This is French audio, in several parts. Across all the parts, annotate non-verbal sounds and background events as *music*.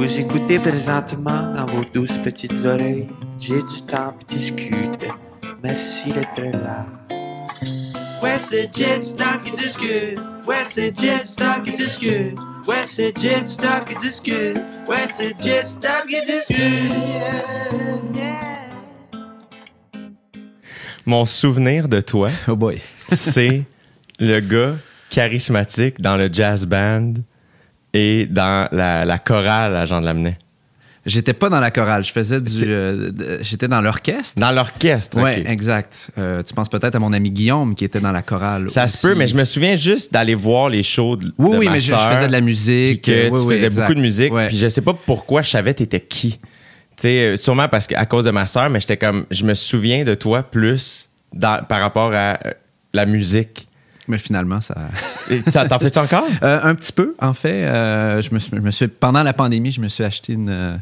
Vous écoutez présentement dans vos douces petites oreilles. J'ai du temps pour discuter. Merci d'être là. Ouais, c'est Jet Stop qui discute. Ouais, c'est Jet Stop qui discute. Ouais, c'est Jet Stop qui discute. Ouais, c'est Jet Stop qui discute. Mon souvenir de toi, Oh boy. c'est *laughs* le gars charismatique dans le jazz band et dans la, la chorale à Jean de Lamenay. J'étais pas dans la chorale, je faisais du. euh, J'étais dans l'orchestre. Dans l'orchestre, Oui, exact. Euh, tu penses peut-être à mon ami Guillaume qui était dans la chorale. Ça se peut, mais je me souviens juste d'aller voir les shows de, Oui, de oui, ma mais je, faisais de la musique. que euh, oui, tu oui, faisais exact. beaucoup de musique, puis je sais pas pourquoi je savais t'étais qui. Tu sais, sûrement parce que à cause de ma sœur, mais j'étais comme, je me souviens de toi plus dans- par rapport à la musique. Mais finalement, ça. Et ça t'en fais-tu encore? *laughs* Euh, un petit peu, en fait. Euh, je, me suis, je me suis- pendant la pandémie, je me suis acheté une, euh,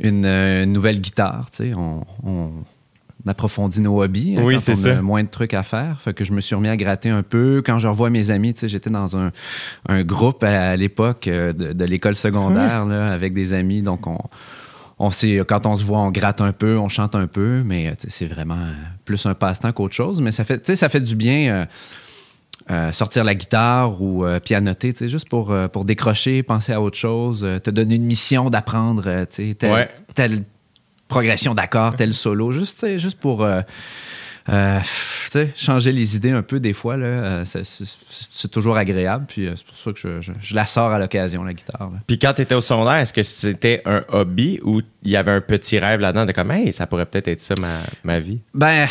une, nouvelle guitare. Tu sais, on, on approfondit nos hobbies hein, Oui, quand on ça. a moins de trucs à faire. Fait que je me suis remis à gratter un peu. Quand je revois mes amis, j'étais dans un, un groupe à, à l'époque de, de l'école secondaire là, avec des amis. Donc, on, on quand on se voit, on gratte un peu, on chante un peu, mais c'est vraiment plus un passe-temps qu'autre chose. Mais ça fait, tu sais, ça fait du bien. euh, euh, sortir la guitare ou euh, pianoter, tu sais, juste pour, euh, pour décrocher, penser à autre chose, te donner une mission d'apprendre, tu sais, telle, Ouais. telle progression d'accords, tel solo, juste, tu sais, juste pour tu changer les idées un peu des fois, là, c'est, toujours agréable, puis c'est pour ça que je, je- je la sors à l'occasion, la guitare. là. Puis quand t'étais au secondaire, est-ce que c'était un hobby ou il y avait un petit rêve là-dedans de comme, hey, ça pourrait peut-être être ça ma, ma vie? Ben,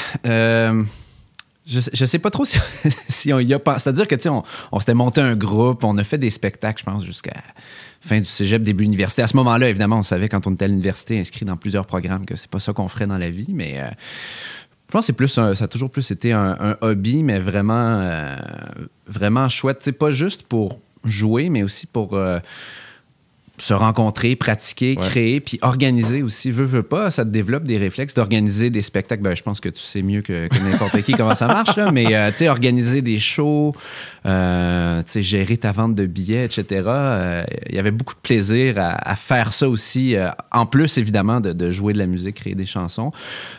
je, je sais pas trop *laughs* si, on y a pensé. C'est-à-dire que, tu sais, on, on s'était monté un groupe, on a fait des spectacles, je pense, jusqu'à fin du cégep, début université. À ce moment-là, évidemment, on savait quand on était à l'université, inscrit dans plusieurs programmes, que c'est pas ça qu'on ferait dans la vie, mais euh, je pense que c'est plus un- ça a toujours plus été un, hobby, mais vraiment, euh, vraiment chouette. Sais, pas juste pour jouer, mais aussi pour. euh, se rencontrer, pratiquer, Ouais. créer, puis organiser aussi. Veux, veux pas, ça te développe des réflexes d'organiser des spectacles. Ben, je pense que tu sais mieux que, que n'importe qui comment ça marche, là, mais euh, tu sais, organiser des shows, euh, tu sais, gérer ta vente de billets, etc. euh, Il y avait beaucoup de plaisir à, à faire ça aussi, en plus, évidemment, de, de jouer de la musique, créer des chansons.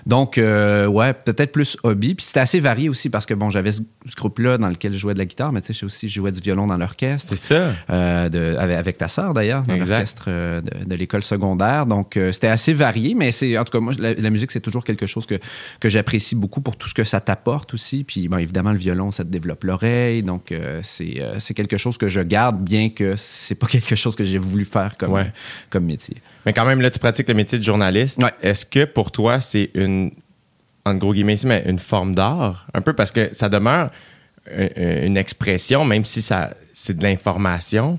Donc, ouais, peut-être plus hobby. Puis c'était assez varié aussi parce que, bon, j'avais ce, ce groupe-là dans lequel je jouais de la guitare, mais tu sais, je aussi je jouais du violon dans l'orchestre. C'est ça. De- avec, avec ta sœur d'ailleurs, Exact. L'orchestre euh, de, de l'école secondaire. Donc, euh, c'était assez varié, mais c'est en tout cas, moi, la, la musique, c'est toujours quelque chose que, que j'apprécie beaucoup pour tout ce que ça t'apporte aussi. Puis, bon, évidemment, le violon, ça te développe l'oreille. Donc, euh, c'est euh, c'est quelque chose que je garde, bien que c'est pas *laughs* quelque chose que j'ai voulu faire comme, Ouais. comme métier. Mais quand même, là, tu pratiques le métier de journaliste. Ouais. Est-ce que pour toi, c'est une, en gros guillemets, ici, mais une forme d'art? Un peu parce que ça demeure une expression, même si ça, c'est de l'information.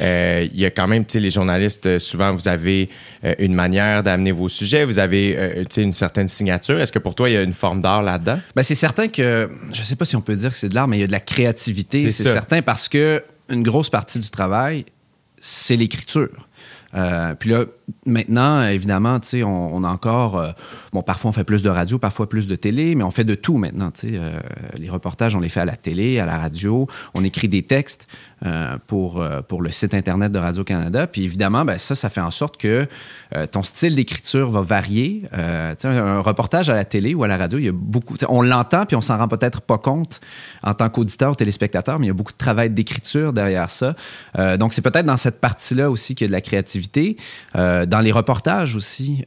Euh, Il y a quand même, tu sais, les journalistes, euh, souvent, vous avez euh, une manière d'amener vos sujets, vous avez, euh, tu sais, une certaine signature. Est-ce que pour toi, il y a une forme d'art là-dedans? Ben, c'est certain que, je sais pas si on peut dire que c'est de l'art, mais il y a de la créativité, C'est certain, parce que une grosse partie du travail, c'est l'écriture. Euh, puis là, maintenant, évidemment, tu sais, on, on a encore, euh, bon, parfois on fait plus de radio, parfois plus de télé, mais on fait de tout maintenant, tu sais. Euh, les reportages, on les fait à la télé, à la radio, on écrit des textes euh, pour, euh, pour le site Internet de Radio-Canada. Puis évidemment, ben, ça, ça fait en sorte que euh, ton style d'écriture va varier. Un, reportage à la télé ou à la radio, il y a beaucoup, on l'entend, puis on s'en rend peut-être pas compte en tant qu'auditeur ou téléspectateur, mais il y a beaucoup de travail d'écriture derrière ça. Donc, c'est peut-être dans cette partie-là aussi qu'il y a de la créativité. Dans les reportages aussi,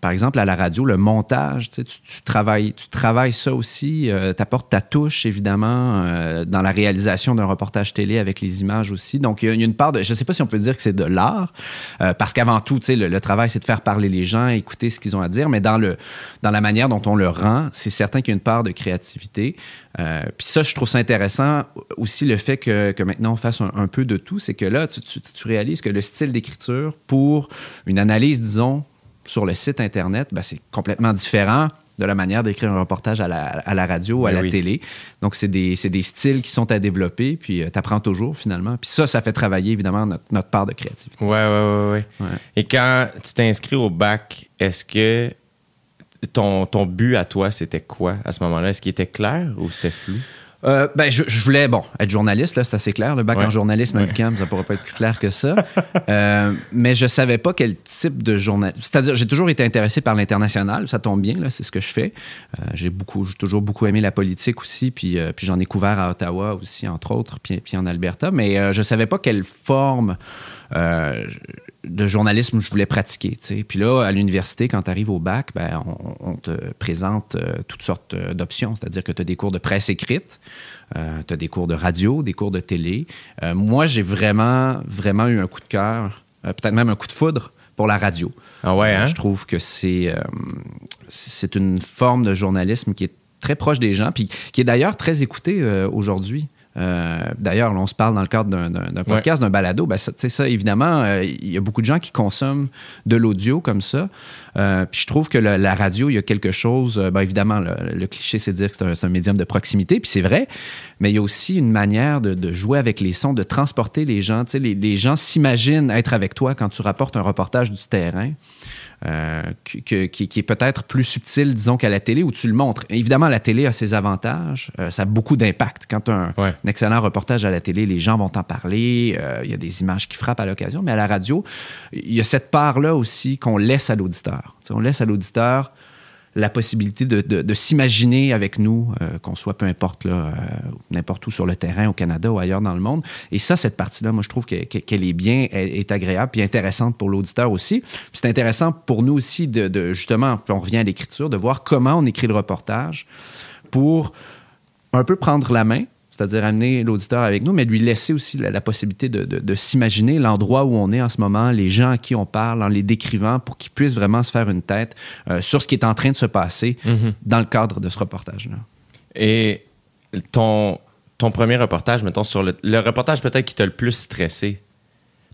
par exemple, à la radio, le montage, tu, travailles, tu travailles ça aussi, tu apportes ta touche, évidemment, dans la réalisation d'un reportage télé les images aussi. Donc, il y a- une part de... Je ne sais pas si on peut dire que c'est de l'art, euh, parce qu'avant tout, le, le travail, c'est de faire parler les gens, écouter ce qu'ils ont à dire, mais dans, le, dans la manière dont on le rend, c'est certain qu'il y a une part de créativité. Euh, Puis ça, je trouve ça intéressant aussi le fait que, que maintenant on fasse un, peu de tout, c'est que là, tu, tu- tu réalises que le style d'écriture pour une analyse, disons, sur le site Internet, ben, c'est complètement différent de la manière d'écrire un reportage à la, à la radio ou à Ben la oui. télé. Donc, c'est des, styles qui sont à développer, puis tu apprends toujours finalement. Puis ça, ça fait travailler évidemment notre, notre part de créativité. Ouais, ouais, ouais, ouais. Ouais. Et quand tu t'es inscrit au bac, est-ce que ton, ton but à toi, c'était quoi à ce moment-là? Est-ce qu'il était clair ou c'était flou? Euh, ben, je, je voulais, bon, être journaliste, là, c'est assez clair. Le bac Ouais. en journalisme à Ouais. l'UQAM, ça pourrait pas être plus clair que ça. *laughs* Euh, mais je savais pas quel type de journaliste. C'est-à-dire, j'ai toujours été intéressé par l'international, ça tombe bien, là, c'est ce que je fais. Euh, j'ai beaucoup, j'ai toujours beaucoup aimé la politique aussi, puis, puis j'en ai couvert à Ottawa aussi, entre autres, puis, puis en Alberta. Mais je savais pas quelle forme de journalisme je voulais pratiquer. tu sais. Puis là, à l'université, quand tu arrives au bac, ben, on, on te présente euh, toutes sortes euh, d'options. C'est-à-dire que tu as des cours de presse écrite, tu as des cours de radio, des cours de télé. Euh, moi, j'ai vraiment, vraiment eu un coup de cœur, euh, peut-être même un coup de foudre pour la radio. Ah ouais, hein? Je trouve que c'est euh, c'est une forme de journalisme qui est très proche des gens, puis qui est d'ailleurs très écoutée euh, aujourd'hui. Euh, d'ailleurs, on se parle dans le cadre d'un- podcast, d'un balado. Ben, ça, ça, évidemment, euh, il y a beaucoup de gens qui consomment de l'audio comme ça. Euh, puis je trouve que le- la radio, il y a quelque chose. ben, évidemment, le, le cliché, c'est de dire que c'est un, médium de proximité, puis c'est vrai. Mais il y a aussi une manière de, de jouer avec les sons, de transporter les gens. Tu sais, les, les gens s'imaginent être avec toi quand tu rapportes un reportage du terrain. Euh, que- qui, qui est peut-être plus subtil, disons, qu'à la télé, où tu le montres. Évidemment, la télé a ses avantages. Euh, ça a beaucoup d'impact. Quand tu as un, Ouais. un excellent reportage à la télé, les gens vont t'en parler. euh, Il y a des images qui frappent à l'occasion. Mais à la radio, il y a cette part-là aussi qu'on laisse à l'auditeur. On laisse à l'auditeur la possibilité de, de- s'imaginer avec nous, euh, qu'on soit peu importe là, euh, n'importe où sur le terrain, au Canada ou ailleurs dans le monde. Et ça, cette partie-là, moi, je trouve que- que- qu'elle est bien, elle est agréable, puis intéressante pour l'auditeur aussi. Puis c'est intéressant pour nous aussi de, justement, puis on revient à l'écriture, de voir comment on écrit le reportage pour un peu prendre la main, c'est-à-dire amener l'auditeur avec nous, mais lui laisser aussi la, la possibilité de, de- de s'imaginer l'endroit où on est en ce moment, les gens à qui on parle, en les décrivant pour qu'ils puissent vraiment se faire une tête euh, sur ce qui est en train de se passer dans le cadre de ce reportage-là. Et ton, ton premier reportage, mettons, sur le, le reportage peut-être qui t'a le plus stressé.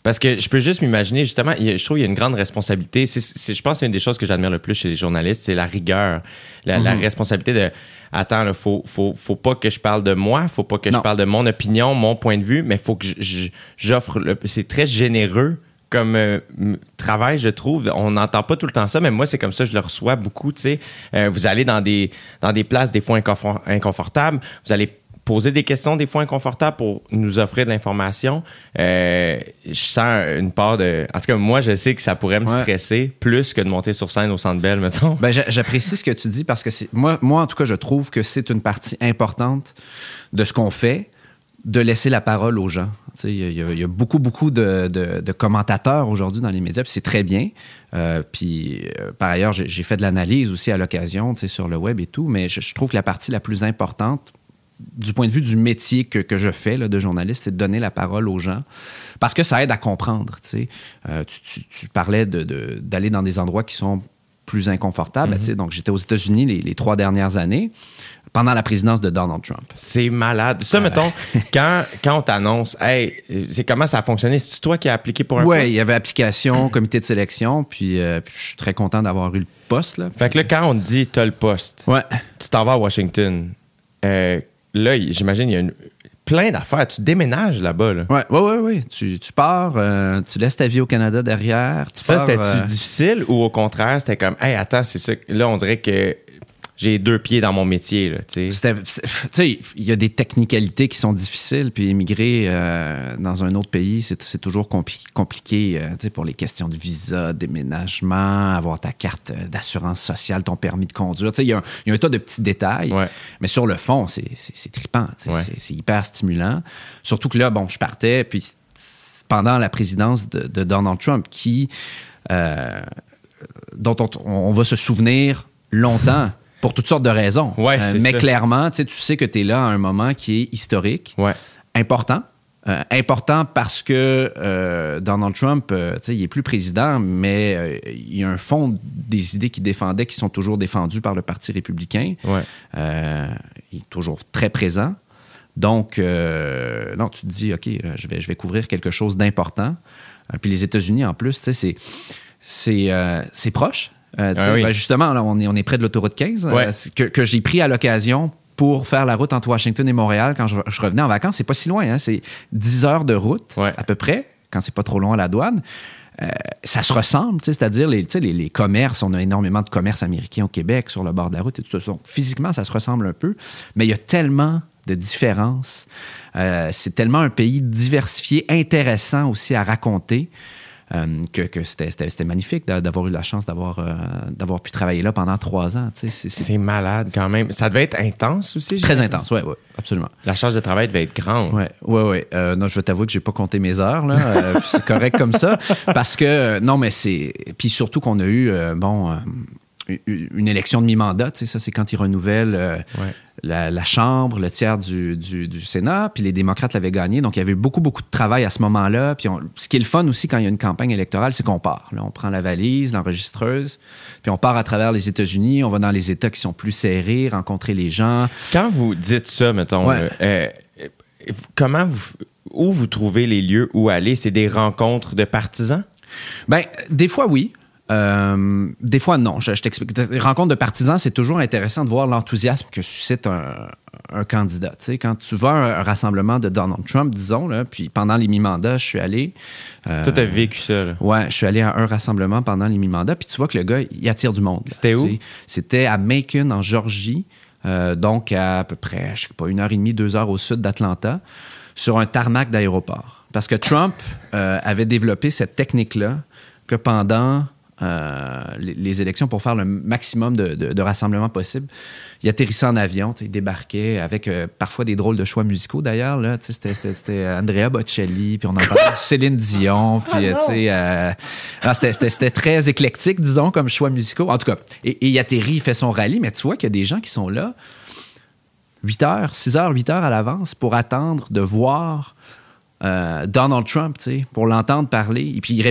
Parce que je peux juste m'imaginer, justement, je trouve qu'il y a une grande responsabilité. Je pense que c'est une des choses que j'admire le plus chez les journalistes, c'est la rigueur, la, la responsabilité de attends, il faut, faut, faut pas que je parle de moi, faut pas que Non. je parle de mon opinion, mon point de vue, mais faut que j'offre. C'est très généreux comme euh, travail, je trouve. On n'entend pas tout le temps ça, mais moi, c'est comme ça, je le reçois beaucoup. Tu sais, Euh, vous allez dans des, dans des places des fois inconfor- inconfortables, vous allez poser des questions des fois inconfortables pour nous offrir de l'information. Euh, je sens une part de... En tout cas, moi, je sais que ça pourrait me Ouais. stresser plus que de monter sur scène au Centre Bell, mettons. Ben, j'a- J'apprécie ce que tu dis parce que moi, moi, en tout cas, je trouve que c'est une partie importante de ce qu'on fait, de laisser la parole aux gens. Il y, y a- il y a beaucoup, beaucoup de, de- de commentateurs aujourd'hui dans les médias, puis c'est très bien. Euh, puis, euh, par ailleurs, j'ai fait de l'analyse aussi à l'occasion, sur le web et tout, mais je, je trouve que la partie la plus importante, du point de vue du métier que, que je fais là, de journaliste, c'est de donner la parole aux gens parce que ça aide à comprendre. tu. Euh, tu, tu- tu parlais de- de- d'aller dans des endroits qui sont plus inconfortables. tu sais. Donc, j'étais aux États-Unis les, les trois dernières années pendant la présidence de Donald Trump. C'est malade. Ça, mettons, *laughs* quand, quand on t'annonce, hey, c'est comment ça a fonctionné? C'est toi qui as appliqué pour un Oui, poste? il y avait application, *clears throat* comité de sélection, puis, euh, puis je suis très content d'avoir eu le poste. Là. Fait que là, quand on te dit, t'as le poste, Ouais. tu t'en vas à Washington, euh, là, j'imagine, il y a une- plein d'affaires. Tu déménages là-bas, là. Ouais, ouais, ouais, ouais. Tu, tu pars, euh, tu laisses ta vie au Canada derrière. Tu Ça, c'était-tu euh, difficile ou au contraire, c'était comme, hey, attends, c'est ça. Là, on dirait que j'ai deux pieds dans mon métier, tu sais. Il y a des technicalités qui sont difficiles, puis émigrer euh, dans un autre pays, c'est toujours compli- compliqué euh, pour les questions de visa, déménagement, avoir ta carte euh, d'assurance sociale, ton permis de conduire. Il y, a un- il y a un tas de petits détails, Ouais. mais sur le fond, c'est c'est- c'est Ouais. hyper stimulant. Surtout que là, bon, je partais, puis pendant la présidence de, de Donald Trump, qui, euh, dont on, on va se souvenir longtemps pour toutes sortes de raisons. Ouais, c'est mais ça. clairement, tu sais, que tu es là à un moment qui est historique, Ouais. important. Euh, important parce que euh, Donald Trump, euh, il est plus président, mais euh, il y a un fond des idées qu'il défendait qui sont toujours défendues par le Parti républicain. Ouais. Euh, il est toujours très présent. Donc, euh, non, tu te dis, OK, je, vais, je vais couvrir quelque chose d'important. Euh, puis les États-Unis, en plus, c'est, c'est, euh, c'est proche. Euh, Ah oui. ben, justement, là, on, est, on est près de l'autoroute 15, euh, Ouais. que, que j'ai pris à l'occasion pour faire la route entre Washington et Montréal quand je, je revenais en vacances. C'est pas si loin, hein, c'est 10 heures de route Ouais. à peu près, quand c'est pas trop long à la douane. Euh, ça se ressemble, c'est-à-dire les, les, les commerces, on a énormément de commerces américains au Québec sur le bord de la route et tout ça. Donc, physiquement, ça se ressemble un peu, mais il y a tellement de différences. C'est tellement un pays diversifié, intéressant aussi à raconter. Euh, que, que c'était, magnifique d'a- d'avoir eu la chance d'avoir, euh, d'avoir pu travailler là pendant trois ans. C'est, malade quand même. Ça devait être intense aussi. très intense, oui, ouais, absolument. La charge de travail devait être grande. Ouais, ouais, ouais. Euh, non, je vais t'avouer que j'ai pas compté mes heures là. Euh, *laughs* c'est correct comme ça parce que non, mais c'est puis surtout qu'on a eu euh, bon une élection de mi-mandat. Ça c'est quand ils renouvellent Ouais. La, la chambre, le tiers du, du, du Sénat. Puis les démocrates l'avaient gagné, donc il y avait eu beaucoup beaucoup de travail à ce moment-là. Puis on- ce qui est le fun aussi quand il y a une campagne électorale, c'est qu'on part. Là, on prend la valise, l'enregistreuse, puis on part à travers les États-Unis. On va dans les États qui sont plus serrés, rencontrer les gens. Quand vous dites ça, mettons, Ouais. euh, euh, comment vous, où vous trouvez les lieux où aller? C'est des rencontres de partisans? Ben, des fois, oui. Euh, des fois, non. Je, je t'explique. Les rencontres de partisans, c'est toujours intéressant de voir l'enthousiasme que suscite un, un candidat. Tu sais, quand tu vas à un, rassemblement de Donald Trump, disons, là, puis pendant les mi-mandats, je suis allé. euh, Toi, t'as vécu ça, là. Ouais, je suis allé à un rassemblement pendant les mi-mandats, puis tu vois que le gars, il attire du monde. C'était où? C'était à Macon, en Georgie, euh, donc à, à peu près, je sais pas, une heure et demie, deux heures au sud d'Atlanta, sur un tarmac d'aéroport. Parce que Trump euh, avait développé cette technique-là que pendant euh, les, les élections, pour faire le maximum de, de- de rassemblements possible, il atterrissait en avion, il débarquait avec euh, parfois des drôles de choix musicaux d'ailleurs. là, C'était, Andrea Bocelli, puis on entendait du Céline Dion, puis euh, euh, ah, c'était, très éclectique, disons, comme choix musicaux. En tout cas, et, et il atterrit, il fait son rallye, mais tu vois qu'il y a des gens qui sont là 8 heures, 6 heures, 8 heures à l'avance pour attendre de voir euh, Donald Trump, tu sais, pour l'entendre parler. Et puis,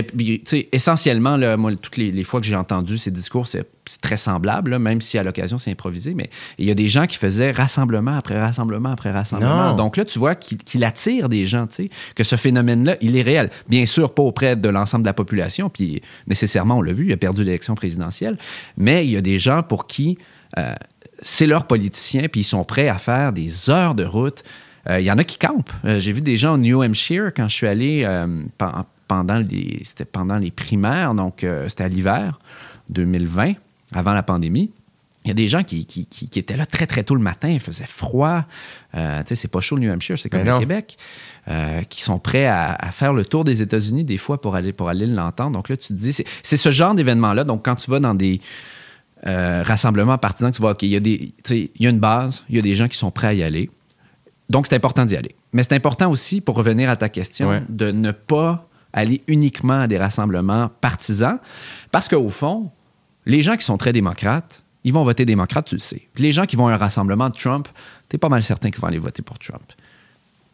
essentiellement, là, moi, toutes les, les fois que j'ai entendu ces discours, c'est très semblable, là, même si à l'occasion, c'est improvisé. Mais il y a des gens qui faisaient rassemblement après rassemblement après rassemblement. Non. Donc là, tu vois qu'il attire des gens, tu sais, que ce phénomène-là, il est réel. Bien sûr, pas auprès de l'ensemble de la population, puis nécessairement, on l'a vu, il a perdu l'élection présidentielle, mais il y a des gens pour qui euh, c'est leurs politiciens, puis ils sont prêts à faire des heures de route. Euh, Il y en a qui campent. Euh, J'ai vu des gens au New Hampshire quand je suis allé euh, pen- pendant les c'était pendant les primaires, donc c'était à l'hiver 2020, avant la pandémie. Il y a des gens qui, qui- qui- qui étaient là très, très tôt le matin. Il faisait froid. Euh, tu sais, c'est pas chaud, le New Hampshire, c'est comme le. Québec. Euh, qui sont prêts à, à faire le tour des États-Unis des fois pour aller, pour aller l'entendre. Donc là, tu te dis, c'est c'est ce genre d'événement-là. Donc quand tu vas dans des euh, rassemblements partisans, tu vois, OK, il y, a des- il y a une base, il y a des gens qui sont prêts à y aller. Donc, c'est important d'y aller. Mais c'est important aussi, pour revenir à ta question, Ouais. de ne pas aller uniquement à des rassemblements partisans, parce qu'au fond, les gens qui sont très démocrates, ils vont voter démocrate, tu le sais. Puis les gens qui vont à un rassemblement de Trump, tu es pas mal certain qu'ils vont aller voter pour Trump.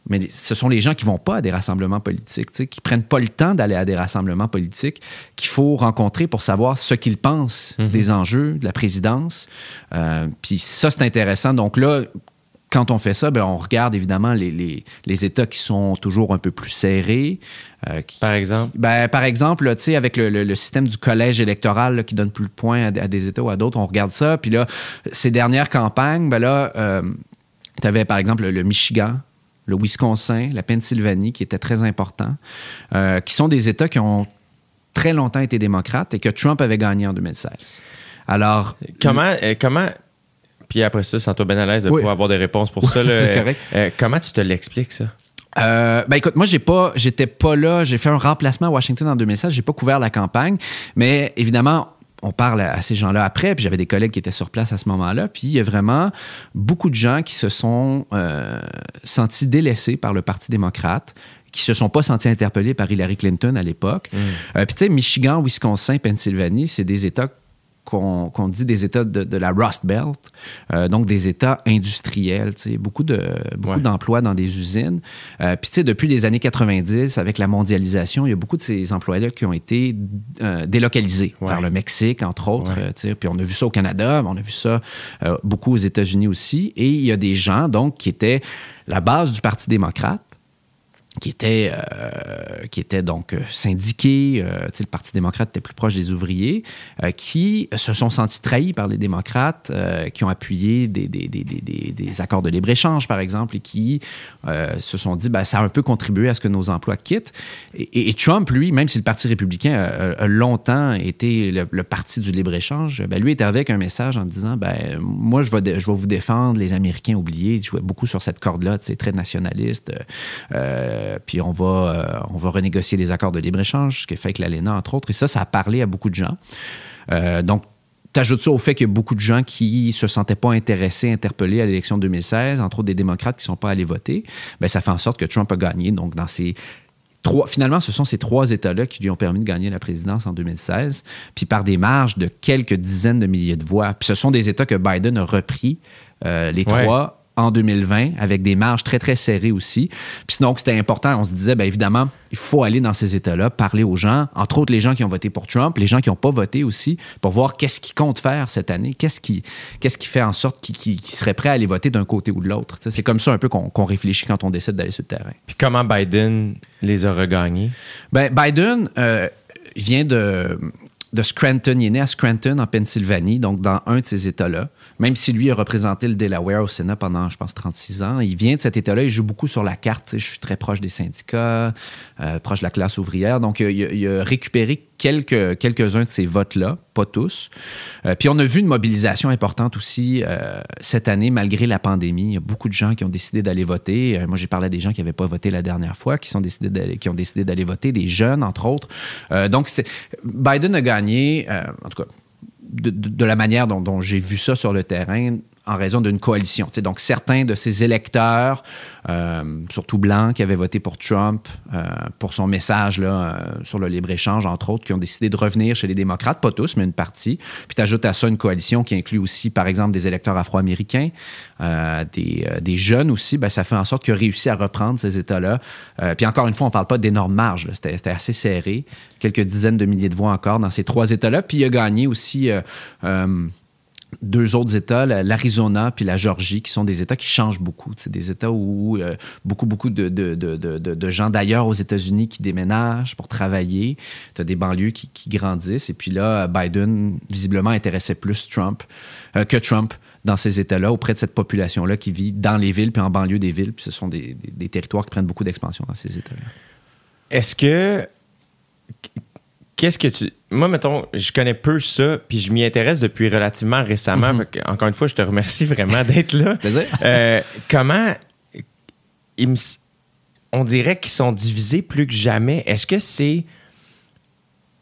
Mais ce sont les gens qui vont pas à des rassemblements politiques, qui prennent pas le temps d'aller à des rassemblements politiques qu'il faut rencontrer pour savoir ce qu'ils pensent des enjeux de la présidence. Euh, Puis ça, c'est intéressant. Donc là, quand on fait ça, ben, on regarde évidemment les, les- les États qui sont toujours un peu plus serrés. euh, qui- Par exemple? ben, par exemple, là, tu sais, avec le, le- le système du collège électoral là, qui donne plus de points à, des- à des États ou à d'autres, on regarde ça. Puis là, ces dernières campagnes, ben là, tu avais par exemple le, le Michigan, le Wisconsin, la Pennsylvanie, qui étaient très importants, euh, qui sont des États qui ont très longtemps été démocrates et que Trump avait gagné en 2016. Alors, Comment, euh, comment, puis après ça, sens-toi bien à l'aise de Oui. pouvoir avoir des réponses pour ça. Là. *laughs* c'est correct. euh, comment tu te l'expliques, ça? Euh, ben écoute, moi j'ai pas, j'étais pas là. J'ai fait un remplacement à Washington en 2016. J'ai pas couvert la campagne, mais évidemment. On parle à ces gens-là après, puis j'avais des collègues qui étaient sur place à ce moment-là, puis il y a vraiment beaucoup de gens qui se sont euh, sentis délaissés par le Parti démocrate, qui se sont pas sentis interpellés par Hillary Clinton à l'époque. Euh, puis tu sais, Michigan, Wisconsin, Pennsylvanie, c'est des États qu'on dit des États de, de la Rust Belt, euh, donc des États industriels, tu sais, beaucoup de beaucoup Ouais. d'emplois dans des usines. Euh, Puis tu sais, depuis les années 90, avec la mondialisation, il y a beaucoup de ces emplois-là qui ont été euh, délocalisés Ouais. vers le Mexique, entre autres. Puis on a vu ça au Canada, mais on a vu ça euh, beaucoup aux États-Unis aussi. Et il y a des gens, donc, qui étaient la base du Parti démocrate, qui étaient, euh, qui étaient donc euh, syndiqués, euh, le Parti démocrate était plus proche des ouvriers, qui se sont sentis trahis par les démocrates, qui ont appuyé des, des, des, des, accords de libre-échange, par exemple, et qui se sont dit, ben, ça a un peu contribué à ce que nos emplois quittent. Et, Trump, lui, même si le Parti républicain a, longtemps été le, parti du libre-échange, ben, lui était avec un message en disant, ben, moi, je vais, je vais vous défendre les Américains oubliés. Il jouait beaucoup sur cette corde-là, très nationaliste. Euh, puis on va, euh, on va renégocier les accords de libre-échange, ce qui fait que l'ALENA, entre autres. Et ça, ça a parlé à beaucoup de gens. Euh, donc, tu ajoutes ça au fait qu'il y a beaucoup de gens qui se sentaient pas intéressés, interpellés à l'élection 2016, entre autres des démocrates qui sont pas allés voter. Ben, ça fait en sorte que Trump a gagné. Donc, dans ces Trois, finalement, ce sont ces trois États-là qui lui ont permis de gagner la présidence en 2016, puis par des marges de quelques dizaines de milliers de voix. Puis ce sont des États que Biden a repris, euh, les Ouais. trois en 2020, avec des marges très, très serrées aussi. Puis donc, c'était important. On se disait, bien évidemment, il faut aller dans ces États-là, parler aux gens, entre autres les gens qui ont voté pour Trump, les gens qui n'ont pas voté aussi, pour voir qu'est-ce qu'ils comptent faire cette année, qu'est-ce qui, qu'est-ce qui fait en sorte qu'ils seraient prêts à aller voter d'un côté ou de l'autre. C'est comme ça un peu qu'on qu'on réfléchit quand on décide d'aller sur le terrain. Puis comment Biden les a regagnés? Ben, Biden euh, vient de, de Scranton. Il est né à Scranton, en Pennsylvanie, donc dans un de ces États-là. Même si lui a représenté le Delaware au Sénat pendant, je pense, 36 ans, il vient de cet État-là. Il joue beaucoup sur la carte. Je suis très proche des syndicats, euh, proche de la classe ouvrière. Donc, il a, récupéré quelques, quelques-uns de ces votes-là, pas tous. Euh, puis, on a vu une mobilisation importante aussi euh, cette année, malgré la pandémie. Il y a beaucoup de gens qui ont décidé d'aller voter. Moi, j'ai parlé à des gens qui n'avaient pas voté la dernière fois, qui, qui ont décidé d'aller voter, des jeunes, entre autres. Donc, Biden a gagné, en tout cas, de, de- la manière dont, dont j'ai vu ça sur le terrain en raison d'une coalition. Donc, certains de ces électeurs, euh, surtout blancs, qui avaient voté pour Trump, euh, pour son message euh, sur le libre-échange, entre autres, qui ont décidé de revenir chez les démocrates, pas tous, mais une partie. Puis tu ajoutes à ça une coalition qui inclut aussi, par exemple, des électeurs afro-américains, des, jeunes aussi, ben, ça fait en sorte qu'il a réussi à reprendre ces États-là. Puis encore une fois, on parle pas d'énormes marges, c'était assez serré, quelques dizaines de milliers de voix encore dans ces trois États-là. Puis il a gagné aussi... deux autres États, la- l'Arizona puis la Georgie, qui sont des États qui changent beaucoup. C'est des États où euh, beaucoup, beaucoup de, de, de- de gens d'ailleurs aux États-Unis qui déménagent pour travailler. Tu as des banlieues qui, qui grandissent. Et puis là, Biden, visiblement, intéressait plus Trump euh, que Trump dans ces États-là, auprès de cette population-là qui vit dans les villes puis en banlieue des villes. Puis ce sont des, des- des territoires qui prennent beaucoup d'expansion dans ces États-là. Est-ce que. Qu'est-ce que tu. Moi, mettons, je connais peu ça, puis je m'y intéresse depuis relativement récemment. Que, encore une fois, je te remercie vraiment d'être là. *laughs* Plaisir. Euh, comment. il me on dirait qu'ils sont divisés plus que jamais. Est-ce que c'est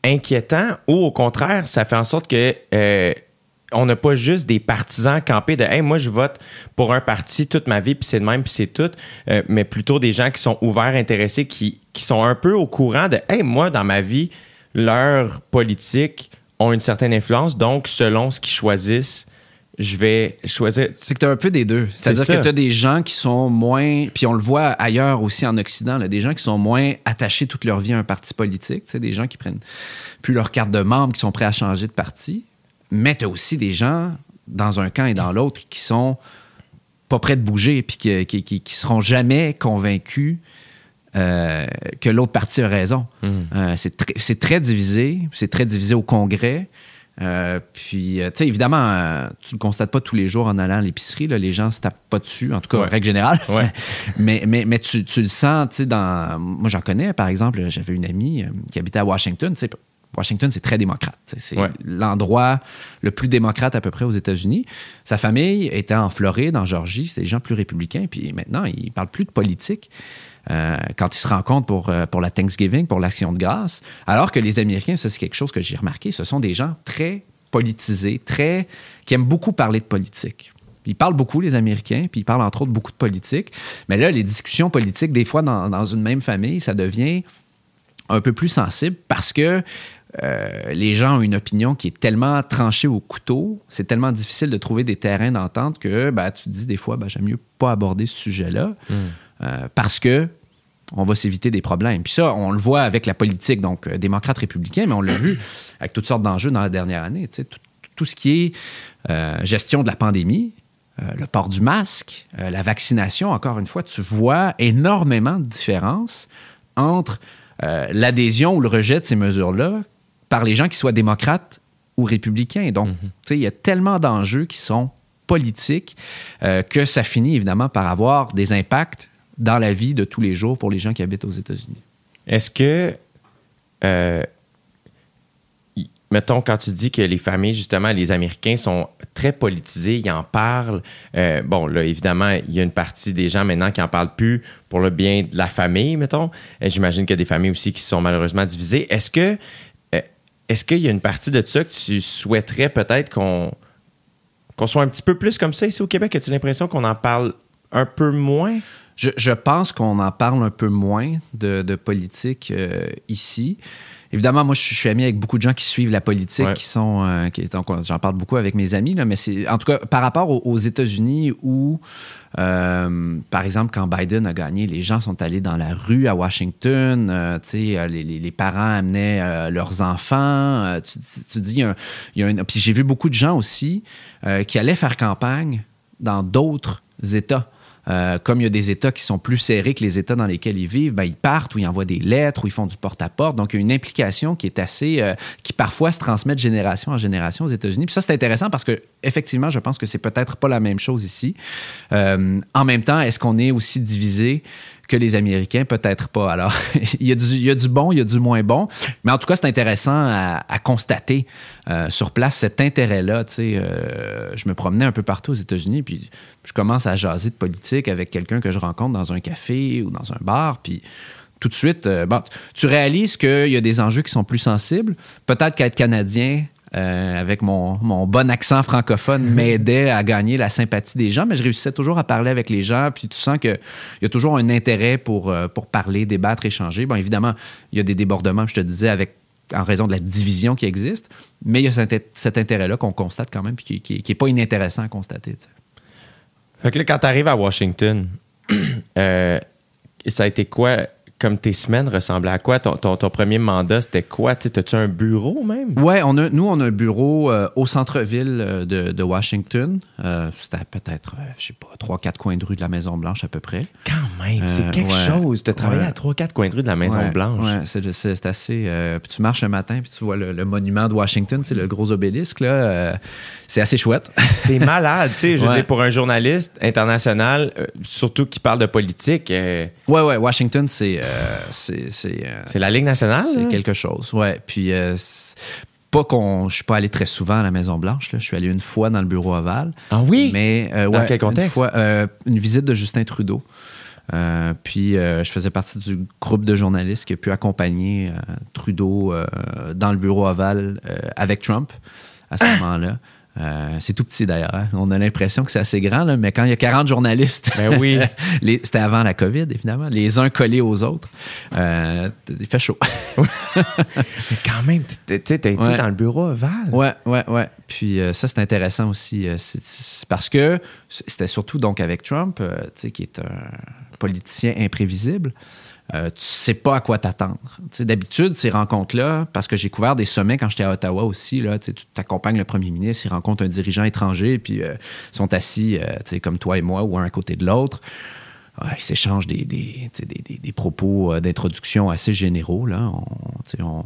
inquiétant ou au contraire, ça fait en sorte que. euh, on n'a pas juste des partisans campés de hey moi je vote pour un parti toute ma vie puis c'est de même puis c'est tout Euh, mais plutôt des gens qui sont ouverts intéressés qui, qui sont un peu au courant de hey moi dans ma vie leurs politiques ont une certaine influence donc selon ce qu'ils choisissent je vais choisir C'est que tu as un peu des deux. C'est-à-dire que tu as des gens qui sont moins, puis on le voit ailleurs aussi en Occident, là, des gens qui sont moins attachés toute leur vie à un parti politique, des gens qui prennent plus leur carte de membre, qui sont prêts à changer de parti. Mais tu as aussi des gens, dans un camp et dans l'autre, qui sont pas prêts de bouger, puis qui, qui, qui- qui seront jamais convaincus euh, que l'autre parti a raison. Euh, c'est très- c'est très divisé, c'est très divisé au Congrès. Euh, puis, tu sais, évidemment, tu le constates pas tous les jours en allant à l'épicerie. Les gens se tapent pas dessus, en tout cas, Ouais. règle générale. Ouais. *laughs* mais mais, mais tu, tu le sens, tu sais, dans... Moi, j'en connais, par exemple, j'avais une amie qui habitait à Washington, tu sais, Washington, c'est très démocrate. C'est Ouais. l'endroit le plus démocrate à peu près aux États-Unis. Sa famille était en Floride, en Georgie. C'était des gens plus républicains. Puis maintenant, ils parlent plus de politique euh, quand ils se rencontrent pour, euh, pour la Thanksgiving, pour l'Action de grâce. Alors que les Américains, ça, c'est quelque chose que j'ai remarqué, ce sont des gens très politisés, très qui aiment beaucoup parler de politique. Ils parlent beaucoup, les Américains, puis ils parlent entre autres beaucoup de politique. Mais là, les discussions politiques, des fois, dans, dans une même famille, ça devient un peu plus sensible parce que euh, les gens ont une opinion qui est tellement tranchée au couteau, c'est tellement difficile de trouver des terrains d'entente que ben, tu te dis des fois, ben, j'aime mieux pas aborder ce sujet-là euh, parce que on va s'éviter des problèmes. Puis ça, on le voit avec la politique, donc euh, démocrate républicain, mais on l'a vu *coughs* avec toutes sortes d'enjeux dans la dernière année. Tu sais, tout, tout ce qui est euh, gestion de la pandémie, euh, le port du masque, euh, la vaccination, encore une fois, tu vois énormément de différences entre l'adhésion ou le rejet de ces mesures-là par les gens qui soient démocrates ou républicains. Donc, tu sais, il y a tellement d'enjeux qui sont politiques que ça finit évidemment par avoir des impacts dans la vie de tous les jours pour les gens qui habitent aux États-Unis. Est-ce que, euh, mettons, quand tu dis que les familles, justement, les Américains sont très politisés, ils en parlent. euh, bon, là, évidemment, il y a une partie des gens maintenant qui en parlent plus pour le bien de la famille, mettons. Euh, J'imagine qu'il y a des familles aussi qui sont malheureusement divisées. Est-ce que, est-ce qu'il y a une partie de ça que tu souhaiterais peut-être qu'on qu'on soit un petit peu plus comme ça ici au Québec? As-tu l'impression qu'on en parle un peu moins? Je, je pense qu'on en parle un peu moins de, de politique euh, ici. Évidemment, moi, je suis- je suis ami avec beaucoup de gens qui suivent la politique, Ouais. qui sont. euh, qui- donc, j'en parle beaucoup avec mes amis, là, mais c'est. En tout cas, par rapport aux, aux États-Unis où, euh, par exemple, quand Biden a gagné, les gens sont allés dans la rue à Washington, euh, tu sais, les, les- les parents amenaient leurs enfants. tu, tu- dis, il y a Puis j'ai vu beaucoup de gens aussi qui allaient faire campagne dans d'autres États. Euh, comme il y a des États qui sont plus serrés que les États dans lesquels ils vivent, ben, ils partent ou ils envoient des lettres ou ils font du porte-à-porte. Donc, il y a une implication qui est assez. euh, qui parfois se transmet de génération en génération aux États-Unis. Puis ça, c'est intéressant parce que, effectivement, je pense que c'est peut-être pas la même chose ici. Euh, en même temps, est-ce qu'on est aussi divisé que les Américains? Peut-être pas. Alors, *laughs* il, y a du, il y a du bon, il y a du moins bon. Mais en tout cas, c'est intéressant à, constater euh, sur place cet intérêt-là. Tu euh, je me promenais un peu partout aux États-Unis, puis je commence à jaser de politique avec quelqu'un que je rencontre dans un café ou dans un bar, puis tout de suite, euh, tu réalises qu'il y a des enjeux qui sont plus sensibles. Peut-être qu'être Canadien, euh, avec mon, mon bon accent francophone, *laughs* m'aidait à gagner la sympathie des gens, mais je réussissais toujours à parler avec les gens, puis tu sens qu'il y a toujours un intérêt pour, euh, pour parler, débattre, échanger. Bon, évidemment, il y a des débordements, je te disais, avec en raison de la division qui existe, mais il y a cet, cet intérêt-là qu'on constate quand même, puis qui n'est pas inintéressant à constater. tu sais. Fait que là, quand tu arrives à Washington, *clears throat* euh, ça a été quoi? Comme tes semaines ressemblaient à quoi? Ton, ton, ton premier mandat, c'était quoi? Tu sais, As-tu un bureau même? Ouais, on a, nous, on a un bureau euh, au centre-ville euh, de, de Washington. Euh, C'était peut-être, euh, je sais pas, trois, quatre coins de rue de la Maison-Blanche à peu près. Quand même, c'est quelque ouais. chose de travailler Ouais. à 3-4 coins de rue de la Ouais, Maison-Blanche. Ouais, c'est, c'est- assez. puis tu marches le matin, puis tu vois le, le monument de Washington, c'est le gros obélisque, là. c'est assez chouette. *laughs* C'est malade, tu sais. Je veux Ouais. dire, pour un journaliste international, surtout qui parle de politique, ouais, ouais, Washington, c'est. Euh, c'est, c'est, euh, c'est la Ligue nationale. C'est quelque chose, ouais. Puis, euh, pas qu'on. Je suis pas allé très souvent à la Maison-Blanche. Je suis allé une fois dans le bureau ovale. Ah oui? Mais, euh, Dans ouais, quel contexte? Une, fois, euh, une visite de Justin Trudeau. Euh, puis, je faisais partie du groupe de journalistes qui a pu accompagner Trudeau dans le bureau euh, avec Trump à ce *coughs* moment-là. Euh, c'est tout petit d'ailleurs. hein. On a l'impression que c'est assez grand, là, mais quand il y a 40 journalistes, Ben oui. *laughs* c'était avant la COVID, évidemment, les uns collés aux autres, euh, il fait chaud. *laughs* Mais quand même, tu sais, t'as été Ouais. dans le bureau ovale. Ouais, ouais, ouais. Puis euh, ça, c'est intéressant aussi. euh, parce que c'était surtout donc avec Trump, tu sais, qui est un politicien imprévisible. Euh, tu sais pas à quoi t'attendre. Tu D'habitude, ces rencontres-là, parce que j'ai couvert des sommets quand j'étais à Ottawa aussi, là, tu tu t'accompagnes le premier ministre, il rencontre un dirigeant étranger, puis euh, ils sont assis, euh, tu comme toi et moi, ou un à côté de l'autre. Ouais, ils s'échangent des, des, tu des- des- propos d'introduction assez généraux. Là. On, tu on,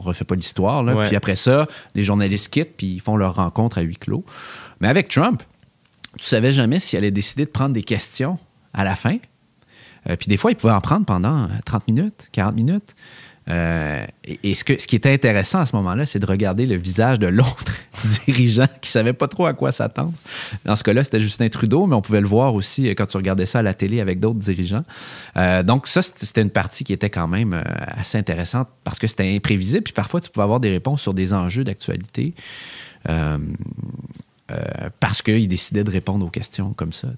refait pas l'histoire. Ouais. Puis après ça, les journalistes quittent puis ils font leur rencontre à huis clos. Mais avec Trump, tu savais jamais s'il allait décider de prendre des questions à la fin? Euh, puis des fois, il pouvait en prendre pendant euh, 30 minutes, 40 minutes. Euh, et ce, que, ce qui était intéressant à ce moment-là, c'est de regarder le visage de l'autre *laughs* dirigeant qui savait pas trop à quoi s'attendre. Dans ce cas-là, c'était Justin Trudeau, mais on pouvait le voir aussi euh, quand tu regardais ça à la télé avec d'autres dirigeants. Euh, donc ça, c'était une partie qui était quand même euh, assez intéressante parce que c'était imprévisible. Puis parfois, tu pouvais avoir des réponses sur des enjeux d'actualité. Euh, euh, parce qu'il décidait de répondre aux questions comme ça.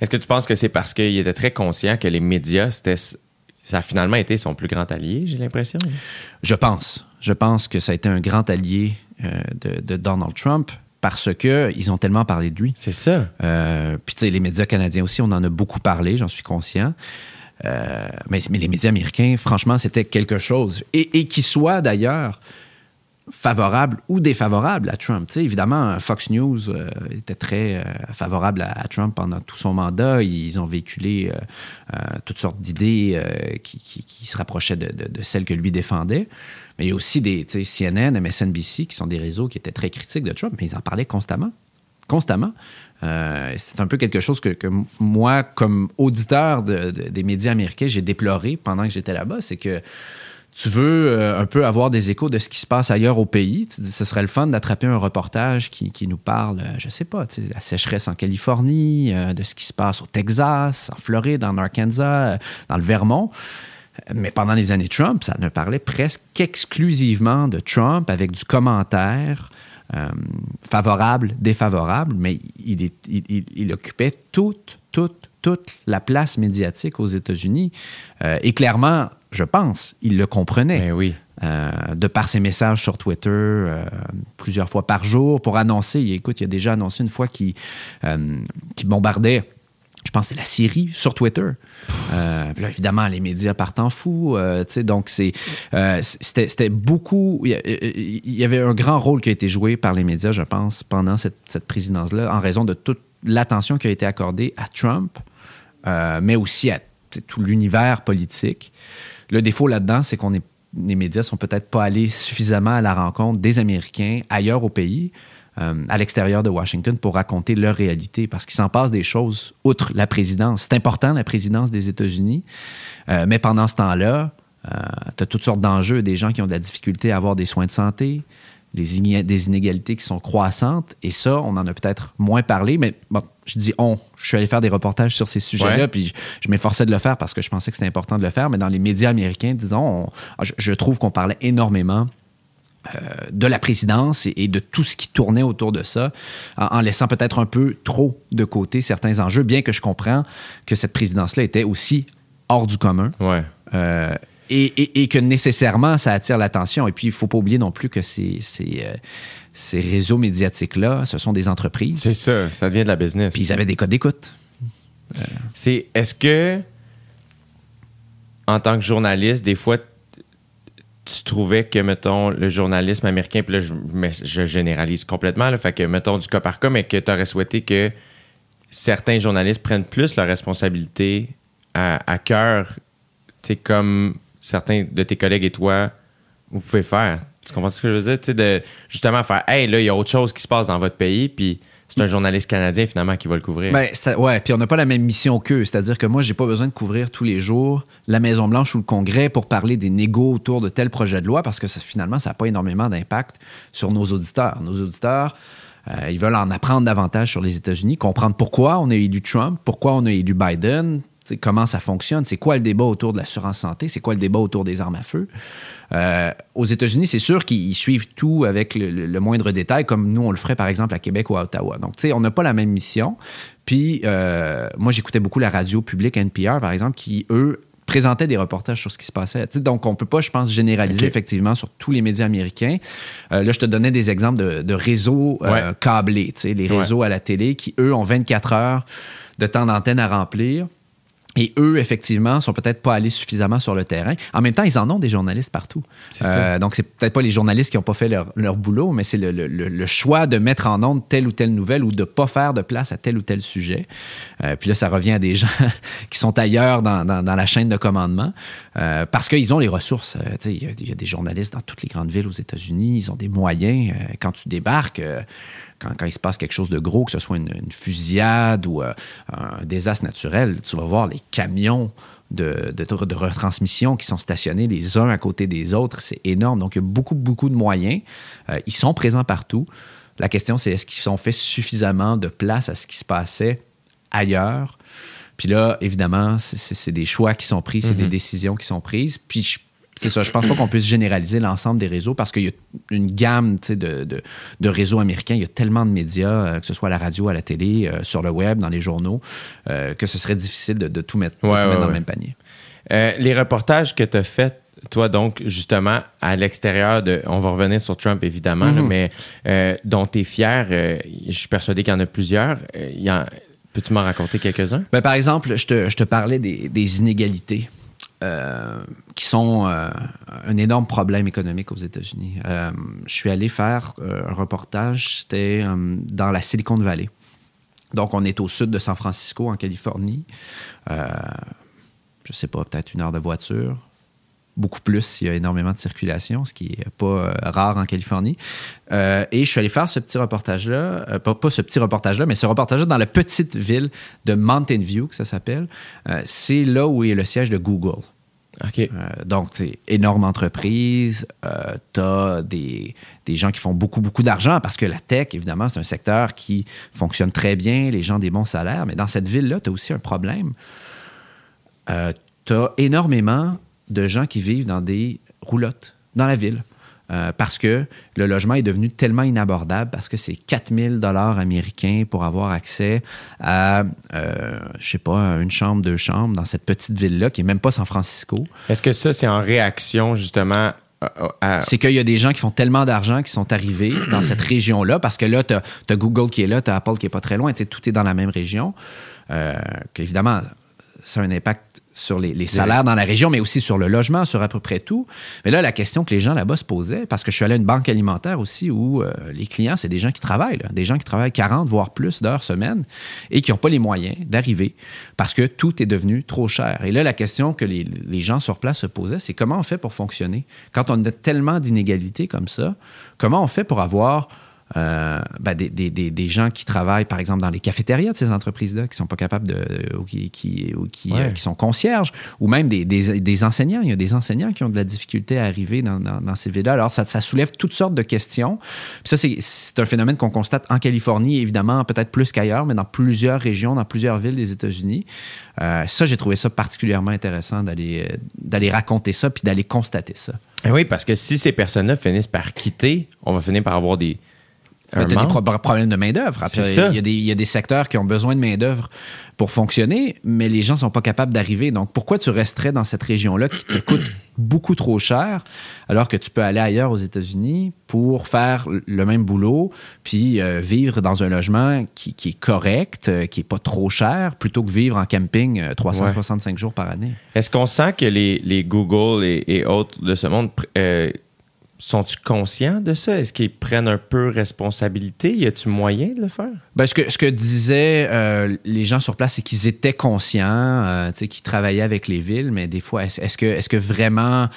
Est-ce que tu penses que c'est parce qu'il était très conscient que les médias, c'était, ça a finalement été son plus grand allié, j'ai l'impression? Je pense. Je pense que ça a été un grand allié euh, de, de Donald Trump parce que ils ont tellement parlé de lui. C'est ça. Euh, Puis tu sais, les médias canadiens aussi, on en a beaucoup parlé, j'en suis conscient. Mais, mais les médias américains, franchement, c'était quelque chose. Et, et qu'ils soient d'ailleurs favorables ou défavorables à Trump. évidemment, Fox News euh, était très euh, favorable à, Trump pendant tout son mandat. Ils ont véhiculé euh, toutes sortes d'idées qui, se rapprochaient de, celles que lui défendait. Mais il y a aussi des CNN, MSNBC, qui sont des réseaux qui étaient très critiques de Trump, mais ils en parlaient constamment. Constamment. c'est un peu quelque chose que, que moi, comme auditeur des médias américains, j'ai déploré pendant que j'étais là-bas. C'est que tu veux euh, un peu avoir des échos de ce qui se passe ailleurs au pays. Ce serait le fun d'attraper un reportage qui, nous parle, euh, je sais pas, de la sécheresse en Californie, euh, de ce qui se passe au Texas, en Floride, en Arkansas, dans le Vermont. Mais pendant les années Trump, ça ne parlait presque exclusivement de Trump avec du commentaire favorable, défavorable, mais il, il, occupait toute, toute, toute la place médiatique aux États-Unis. et clairement, je pense, il le comprenait. Ben oui. Euh, de par ses messages sur Twitter euh, plusieurs fois par jour pour annoncer. Écoute, il a déjà annoncé une fois qu'il euh, bombardait. Je pense c'est la Syrie sur Twitter. là, évidemment, les médias partent en fou. donc, c'était beaucoup. Il y avait un grand rôle qui a été joué par les médias, je pense, pendant cette, cette présidence-là, en raison de toute l'attention qui a été accordée à Trump, mais aussi à tout l'univers politique. Le défaut là-dedans, c'est qu'on les médias sont peut-être pas allés suffisamment à la rencontre des Américains ailleurs au pays, euh, à l'extérieur de Washington, pour raconter leur réalité, parce qu'il s'en passe des choses outre la présidence. C'est important, la présidence des États-Unis, euh, mais pendant ce temps-là, euh, tu as toutes sortes d'enjeux, des gens qui ont de la difficulté à avoir des soins de santé, des inégalités qui sont croissantes. Et ça, on en a peut-être moins parlé, mais bon, je dis on. Je suis allé faire des reportages sur ces sujets-là, puis je, m'efforçais de le faire parce que je pensais que c'était important de le faire. Mais dans les médias américains, disons, je, trouve qu'on parlait énormément euh, de la présidence et, de tout ce qui tournait autour de ça, en, laissant peut-être un peu trop de côté certains enjeux, bien que je comprends que cette présidence-là était aussi hors du commun. Ouais. Euh, et, que nécessairement, ça attire l'attention. Et puis, il ne faut pas oublier non plus que ces, euh, ces, réseaux médiatiques-là, ce sont des entreprises. C'est ça, ça devient de la business. Puis ils avaient des codes d'écoute. C'est, est-ce que, en tant que journaliste, des fois, tu trouvais que, mettons, le journalisme américain, puis là, je, je généralise complètement, là, fait que, mettons, du cas par cas, mais que tu aurais souhaité que certains journalistes prennent plus leur responsabilité à, à cœur, tu sais, comme certains de tes collègues et toi, vous pouvez faire. Tu comprends ce que je veux dire? Tu de justement faire, hey, là, il y a autre chose qui se passe dans votre pays, puis c'est un journaliste canadien finalement qui va le couvrir. Ben, ouais, puis on n'a pas la même mission qu'eux. C'est-à-dire que moi, j'ai pas besoin de couvrir tous les jours la Maison-Blanche ou le Congrès pour parler des négos autour de tel projet de loi parce que finalement, ça n'a pas énormément d'impact sur nos auditeurs. Nos auditeurs, euh, ils veulent en apprendre davantage sur les États-Unis, comprendre pourquoi on a élu Trump, pourquoi on a élu Biden, comment ça fonctionne, c'est quoi le débat autour de l'assurance santé, c'est quoi le débat autour des armes à feu? Euh, aux États-Unis, c'est sûr qu'ils suivent tout avec le, moindre détail, comme nous, on le ferait par exemple à Québec ou à Ottawa. Donc, tu sais, on n'a pas la même mission. Puis, euh, moi, j'écoutais beaucoup la radio publique NPR, par exemple, qui, eux, présentaient des reportages sur ce qui se passait. donc, on peut pas, je pense, généraliser effectivement sur tous les médias américains. Euh, là, je te donnais des exemples de, réseaux câblés, les réseaux à la télé qui, eux, ont 24 heures de temps d'antenne à remplir. Et eux, effectivement, sont peut-être pas allés suffisamment sur le terrain. En même temps, ils en ont des journalistes partout. Euh, donc, c'est peut-être pas les journalistes qui n'ont pas fait leur, boulot, mais c'est le, choix de mettre en onde telle ou telle nouvelle ou de pas faire de place à tel ou tel sujet. Euh, puis là, ça revient à des *laughs* gens qui sont ailleurs dans, la chaîne de commandement euh, parce qu'ils ont les ressources. Il y, a des journalistes dans toutes les grandes villes aux États-Unis. Ils ont des moyens. quand tu débarques quand, il se passe quelque chose de gros, que ce soit une, fusillade ou euh, un désastre naturel, tu vas voir les camions de, de, retransmission qui sont stationnés les uns à côté des autres. C'est énorme. Donc, il y a beaucoup, beaucoup de moyens. Euh, ils sont présents partout. La question, c'est est-ce qu'ils ont fait suffisamment de place à ce qui se passait ailleurs? Puis là, évidemment, c'est des choix qui sont pris, c'est des mm-hmm. décisions qui sont prises. Puis je c'est ça. Je pense pas qu'on puisse généraliser l'ensemble des réseaux parce qu'il y a une gamme de, de, réseaux américains. Il y a tellement de médias, euh, que ce soit à la radio, à la télé, euh, sur le web, dans les journaux, euh, que ce serait difficile de, tout mettre, dans le même panier. les reportages que tu as faits, toi, donc, justement, à l'extérieur de. On va revenir sur Trump, évidemment, mm-hmm. mais dont tu es fier, je suis persuadé qu'il y en a plusieurs. Peux-tu m'en raconter quelques-uns? Ben, par exemple, je te, je te parlais des, des inégalités euh, qui sont euh, un énorme problème économique aux États-Unis. Euh, je suis allé faire un reportage, c'était dans la Silicon Valley. Donc, on est au sud de San Francisco, en Californie. je sais pas, peut-être une heure de voiture beaucoup plus. Il y a énormément de circulation, ce qui n'est pas rare en Californie. et je suis allé faire ce petit reportage-là, pas, pas, ce petit reportage-là, mais ce reportage-là dans la petite ville de Mountain View, que ça s'appelle. c'est là où est le siège de Google. Euh, donc, c'est énorme entreprise. Euh, tu as des, gens qui font beaucoup, beaucoup d'argent parce que la tech, évidemment, c'est un secteur qui fonctionne très bien, les gens ont des bons salaires. Mais dans cette ville-là, tu as aussi un problème. Euh, tu as énormément de gens qui vivent dans des roulottes dans la ville. Euh, parce que le logement est devenu tellement inabordable, parce que c'est 4000 dollars américains pour avoir accès à, euh, je sais pas, une chambre, deux chambres dans cette petite ville-là, qui est même pas San Francisco. Est-ce que ça, c'est en réaction justement à... C'est qu'il y a des gens qui font tellement d'argent qui sont arrivés *clears throat* dans cette région-là, parce que là, tu as, Google qui est là, tu as Apple qui est pas très loin, tout est dans la même région. Euh, qu'évidemment, ça a un impact sur les, salaires dans la région, mais aussi sur le logement, sur à peu près tout. Mais là, la question que les gens là-bas se posaient, parce que je suis allé à une banque alimentaire aussi où euh, les clients, c'est des gens qui travaillent, des gens qui travaillent 40, voire plus d'heures semaine et qui n'ont pas les moyens d'arriver parce que tout est devenu trop cher. Et là, la question que les, les gens sur place se posaient, c'est comment on fait pour fonctionner? Quand on a tellement d'inégalités comme ça, comment on fait pour avoir euh, ben, des, des, des, gens qui travaillent, par exemple, dans les cafétérias de ces entreprises-là, qui sont pas capables de. ou qui, qui, qui, euh, qui sont concierges, ou même des, enseignants. Il y a des enseignants qui ont de la difficulté à arriver dans, dans, ces villes-là. Alors, ça, ça, soulève toutes sortes de questions. Puis ça, c'est un phénomène qu'on constate en Californie, évidemment, peut-être plus qu'ailleurs, mais dans plusieurs régions, dans plusieurs villes des États-Unis. Euh, ça, j'ai trouvé ça particulièrement intéressant d'aller d'aller raconter ça puis d'aller constater ça. Oui, parce que si ces personnes-là finissent par quitter, on va finir par avoir des tu as des problèmes de main-d'œuvre. Il y, a des secteurs qui ont besoin de main-d'œuvre pour fonctionner, mais les gens ne sont pas capables d'arriver. Donc, pourquoi tu resterais dans cette région-là qui te coûte beaucoup trop cher, alors que tu peux aller ailleurs aux États-Unis pour faire le même boulot, puis euh, vivre dans un logement qui, est correct, euh, qui n'est pas trop cher, plutôt que vivre en camping 365 euh, jours par année? Est-ce qu'on sent que les, Google et, autres de ce monde sont-ils conscients de ça? Est-ce qu'ils prennent un peu responsabilité? Y a-t-il moyen de le faire? Ben, ce, que, ce que disaient euh, les gens sur place, c'est qu'ils étaient conscients, euh, qu'ils travaillaient avec les villes, mais des fois, est-ce, que, est que vraiment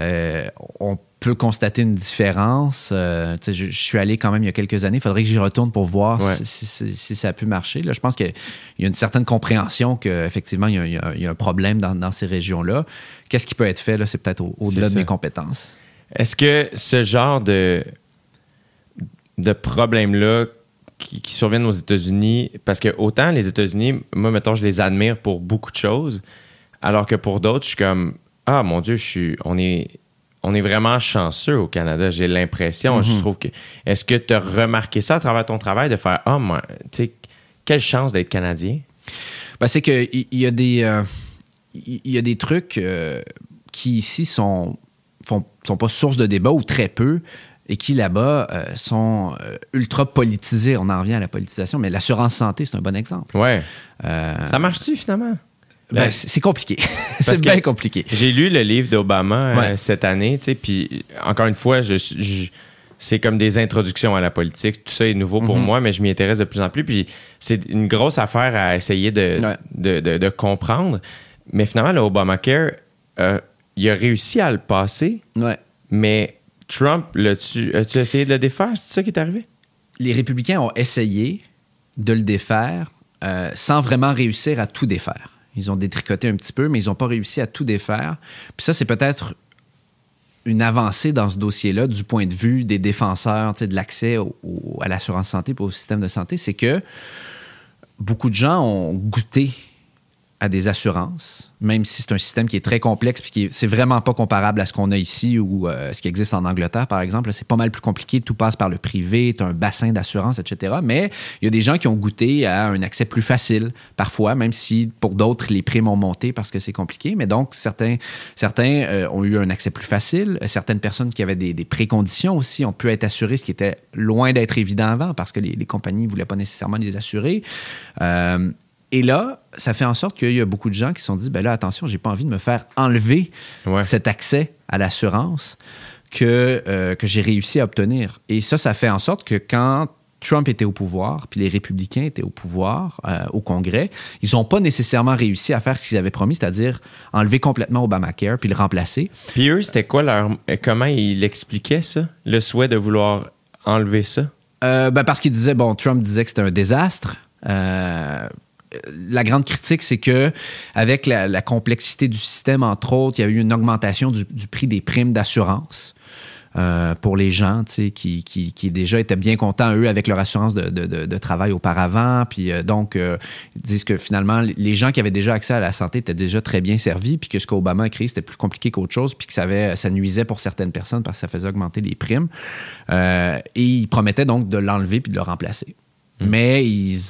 euh, on peut constater une différence? je, je, suis allé quand même il y a quelques années. Il faudrait que j'y retourne pour voir si, ça a pu marcher. Là, je pense qu'il y a une certaine compréhension qu'effectivement, il, il, y a un problème dans, dans ces régions-là. Qu'est-ce qui peut être fait? Là, c'est peut-être au-delà de mes compétences. Est-ce que ce genre de, de problème-là qui, surviennent aux États-Unis, parce que autant les États-Unis, moi, mettons, je les admire pour beaucoup de choses, alors que pour d'autres, je suis comme, ah mon Dieu, je suis, on est, on est vraiment chanceux au Canada, j'ai l'impression. Je mhm. trouve que. Est-ce que tu as remarqué ça à travers ton travail de faire, ah, moi, tu sais, quelle chance d'être Canadien? Ben, c'est qu'il y, y, a des. Euh, il y a des trucs euh, qui ici sont ne sont pas source de débat ou très peu et qui là-bas euh, sont euh, ultra politisés. On en revient à la politisation, mais l'assurance santé, c'est un bon exemple. Ouais. Euh, ça marche-tu finalement? Ben, c'est compliqué. *laughs* c'est bien compliqué. J'ai lu le livre d'Obama cette année, puis encore une fois, je, c'est comme des introductions à la politique. Tout ça est nouveau pour mhm. moi, mais je m'y intéresse de plus en plus. Puis c'est une grosse affaire à essayer de, de, comprendre. Mais finalement, le Obamacare, il a réussi à le passer. Ouais. Mais Trump, as-tu as essayé de le défaire? C'est ça qui est arrivé? Les républicains ont essayé de le défaire euh, sans vraiment réussir à tout défaire. Ils ont détricoté un petit peu, mais ils n'ont pas réussi à tout défaire. Puis ça, c'est peut-être une avancée dans ce dossier-là du point de vue des défenseurs de l'accès à l'assurance santé et au système de santé, c'est que beaucoup de gens ont goûté à des assurances, même si c'est un système qui est très complexe puis qui c'est vraiment pas comparable à ce qu'on a ici ou euh, ce qui existe en Angleterre, par exemple. C'est pas mal plus compliqué. Tout passe par le privé, tu as un bassin d'assurance, etc. Mais il y a des gens qui ont goûté à un accès plus facile, parfois, même si pour d'autres, les primes ont monté parce que c'est compliqué. Mais donc, certains, certains euh, ont eu un accès plus facile. Certaines personnes qui avaient des, préconditions aussi ont pu être assurées, ce qui était loin d'être évident avant parce que les, compagnies ne voulaient pas nécessairement les assurer. Euh, et là, ça fait en sorte qu'il y a beaucoup de gens qui se sont dit, ben là, attention, j'ai pas envie de me faire enlever Ouais. cet accès à l'assurance que, euh, que j'ai réussi à obtenir. Et ça, ça fait en sorte que quand Trump était au pouvoir, puis les républicains étaient au pouvoir, euh, au Congrès, ils n'ont pas nécessairement réussi à faire ce qu'ils avaient promis, c'est-à-dire enlever complètement Obamacare, puis le remplacer. Puis eux, c'était quoi leur. euh, Comment ils expliquaient ça? Le souhait de vouloir enlever ça? Euh, ben parce qu'il disait, bon, Trump disait que c'était un désastre. Euh, la grande critique, c'est que avec la, la complexité du système, entre autres, il y a eu une augmentation du, du prix des primes d'assurance. euh, pour les gens qui, qui, qui déjà étaient bien contents, eux, avec leur assurance de, de, de- de travail auparavant. Puis euh, donc, euh, ils disent que finalement, les gens qui avaient déjà accès à la santé étaient déjà très bien servis, puis que ce qu'Obama a créé, c'était plus compliqué qu'autre chose, puis que ça, avait, ça nuisait pour certaines personnes parce que ça faisait augmenter les primes. Et ils promettaient donc de l'enlever puis de le remplacer. Mais ils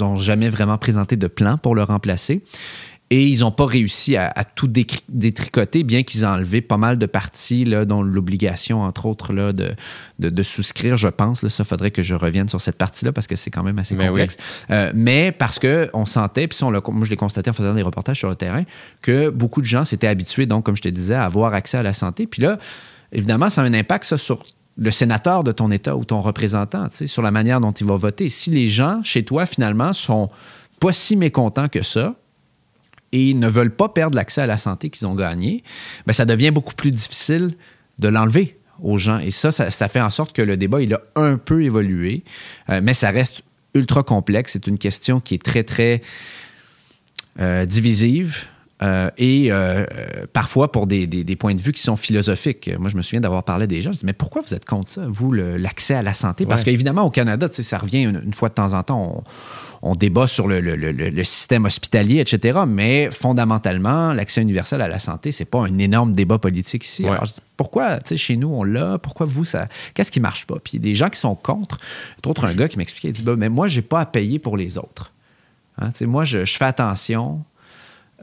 n'ont jamais vraiment présenté de plan pour le remplacer. Et ils n'ont pas réussi à, à tout détricoter, bien qu'ils aient enlevé pas mal de parties, là, dont l'obligation, entre autres, là, de, de, de souscrire, je pense. Là, ça, faudrait que je revienne sur cette partie-là parce que c'est quand même assez complexe. Euh, mais parce qu'on sentait, puis ça, on l'a- moi je l'ai constaté en faisant des reportages sur le terrain, que beaucoup de gens s'étaient habitués, donc, comme je te disais, à avoir accès à la santé. Puis là, évidemment, ça a un impact, ça, sur le sénateur de ton État ou ton représentant, sur la manière dont il va voter. Si les gens, chez toi, finalement, sont pas si mécontents que ça, et ne veulent pas perdre l'accès à la santé qu'ils ont gagné, ben ça devient beaucoup plus difficile de l'enlever aux gens. Et ça, ça, ça fait en sorte que le débat, il a un peu évolué, euh, mais ça reste ultra complexe. C'est une question qui est très, très euh, divisive. Euh, et euh, euh, parfois pour des, des- des points de vue qui sont philosophiques. Moi, je me souviens d'avoir parlé des gens. Je dis, mais pourquoi vous êtes contre ça, vous, l'accès à la santé? Parce Ouais. qu'évidemment, au Canada, ça revient une, une fois de temps en temps. On, on débat sur le, le- le- le système hospitalier, etc. Mais fondamentalement, l'accès universel à la santé, c'est pas un énorme débat politique ici. Ouais. Alors, je dis, pourquoi, chez nous, on l'a? Pourquoi vous, ça. Qu'est-ce qui marche pas? Puis des gens qui sont contre. Entre autres, un gars qui m'expliquait, il dit, bah, mais moi, j'ai pas à payer pour les autres. Hein, moi, je, je fais attention.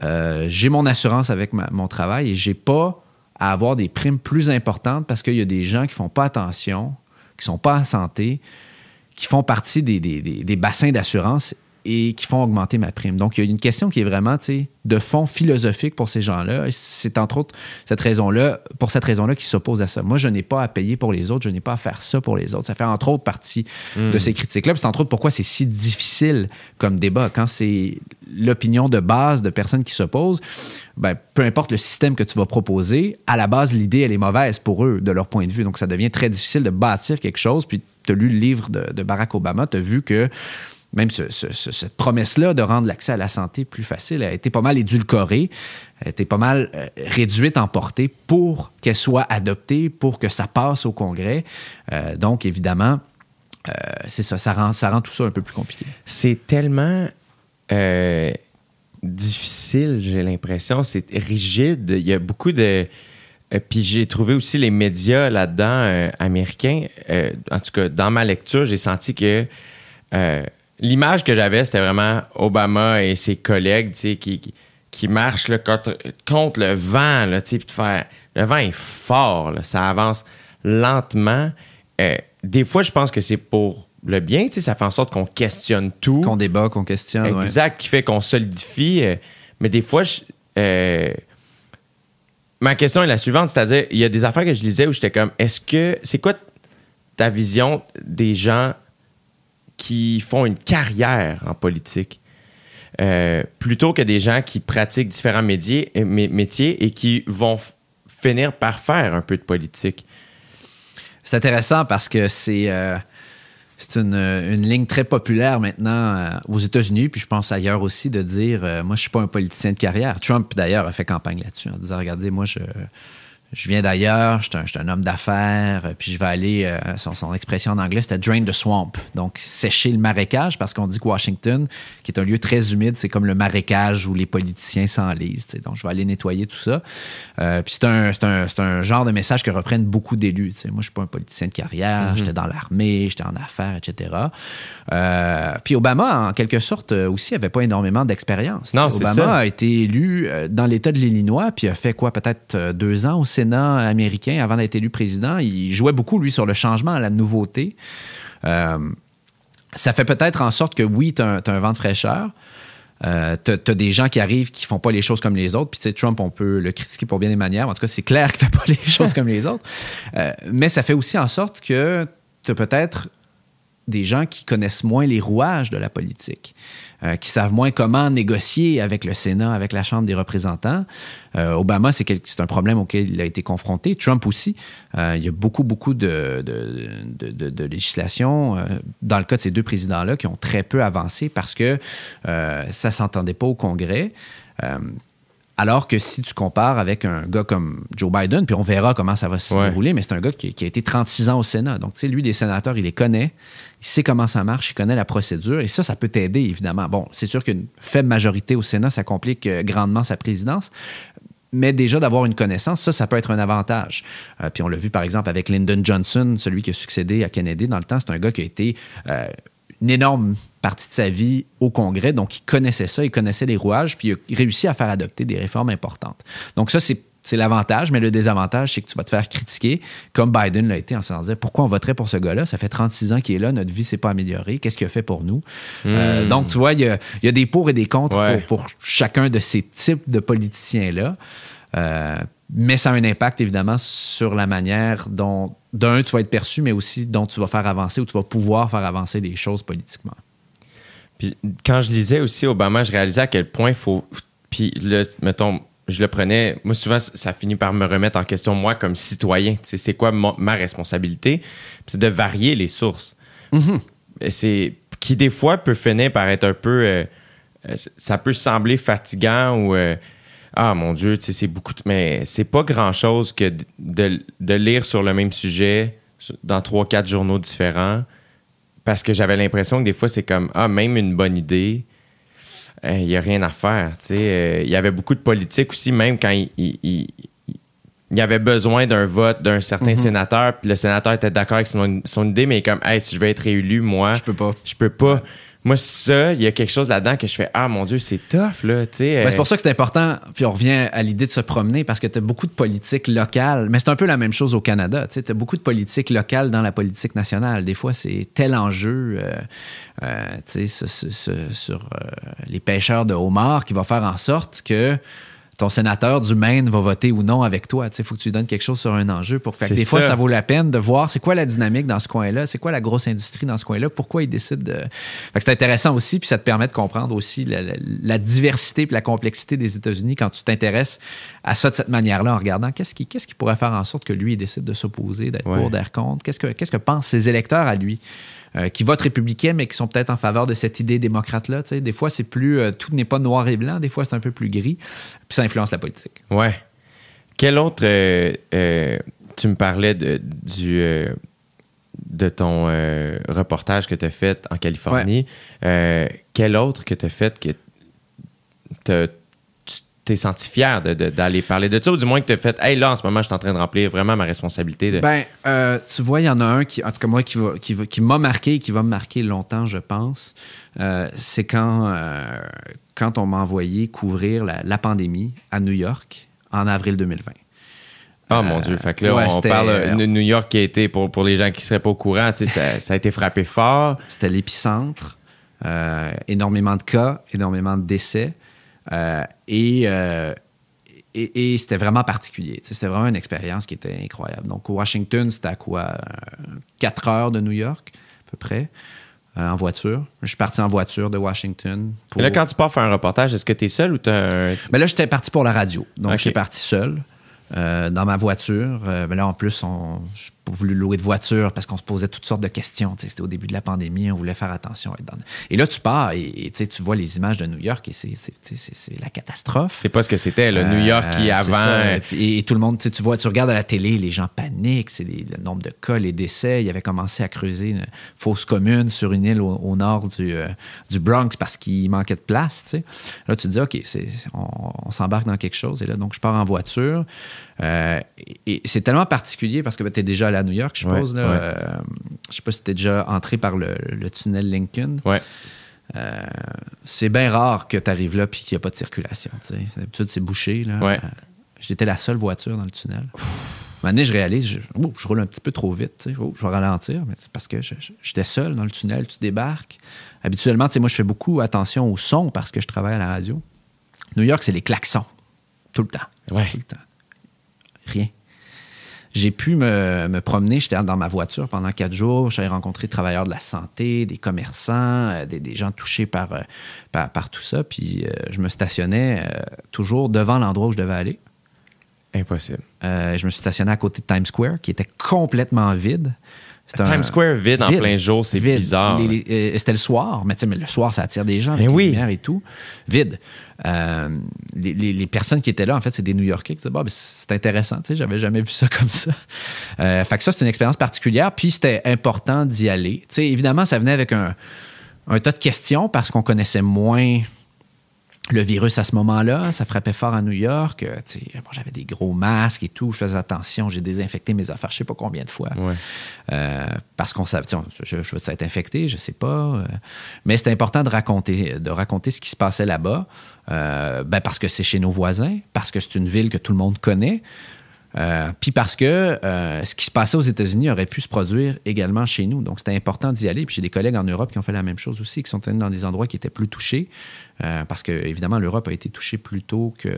Euh, j'ai mon assurance avec mon travail et j'ai pas à avoir des primes plus importantes parce qu'il y a des gens qui font pas attention, qui sont pas en santé, qui font partie des bassins d'assurance et qui font augmenter ma prime. Donc, il y a une question qui est vraiment de fond philosophique pour ces gens-là. C'est entre autres cette raison-là, pour cette raison-là qu'ils s'opposent à ça. Moi, je n'ai pas à payer pour les autres, je n'ai pas à faire ça pour les autres. Ça fait entre autres partie de ces critiques-là. C'est entre autres pourquoi c'est si difficile comme débat. Quand c'est l'opinion de base de personnes qui s'opposent, ben, peu importe le système que tu vas proposer, à la base, l'idée, elle est mauvaise pour eux, de leur point de vue. Donc, ça devient très difficile de bâtir quelque chose. Puis, tu as lu le livre de, de Barack Obama, tu as vu que même ce- ce- ce- cette promesse-là de rendre l'accès à la santé plus facile a été pas mal édulcorée, a été pas mal euh, réduite en portée pour qu'elle soit adoptée, pour que ça passe au Congrès. Euh, donc, évidemment, euh, c'est ça, ça rend, ça rend tout ça un peu plus compliqué. C'est tellement difficile, j'ai l'impression. C'est rigide. Il y a beaucoup de. puis j'ai trouvé aussi les médias là-dedans américains. En tout cas, dans ma lecture, j'ai senti que l'image que j'avais, c'était vraiment Obama et ses collègues, tu sais, qui, qui, qui marchent là, contre, contre le vent, là, tu sais, puis de faire. Le vent est fort, là, ça avance lentement. Euh, des fois, je pense que c'est pour le bien, tu sais, ça fait en sorte qu'on questionne tout. Qu'on débat, qu'on questionne. ouais. Exact, qui fait qu'on solidifie. euh, mais des fois, je- euh, ma question est la suivante, c'est-à-dire, il y a des affaires que je lisais où j'étais comme, est-ce que, c'est quoi ta vision des gens qui font une carrière en politique? Euh, plutôt que des gens qui pratiquent différents métiers, euh, mé- métiers et qui vont finir par faire un peu de politique. C'est intéressant parce que c'est euh, une, une ligne très populaire maintenant aux États-Unis, puis je pense ailleurs aussi, de dire moi, je suis pas un politicien de carrière. Trump, d'ailleurs, a fait campagne là-dessus en disant regardez, moi, je. Je viens d'ailleurs, je suis un, homme d'affaires, euh, puis je vais aller, euh, son, son expression en anglais, c'était drain the swamp. Donc, sécher le marécage, parce qu'on dit que Washington, qui est un lieu très humide, c'est comme le marécage où les politiciens s'enlisent. Donc, je vais aller nettoyer tout ça. Euh, puis c'est un, genre de message que reprennent beaucoup d'élus. Moi, je suis pas un politicien de carrière, j'étais dans l'armée, j'étais en affaires, etc. Euh, puis Obama, en quelque sorte, aussi, avait pas énormément d'expérience. Obama ça. a été élu dans l'État de l'Illinois, puis a fait quoi, peut-être deux ans au Sénat américain avant d'être élu président. Il jouait beaucoup, lui, sur le changement, la nouveauté. Euh, ça fait peut-être en sorte que oui, tu as, un vent de fraîcheur. Euh, tu as, des gens qui arrivent qui font pas les choses comme les autres. Puis, tu sais, Trump, on peut le critiquer pour bien des manières. En tout cas, c'est clair qu'il fait pas *laughs* les choses comme les autres. Euh, mais ça fait aussi en sorte que tu as peut-être des gens qui connaissent moins les rouages de la politique. Euh, qui savent moins comment négocier avec le Sénat, avec la Chambre des représentants. Euh, Obama, c'est un problème auquel il a été confronté. Trump aussi. Euh, il y a beaucoup, beaucoup de, de, législation, dans le cas de ces deux présidents-là, qui ont très peu avancé parce que ça ne s'entendait pas au Congrès. Alors que si tu compares avec un gars comme Joe Biden, puis on verra comment ça va se dérouler, mais c'est un gars qui, a été 36 ans au Sénat. Donc, tu sais, lui, les sénateurs, il les connaît, il sait comment ça marche, il connaît la procédure, et ça, ça peut t'aider, évidemment. Bon, c'est sûr qu'une faible majorité au Sénat, ça complique euh, grandement sa présidence, mais déjà d'avoir une connaissance, ça, ça peut être un avantage. Euh, puis on l'a vu par exemple avec Lyndon Johnson, celui qui a succédé à Kennedy dans le temps. C'est un gars qui a été euh, une énorme partie de sa vie au Congrès, donc il connaissait ça, il connaissait les rouages, puis il a réussi à faire adopter des réformes importantes. Donc ça, c'est c'est l'avantage, mais le désavantage, c'est que tu vas te faire critiquer, comme Biden l'a été en se disant pourquoi on voterait pour ce gars-là? Ça fait 36 ans qu'il est là, notre vie s'est pas améliorée. Qu'est-ce qu'il a fait pour nous? Euh, hmm. Donc, tu vois, il y a, des pour et des contre pour, chacun de ces types de politiciens-là. Euh, mais ça a un impact, évidemment, sur la manière dont, d'un, tu vas être perçu, mais aussi dont tu vas faire avancer ou tu vas pouvoir faire avancer des choses politiquement. Puis quand je lisais aussi Obama, je réalisais à quel point il faut. Puis là, mettons, je le prenais. Moi, souvent, ça finit par me remettre en question, moi, comme citoyen. C'est quoi ma, responsabilité? C'est de varier les sources. Mm-hmm. C'est qui, des fois, peut finir par être un peu. Euh, euh, ça peut sembler fatigant ou. Euh, ah mon Dieu, c'est beaucoup. Mais c'est pas grand chose que de, de, lire sur le même sujet dans trois, quatre journaux différents parce que j'avais l'impression que des fois, c'est comme, ah, même une bonne idée, il n'y a rien à faire. Euh, il y avait beaucoup de politique aussi, même quand il, il, y avait besoin d'un vote d'un certain mhm. sénateur, puis le sénateur était d'accord avec son, son, idée, mais comme, hey, si je veux être réélu, moi, je peux pas. Je peux pas moi, ça, il y a quelque chose là-dedans que je fais Ah mon Dieu, c'est tough, là. c'est pour ça que c'est important. Puis on revient à l'idée de se promener parce que tu as beaucoup de politique locale. Mais c'est un peu la même chose au Canada. Tu as beaucoup de politique locale dans la politique nationale. Des fois, c'est tel enjeu euh, euh, sur euh, les pêcheurs de homards qui va faire en sorte que ton sénateur du Maine va voter ou non avec toi. Il faut que tu lui donnes quelque chose sur un enjeu. Pour que des fois, ça vaut la peine de voir c'est quoi la dynamique dans ce coin-là, c'est quoi la grosse industrie dans ce coin-là, pourquoi ils décident de. c'est intéressant aussi, puis ça te permet de comprendre aussi la, diversité et la complexité des États-Unis quand tu t'intéresses à ça de cette manière-là en regardant qu'est-ce qui, qu'est-ce qui pourrait faire en sorte que lui décide de s'opposer, d'être pour, d'être contre, qu'est-ce que, qu'est-ce que pensent ses électeurs à lui? Euh, qui votent républicains, mais qui sont peut-être en faveur de cette idée démocrate-là. Des fois, c'est plus. Euh, tout n'est pas noir et blanc, des fois, c'est un peu plus gris. Puis ça influence la politique. Ouais. Quel autre. Euh, tu me parlais de, du. de ton reportage que tu as fait en Californie. quel autre que tu as fait que t'es senti fier d'aller parler de ça, ou du moins que t'as fait, hey, là, en ce moment, je suis en train de remplir vraiment ma responsabilité. De... Ben, euh, tu vois, il y en a un qui, en tout cas, moi, qui, va, qui, qui m'a marqué, qui va me marquer longtemps, je pense. Euh, c'est quand, euh, quand on m'a envoyé couvrir la, pandémie à New York en avril 2020. Oh ah, mon Dieu, fait que là, on parle de New York qui a été, pour, pour les gens qui ne seraient pas au courant, ça, ça a été frappé fort. C'était l'épicentre. énormément de cas, énormément de décès. Euh, euh, et, et, c'était vraiment particulier. C'était vraiment une expérience qui était incroyable. Donc, Washington, c'était à quoi? 4 euh, heures de New York, à peu près, en voiture. Je suis parti en voiture de Washington. Et là, quand tu pars faire un reportage, est-ce que tu es seul ou tu as Mais là, j'étais parti pour la radio. Donc, je suis parti seul. dans ma voiture. mais là, en plus, on, voulu louer de voiture parce qu'on se posait toutes sortes de questions. C'était au début de la pandémie, on voulait faire attention. Et là, tu pars et, tu vois les images de New York et c'est la catastrophe. C'est pas ce que c'était, le New York qui euh, avant. Et, tout le monde, tu vois, tu regardes à la télé, les gens paniquent, c'est le nombre de cas, les décès. Il avait commencé à creuser une fosse commune sur une île au, nord du, euh, du, Bronx parce qu'il manquait de place. Là, tu te dis, OK, on, on s'embarque dans quelque chose. Et là, donc, je pars en voiture. Euh, et, c'est tellement particulier parce que ben, tu es déjà allé à New York, je suppose. Là, euh, je sais pas si tu es déjà entré par le, tunnel Lincoln. Ouais. Euh, c'est bien rare que tu arrives là et qu'il n'y a pas de circulation. D'habitude, c'est bouché. Là. J'étais la seule voiture dans le tunnel. donné, je réalise, je, oh, je roule un petit peu trop vite. Oh, je vais ralentir, mais c'est parce que j'étais seul dans le tunnel, tu débarques. Habituellement, moi, je fais beaucoup attention au son parce que je travaille à la radio. New York, c'est les klaxons. Tout le temps. Ouais. Tout le temps. Rien. J'ai pu me, me promener, j'étais dans ma voiture pendant quatre jours, j'allais rencontrer des travailleurs de la santé, des commerçants, euh, des, des gens touchés par, euh, par, par tout ça. Puis euh, je me stationnais euh, toujours devant l'endroit où je devais aller. Impossible. Euh, je me suis stationné à côté de Times Square, qui était complètement vide. Un- Times Square vide, en plein jour, c'est bizarre. Euh, C'était le soir, mais mais le soir, ça attire des gens avec Mais les oui. lumières et tout. Vide. Euh, les, les- les personnes qui étaient là, en fait, c'est des New-Yorkais qui disaient, bah, ben, c'est intéressant, tu sais, j'avais jamais vu ça *laughs* comme ça. Euh, fait que ça, c'est une expérience particulière, puis c'était important d'y aller. Tu sais, évidemment, ça venait avec un, un tas de questions parce qu'on connaissait moins le virus à ce moment-là, ça frappait fort à New York. Euh, bon, J'avais des gros masques et tout. Je faisais attention. J'ai désinfecté mes affaires, je sais pas combien de fois. Ouais. Euh, parce qu'on savait, je, je veux être infecté, je sais pas. euh, mais c'était important de raconter, de raconter ce qui se passait là-bas. Ben parce que c'est chez nos voisins, parce que c'est une ville que tout le monde connaît. Euh, puis parce que euh, ce qui se passait aux États-Unis aurait pu se produire également chez nous. Donc, c'était important d'y aller. Puis j'ai des collègues en Europe qui ont fait la même chose aussi, qui sont allés dans des endroits qui étaient plus touchés. Euh, parce que, évidemment, l'Europe a été touchée plus tôt que,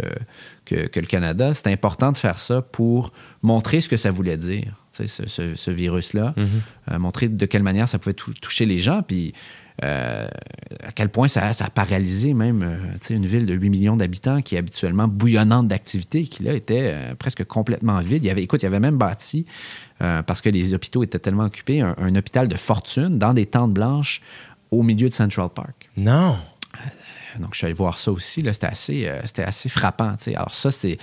que, que le Canada. C'était important de faire ça pour montrer ce que ça voulait dire, ce, ce- ce virus-là. Euh, montrer de quelle manière ça pouvait tou- toucher les gens. Puis euh, à quel point ça, ça a paralysé même euh, une ville de 8 millions d'habitants qui est habituellement bouillonnante d'activité, qui là était euh, presque complètement vide. Il y avait, écoute, il y avait même bâti, parce que les hôpitaux étaient tellement occupés, un, un hôpital de fortune dans des tentes blanches au milieu de Central Park. Non. Donc, je suis allé voir ça aussi. C'était assez, frappant. Alors, ça, c'est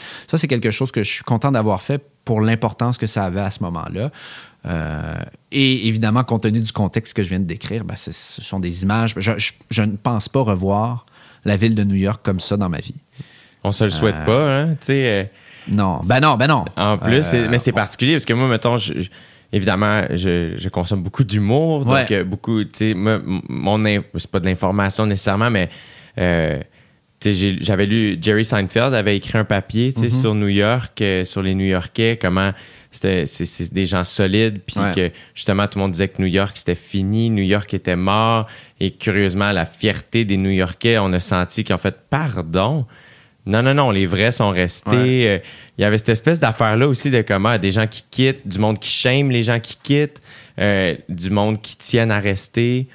quelque chose que je suis content d'avoir fait pour l'importance que ça avait à ce moment-là. Euh, et évidemment, compte tenu du contexte que je viens de décrire, ben, ce sont des images. Je, je- je ne pense pas revoir la ville de New York comme ça dans ma vie. On se le souhaite pas, hein. Euh, Non, ben non, ben non. En plus, Euh, mais c'est particulier parce que moi, mettons, je- évidemment, je, consomme beaucoup d'humour. Donc, Ouais. euh, beaucoup, tu sais, mon. in- C'est pas de l'information nécessairement, mais. J'avais lu Jerry Seinfeld avait écrit un papier Mm-hmm. sur New York, euh, sur les New Yorkais, comment c'était c'est, des gens solides, puis Ouais. que justement tout le monde disait que New York c'était fini, New York était mort, et curieusement la fierté des New Yorkais, on a senti qu'ils ont fait pardon? Non, non, non, les vrais sont restés. Ouais. Euh, Il y avait cette espèce d'affaire-là aussi de comment des gens qui quittent, du monde qui shame les gens qui quittent, euh, du monde qui tiennent à rester.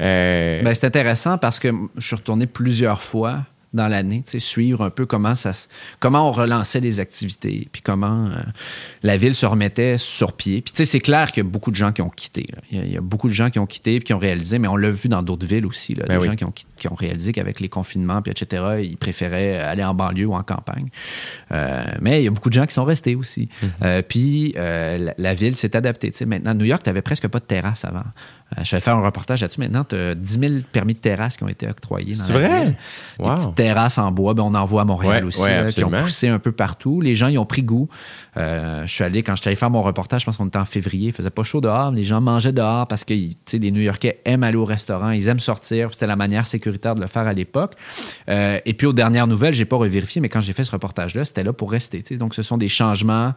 Ben, c'est intéressant parce que je suis retourné plusieurs fois dans l'année, tu sais, suivre un peu comment ça comment on relançait les activités, puis comment euh, la ville se remettait sur pied. Puis tu sais, c'est clair qu'il y a beaucoup de gens qui ont quitté. Il, y a, il y a beaucoup de gens qui ont quitté puis qui ont réalisé, mais on l'a vu dans d'autres villes aussi, là, Ben des oui. gens qui ont, qui, ont réalisé qu'avec les confinements, puis etc., ils préféraient aller en banlieue ou en campagne. Euh, mais il y a beaucoup de gens qui sont restés aussi. Mm-hmm. Euh, puis la, la ville s'est adaptée. Tu sais, maintenant, New York, tu n'avais presque pas de terrasse avant. Euh, je vais faire un reportage là-dessus. Maintenant, tu as 10 000 permis de terrasse qui ont été octroyés. C'est vrai? ville. Wow. Des petites terrasses en bois, ben, on en voit à Montréal Ouais, aussi, ouais, là, qui ont poussé un peu partout. Les gens, ils ont pris goût. Euh, je suis allé, quand je suis allé faire mon reportage, je pense qu'on était en février, il faisait pas chaud dehors, mais les gens mangeaient dehors parce que les New-Yorkais aiment aller au restaurant, ils aiment sortir. C'était la manière sécuritaire de le faire à l'époque. Euh, et puis, aux dernières nouvelles, j'ai pas revérifié, mais quand j'ai fait ce reportage-là, c'était là pour rester. Donc, ce sont des changements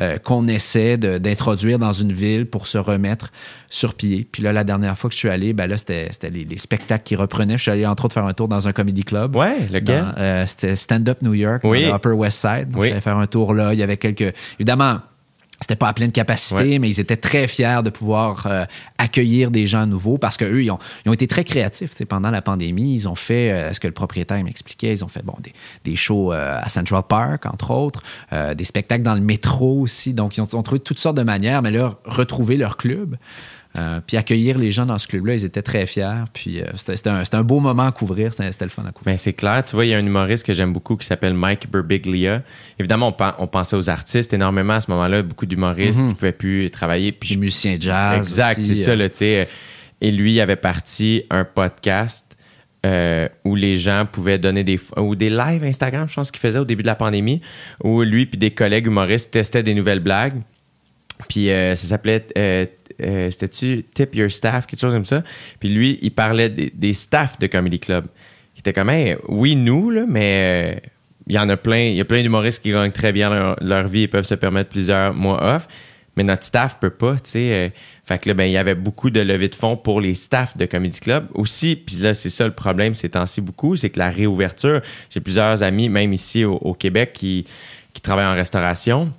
euh, qu'on essaie d'introduire dans une ville pour se remettre sur pied. Puis là, la dernière fois que je suis allé, ben là, c'était les, les spectacles qui reprenaient. Je suis allé, entre autres, faire un tour dans un comedy club. Ouais, lequel? Euh, c'était Stand Up New York, Oui. dans le Upper West Side. Oui. J'allais faire un tour là. Il y avait quelques. Évidemment, c'était pas à pleine capacité, Ouais. mais ils étaient très fiers de pouvoir euh, accueillir des gens nouveaux parce qu'eux, ils ont, ils ont été très créatifs. Pendant la pandémie, ils ont fait euh, ce que le propriétaire m'expliquait. Ils ont fait bon, des, des shows euh, à Central Park, entre autres, des spectacles dans le métro aussi. Donc, ils ont, ont trouvé toutes sortes de manières, mais là, retrouver leur club. Euh, puis accueillir les gens dans ce club-là, ils étaient très fiers. Puis euh, c'était c'était un, c'était un beau moment à couvrir. C'était le fun à couvrir. Ben, c'est clair. Tu vois, il y a un humoriste que j'aime beaucoup qui s'appelle Mike Birbiglia. Évidemment, on, pen- on pensait aux artistes énormément à ce moment-là. Beaucoup d'humoristes qui ne pouvaient plus travailler. Puis je- musiciens jazz. exact, c'est ça, euh, tu sais. Et lui, il avait parti un podcast euh, où les gens pouvaient donner des... ou des lives Instagram, je pense qu'il faisait au début de la pandémie, où lui puis des collègues humoristes testaient des nouvelles blagues. Puis euh, ça s'appelait, euh, euh, c'était-tu Tip Your Staff, quelque chose comme ça? Puis lui, il parlait des, des staffs de Comedy Club. Il était comme, Hey, oui, nous, là, mais, euh, il y en a plein, il y a plein d'humoristes qui gagnent très bien leur, vie et peuvent se permettre plusieurs mois off. Mais notre staff peut pas, tu sais. euh, fait que là, ben, il y avait beaucoup de levées de fonds pour les staffs de Comedy Club aussi. Puis là, c'est ça le problème ces temps-ci beaucoup, c'est que la réouverture, j'ai plusieurs amis, même ici au, Québec, qui, qui travaillent en restauration.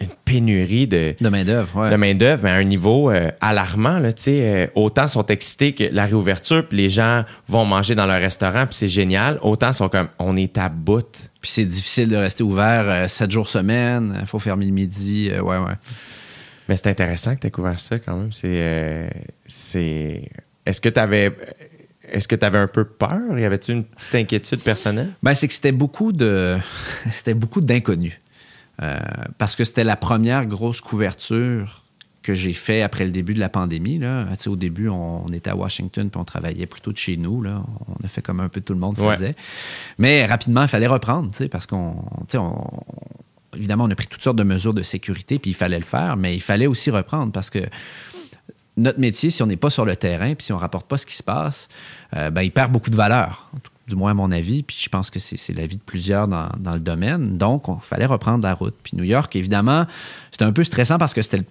Une pénurie de, De main-d'œuvre, ouais. de main-d'œuvre, mais à un niveau euh, alarmant. Là, euh, autant sont excités que la réouverture, puis les gens vont manger dans leur restaurant, puis c'est génial. Autant sont comme, on est à bout. Puis c'est difficile de rester ouvert 7 jours semaine. Il faut fermer le midi. euh, ouais, ouais. Mais c'est intéressant que tu aies couvert ça quand même. C'est. euh, c'est... Est-ce que tu avais. Est-ce que tu avais un peu peur? Y avait-tu une petite inquiétude personnelle? Ben, c'est que c'était beaucoup de *laughs* c'était beaucoup d'inconnus. Euh, parce que c'était la première grosse couverture que j'ai fait après le début de la pandémie. Là. Tu sais, au début, on, on était à Washington puis on travaillait plutôt de chez nous. Là. On a fait comme un peu tout le monde Ouais. faisait. Mais rapidement, il fallait reprendre, tu sais, parce qu'on, tu sais, on, évidemment, on a pris toutes sortes de mesures de sécurité, puis il fallait le faire, mais il fallait aussi reprendre parce que notre métier, si on n'est pas sur le terrain, puis si on rapporte pas ce qui se passe, euh, ben, il perd beaucoup de valeur, du moins à mon avis, puis je pense que c'est l'avis de plusieurs dans, dans le domaine. Donc, il fallait reprendre la route. Puis New York, évidemment, c'était un peu stressant parce que c'était le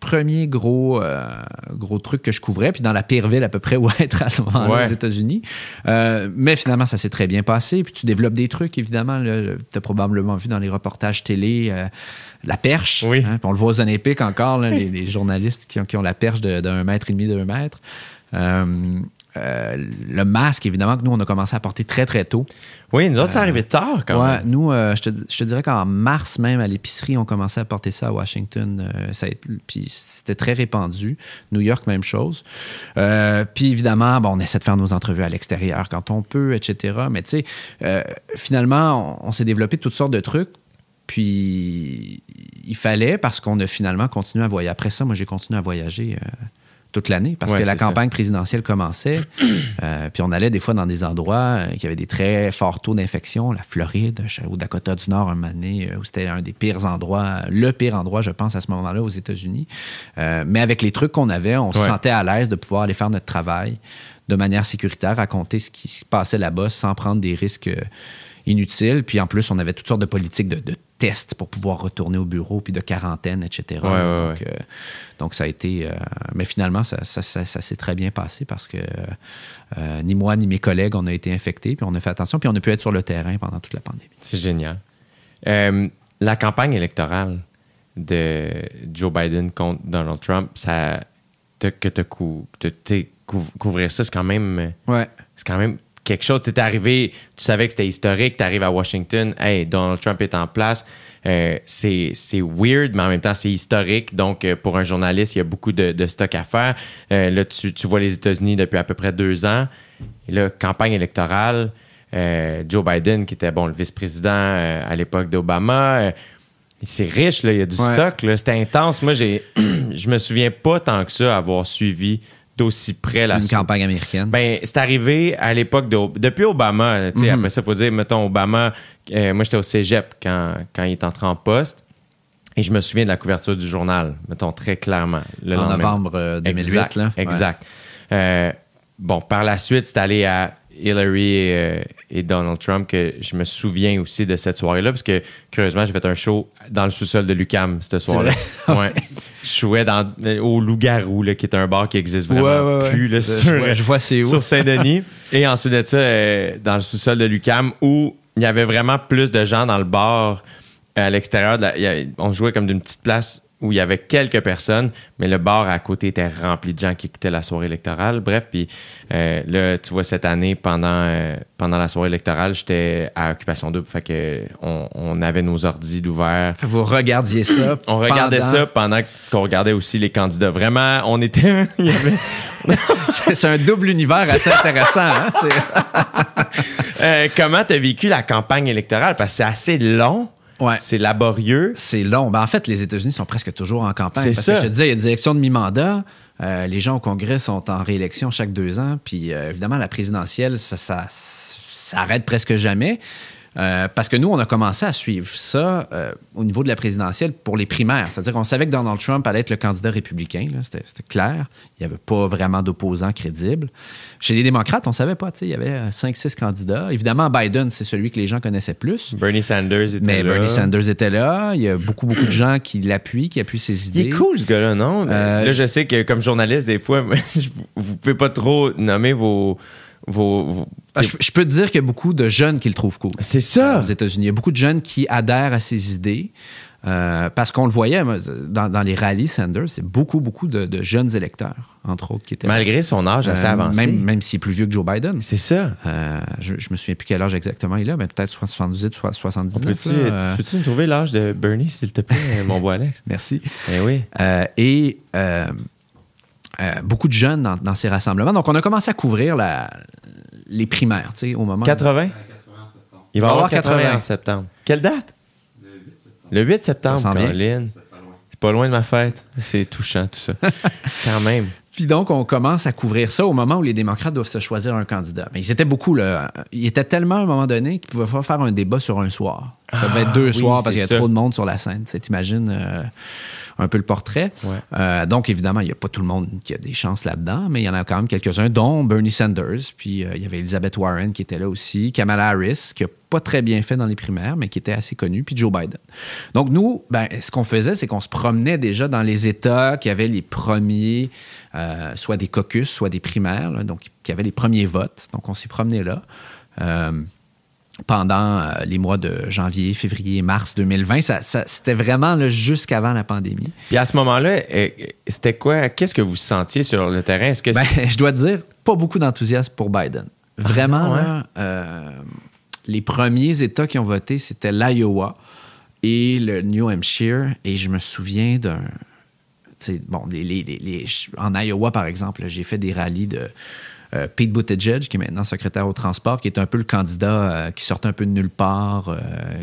premier gros, euh, gros truc que je couvrais, puis dans la pire ville à peu près où *laughs* être à ce moment-là Ouais. aux États-unis. Euh, mais finalement, ça s'est très bien passé. Puis tu développes des trucs, évidemment. Tu as probablement vu dans les reportages télé euh, la perche. Oui. hein, puis on le voit aux Olympiques encore, là, les, les journalistes qui ont, qui ont la perche de- d'un mètre et demi, deux mètres. Euh, euh, le masque, évidemment, que nous, on a commencé à porter très, très tôt. Oui, nous autres, c'est arrivé tard quand Ouais, même. nous, euh, je, te, je te dirais qu'en mars même, à l'épicerie, on commençait à porter ça à Washington. euh, ça puis c'était très répandu. New York, même chose. Euh, puis évidemment, bon, on essaie de faire nos entrevues à l'extérieur quand on peut, etc. Mais tu sais, euh, finalement, on, on s'est développé toutes sortes de trucs. Puis il fallait, parce qu'on a finalement continué à voyager. Après ça, moi, j'ai continué à voyager. euh, toute l'année parce Ouais, que la ça. campagne présidentielle commençait. *clears throat* Euh, puis on allait des fois dans des endroits euh, qui avaient des très forts taux d'infection, la Floride, au Dakota du Nord, un moment donné, euh, où c'était un des pires endroits, le pire endroit, je pense, à ce moment-là aux États-Unis. Euh, mais avec les trucs qu'on avait, on se sentait à l'aise de pouvoir aller faire notre travail de manière sécuritaire, raconter ce qui se passait là-bas sans prendre des risques inutiles. Puis en plus, on avait toutes sortes de politiques de, de tests pour pouvoir retourner au bureau, puis de quarantaine, etc. Ouais, ouais, donc, euh, donc, ça a été. euh, mais finalement, ça, ça- ça- ça s'est très bien passé parce que euh, ni moi ni mes collègues, on a été infectés, puis on a fait attention, puis on a pu être sur le terrain pendant toute la pandémie. C'est génial. La campagne électorale de Joe Biden contre Donald Trump, ça, que cou, te- couvrir ça, c'est quand même. Ouais. c'est quand même quelque chose. Tu arrivé, tu savais que c'était historique, tu arrives à Washington, hey, Donald Trump est en place. Euh, c'est weird, mais en même temps, c'est historique. Donc, euh, pour un journaliste, il y a beaucoup de, de stock à faire. Euh, là, tu, tu vois les États-Unis depuis à peu près deux ans. Et là, campagne électorale, Joe Biden, qui était bon, le vice-président à l'époque d'Obama, c'est riche, là, il y a du Ouais. stock. C'était intense. Moi, *clears throat* je me souviens pas tant que ça avoir suivi d'aussi près la Une campagne américaine. ben, c'est arrivé à l'époque de. Depuis Obama, tu sais, après ça, il faut dire, mettons, Obama, euh, moi, j'étais au cégep quand, quand il est entré en poste. Et je me souviens de la couverture du journal, mettons, très clairement. le en lendemain. novembre euh, 2008. Exact. là. Ouais. exact. Euh, bon, par la suite, c'est allé à Hillary et, euh, et Donald Trump que je me souviens aussi de cette soirée-là, parce que curieusement, j'ai fait un show dans le sous-sol de Lucam cette soirée-là. *laughs* Ouais. Je jouais dans, au Loup-Garou, qui est un bar qui existe vraiment Ouais, ouais, ouais. plus. là, sur- je vois- je vois c'est où. Sur Saint-Denis. et ensuite de ça, euh, dans le sous-sol de Lucam, où il y avait vraiment plus de gens dans le bar à l'extérieur. de la- il y a- on jouait comme d'une petite place où il y avait quelques personnes, mais le bar à côté était rempli de gens qui écoutaient la soirée électorale. Bref, puis euh, là, tu vois, cette année, pendant, euh, pendant la soirée électorale, j'étais à Occupation Double. Fait que on, on avait nos ordis d'ouvert. Vous regardiez ça. *clears throat* On regardait pendant- ça pendant qu'on regardait aussi les candidats. Vraiment, on était... avait- *laughs* C'est un double univers assez intéressant. Hein? *laughs* Euh, comment tu as vécu la campagne électorale? Parce que c'est assez long, Ouais. c'est laborieux. C'est long. Ben, en fait, les États-Unis sont presque toujours en campagne. C'est parce ça. que je te disais, il y a des élections de mi-mandat. Euh, les gens au Congrès sont en réélection chaque deux ans. Puis euh, évidemment, la présidentielle, ça, ça, ça arrête presque jamais. Euh, parce que nous, on a commencé à suivre ça euh, au niveau de la présidentielle pour les primaires. C'est-à-dire qu'on savait que Donald Trump allait être le candidat républicain. C'était clair. Il n'y avait pas vraiment d'opposant crédible. Chez les démocrates, on ne savait pas. Il y avait 5-6 candidats. Évidemment, Biden, c'est celui que les gens connaissaient plus. Bernie Sanders était Mais là. Bernie Sanders était là. Il y a beaucoup, beaucoup de gens qui l'appuient, qui appuient ses idées. Il est cool, ce gars-là, non? Euh, là, je sais que comme journaliste, des fois, *laughs* vous pouvez pas trop nommer vos. Vos, vos- Ah, je, je peux te dire qu'il y a beaucoup de jeunes qui le trouvent cool. c'est ça! aux États-Unis. Il y a beaucoup de jeunes qui adhèrent à ses idées. euh, parce qu'on le voyait dans, dans les rallyes Sanders, c'est beaucoup, beaucoup de, de jeunes électeurs, entre autres, qui étaient là. Malgré son âge assez Euh, avancé. Même, même s'il est plus vieux que Joe Biden. C'est ça. Euh, je, je me souviens plus quel âge exactement il a, mais peut-être 78, soit 79. Peux-tu euh, peux-tu nous trouver l'âge de Bernie, s'il te plaît, mon beau Alex? *laughs* merci. Eh oui. Euh, et euh, beaucoup de jeunes dans, dans ces rassemblements. Donc, on a commencé à couvrir la- les primaires, tu sais, au moment. 80? Il va y avoir 80, 80. en septembre. Quelle date? Le 8 septembre. Ça sent bien. Caroline. C'est pas loin de ma fête. C'est touchant, tout ça. *laughs* Quand même. Puis donc, on commence à couvrir ça au moment où les démocrates doivent se choisir un candidat. Mais ils étaient beaucoup, là. Ils étaient tellement à un moment donné qu'ils pouvaient pas faire un débat sur un soir. Ça devait être deux oui, soirs parce qu'il y a ça. trop de monde sur la scène. Tu sais, T'imagines euh, un peu le portrait. Ouais. Euh, donc, évidemment, il n'y a pas tout le monde qui a des chances là-dedans, mais il y en a quand même quelques-uns, dont Bernie Sanders. Puis euh, il y avait Elizabeth Warren qui était là aussi, Kamala Harris, qui a pas très bien fait dans les primaires, mais qui était assez connue, puis Joe Biden. Donc, nous, ben, ce qu'on faisait, c'est qu'on se promenait déjà dans les États qui avaient les premiers, euh, soit des caucus, soit des primaires, là, donc qui avaient les premiers votes. Donc, on s'y promenait là. Euh, pendant euh, les mois de janvier, février, mars 2020. Ça, ça- C'était vraiment jusqu'avant la pandémie. Puis à ce moment-là, euh, c'était quoi? Qu'est-ce que vous sentiez sur le terrain? Est-ce que Ben, je dois te dire, pas beaucoup d'enthousiasme pour Biden. Vraiment, non, hein? là, euh, les premiers États qui ont voté, c'était l'Iowa et le New Hampshire. Et je me souviens d'un. Bon, les- les- les- les- en Iowa, par exemple, j'ai fait des rallyes de euh, Pete Buttigieg, qui est maintenant secrétaire au transport, qui est un peu le candidat euh, qui sortait un peu de nulle part, euh,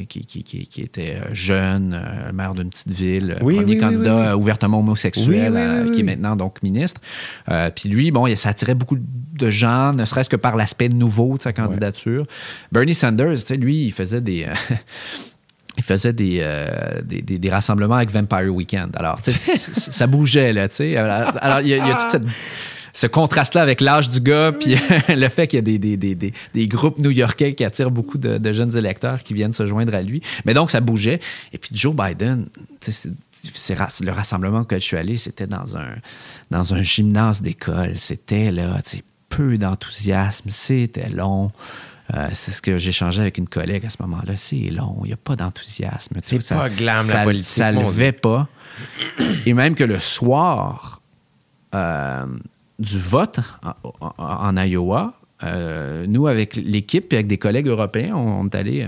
qui, qui- qui- qui était jeune, maire d'une petite ville, Oui, premier oui, candidat oui, ouvertement homosexuel, qui est maintenant donc ministre. Puis lui, bon, il- ça attirait beaucoup de gens, ne serait-ce que par l'aspect nouveau de sa candidature. Bernie Sanders, tu sais, lui, il faisait des. *laughs* Il faisait des, euh, des, des- des rassemblements avec Vampire Weekend. Alors, ça bougeait, là, tu sais. Alors, il y y a tout cette- ce contraste-là avec l'âge du gars, puis *laughs* le fait qu'il y a des, des, des, des, des groupes new-yorkais qui attirent beaucoup de, de jeunes électeurs qui viennent se joindre à lui. Mais donc, ça bougeait. Et puis, Joe Biden, c'est- le rassemblement auquel je suis allé, c'était dans un, dans un gymnase d'école. C'était, là, peu d'enthousiasme, c'était long. Euh, c'est ce que j'ai changé avec une collègue à ce moment-là. C'est long, il n'y a pas d'enthousiasme. C'est pas glam, la ça, politique, Ça levait pas. Et même que le soir euh, du vote en, Iowa, euh, nous, avec l'équipe et avec des collègues européens, on, est allé euh,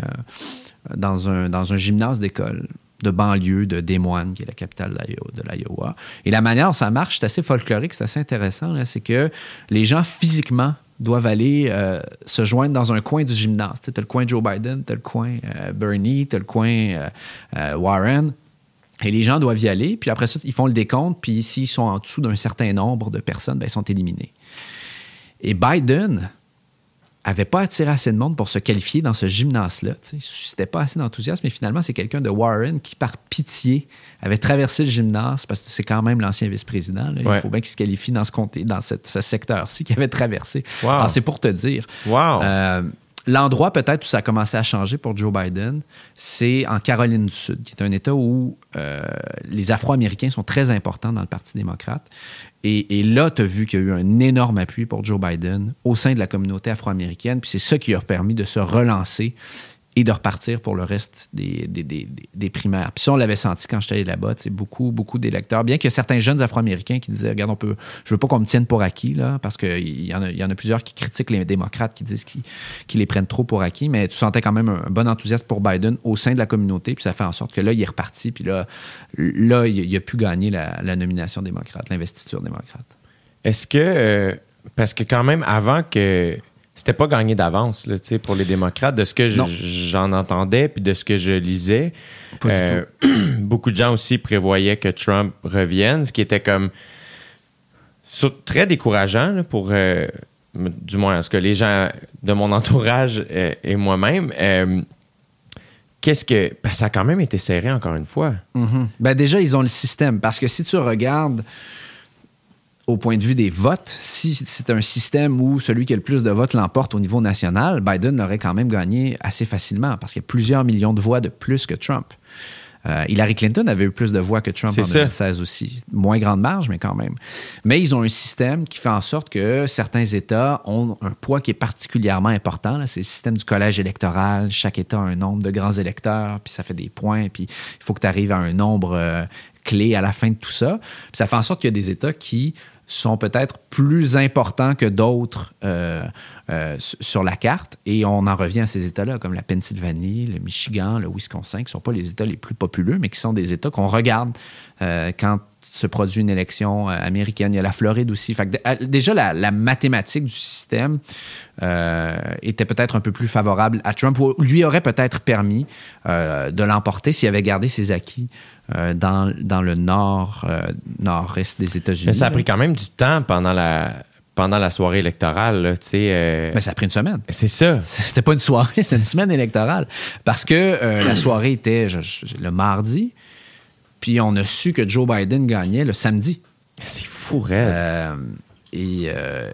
dans, un, dans un gymnase d'école de banlieue de Des Moines, qui est la capitale de l'Io- de l'Iowa. Et la manière dont ça marche, c'est assez folklorique, c'est assez intéressant. C'est que les gens physiquement doivent aller euh, se joindre dans un coin du gymnase. Tu as le coin Joe Biden, tu as le coin Bernie, tu as le coin Warren. Et les gens doivent y aller, puis après ça, ils font le décompte, puis s'ils sont en dessous d'un certain nombre de personnes, ben, ils sont éliminés. Et Biden avait pas attiré assez de monde pour se qualifier dans ce gymnase-là. Il suscitait pas assez d'enthousiasme, mais finalement, c'est quelqu'un de Warren qui, par pitié, avait traversé le gymnase, parce que c'est quand même l'ancien vice-président. Ouais. Il faut bien qu'il se qualifie dans ce, comté, dans cette- ce secteur-ci qu'il avait traversé. Wow. Alors, c'est pour te dire. Wow. Euh, L'endroit peut-être où ça a commencé à changer pour Joe Biden, c'est en Caroline du Sud, qui est un État où euh, les Afro-Américains sont très importants dans le Parti démocrate. Et, et là, tu as vu qu'il y a eu un énorme appui pour Joe Biden au sein de la communauté afro-américaine. Puis c'est ça qui a permis de se relancer et de repartir pour le reste des, des, des- des- primaires. Puis ça, on l'avait senti quand j'étais allé là-bas, c'est beaucoup, beaucoup d'électeurs. Bien qu'il y ait certains jeunes Afro-Américains qui disaient, regarde, on peut, je veux pas qu'on me tienne pour acquis, là, parce qu'il y, en a- y en a plusieurs qui critiquent les démocrates, qui disent qu'ils les prennent trop pour acquis, mais tu sentais quand même un, bon enthousiasme pour Biden au sein de la communauté, puis ça fait en sorte que là, il est reparti, puis là, là il, a pu gagner la, la nomination démocrate, l'investiture démocrate. Est-ce que. euh, parce que quand même, avant que. C'était pas gagné d'avance là, tu sais, pour les démocrates, de ce que Non. j'en entendais puis de ce que je lisais. euh, *clears throat* beaucoup de gens aussi prévoyaient que Trump revienne, ce qui était comme sur- très décourageant là, pour, euh, du moins, ce que les gens de mon entourage euh, et moi-même. Qu'est-ce que. Que ça a quand même été serré, encore une fois. Ben déjà, ils ont le système. Parce que si tu regardes au point de vue des votes, si c'est un système où celui qui a le plus de votes l'emporte au niveau national, Biden aurait quand même gagné assez facilement parce qu'il y a plusieurs millions de voix de plus que Trump. Euh, Hillary Clinton avait eu plus de voix que Trump en ça. 2016 aussi. Moins grande marge, mais quand même. Mais ils ont un système qui fait en sorte que certains États ont un poids qui est particulièrement important. C'est le système du collège électoral. Chaque État a un nombre de grands électeurs, puis ça fait des points, puis il faut que tu arrives à un nombre euh, clé à la fin de tout ça. Puis ça fait en sorte qu'il y a des États qui sont peut-être plus importants que d'autres euh, euh, sur la carte. Et on en revient à ces États-là, comme la Pennsylvanie, le Michigan, le Wisconsin, qui ne sont pas les États les plus populeux, mais qui sont des États qu'on regarde euh, quand se produit une élection américaine. Il y a la Floride aussi. Déjà, la, mathématique du système était peut-être un peu plus favorable à Trump, ou lui aurait peut-être permis de l'emporter s'il avait gardé ses acquis euh, dans, dans le nord, euh, nord-est des États-Unis. Mais ça a pris quand même du temps pendant la, pendant la soirée électorale, là, euh, Mais ça a pris une semaine. c'est ça. *laughs* C'était pas une soirée, c'était une semaine électorale. Parce que la *clears throat* soirée était je- je- le mardi, puis on a su que Joe Biden gagnait le samedi. C'est fou, raide. Et euh,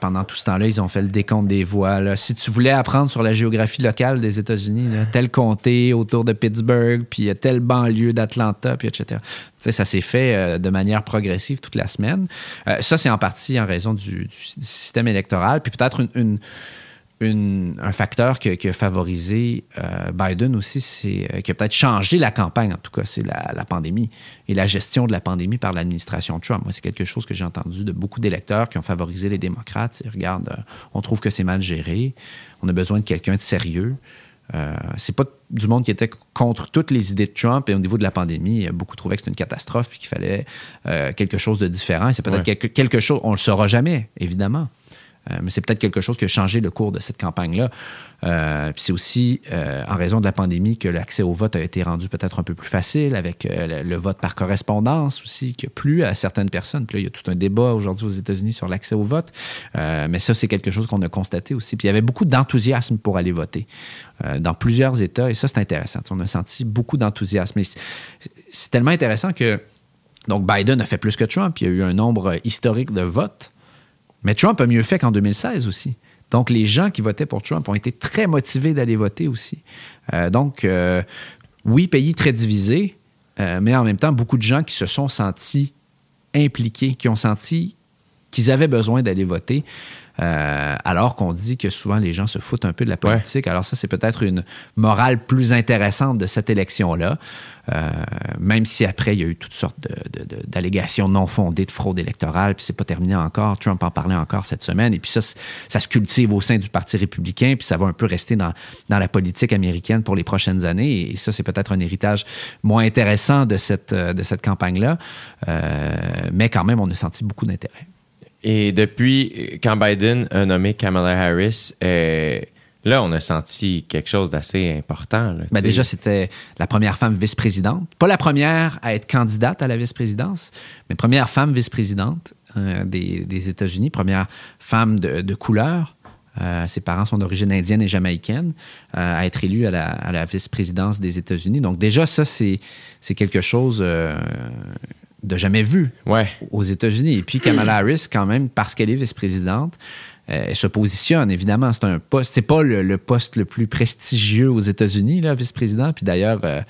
pendant tout ce temps-là, ils ont fait le décompte des voix. là. Si tu voulais apprendre sur la géographie locale des États-Unis, tel comté autour de Pittsburgh, puis telle banlieue d'Atlanta, puis etc. Ça s'est fait euh, de manière progressive toute la semaine. Euh, ça, c'est en partie en raison du système électoral, puis peut-être une, une- une- un facteur qui, a- qui a favorisé euh, Biden aussi, c'est euh, qui a peut-être changé la campagne, en tout cas, c'est la, la pandémie et la gestion de la pandémie par l'administration Trump. Moi, c'est quelque chose que j'ai entendu de beaucoup d'électeurs qui ont favorisé les démocrates. Regarde, euh, on trouve que c'est mal géré, on a besoin de quelqu'un de sérieux. Euh, c'est pas du monde qui était contre toutes les idées de Trump et au niveau de la pandémie, beaucoup trouvaient que c'était une catastrophe puis qu'il fallait quelque chose de différent. C'est peut-être Ouais. quelque, quelque chose, on le saura jamais, évidemment. Euh, mais c'est peut-être quelque chose qui a changé le cours de cette campagne-là. Euh, c'est aussi euh, en raison de la pandémie que l'accès au vote a été rendu peut-être un peu plus facile avec le, vote par correspondance aussi, qui a plu à certaines personnes. Puis là, il y a tout un débat aujourd'hui aux États-Unis sur l'accès au vote. Mais ça, c'est quelque chose qu'on a constaté aussi. Puis il y avait beaucoup d'enthousiasme pour aller voter dans plusieurs États. Et ça, c'est intéressant. On a senti beaucoup d'enthousiasme. C'est tellement intéressant que donc Biden a fait plus que Trump. Il y a eu un nombre historique de votes. Mais Trump a mieux fait qu'en 2016 aussi. Donc, les gens qui votaient pour Trump ont été très motivés d'aller voter aussi. Euh, donc, euh, oui, pays très divisé, euh, mais en même temps, beaucoup de gens qui se sont sentis impliqués, qui ont senti qu'ils avaient besoin d'aller voter, euh, alors qu'on dit que souvent les gens se foutent un peu de la politique. Alors ça, c'est peut-être une morale plus intéressante de cette élection-là, euh, même si après, il y a eu toutes sortes d'allégations non fondées de fraude électorale, puis c'est pas terminé encore. Trump en parlait encore cette semaine, et puis ça, ça se cultive au sein du Parti républicain, puis ça va un peu rester dans, dans la politique américaine pour les prochaines années, et ça, c'est peut-être un héritage moins intéressant de cette, euh, de cette campagne-là, Euh, mais quand même, on a senti beaucoup d'intérêt. Et depuis quand Biden a nommé Kamala Harris, euh, là, on a senti quelque chose d'assez important. là, Ben déjà, c'était la première femme vice-présidente. Pas la première à être candidate à la vice-présidence, mais première femme vice-présidente euh, des, des États-Unis, première femme de, de couleur. Euh, ses parents sont d'origine indienne et jamaïcaine, euh, à être élue à la, vice-présidence des États-Unis. Donc déjà, ça, c'est c'est quelque chose euh, de jamais vu Ouais. aux États-Unis. Et puis Kamala Harris, quand même, parce qu'elle est vice-présidente, euh, elle se positionne, évidemment. C'est un poste, c'est pas le, le poste le plus prestigieux aux États-Unis, là, vice-président. Puis d'ailleurs, euh,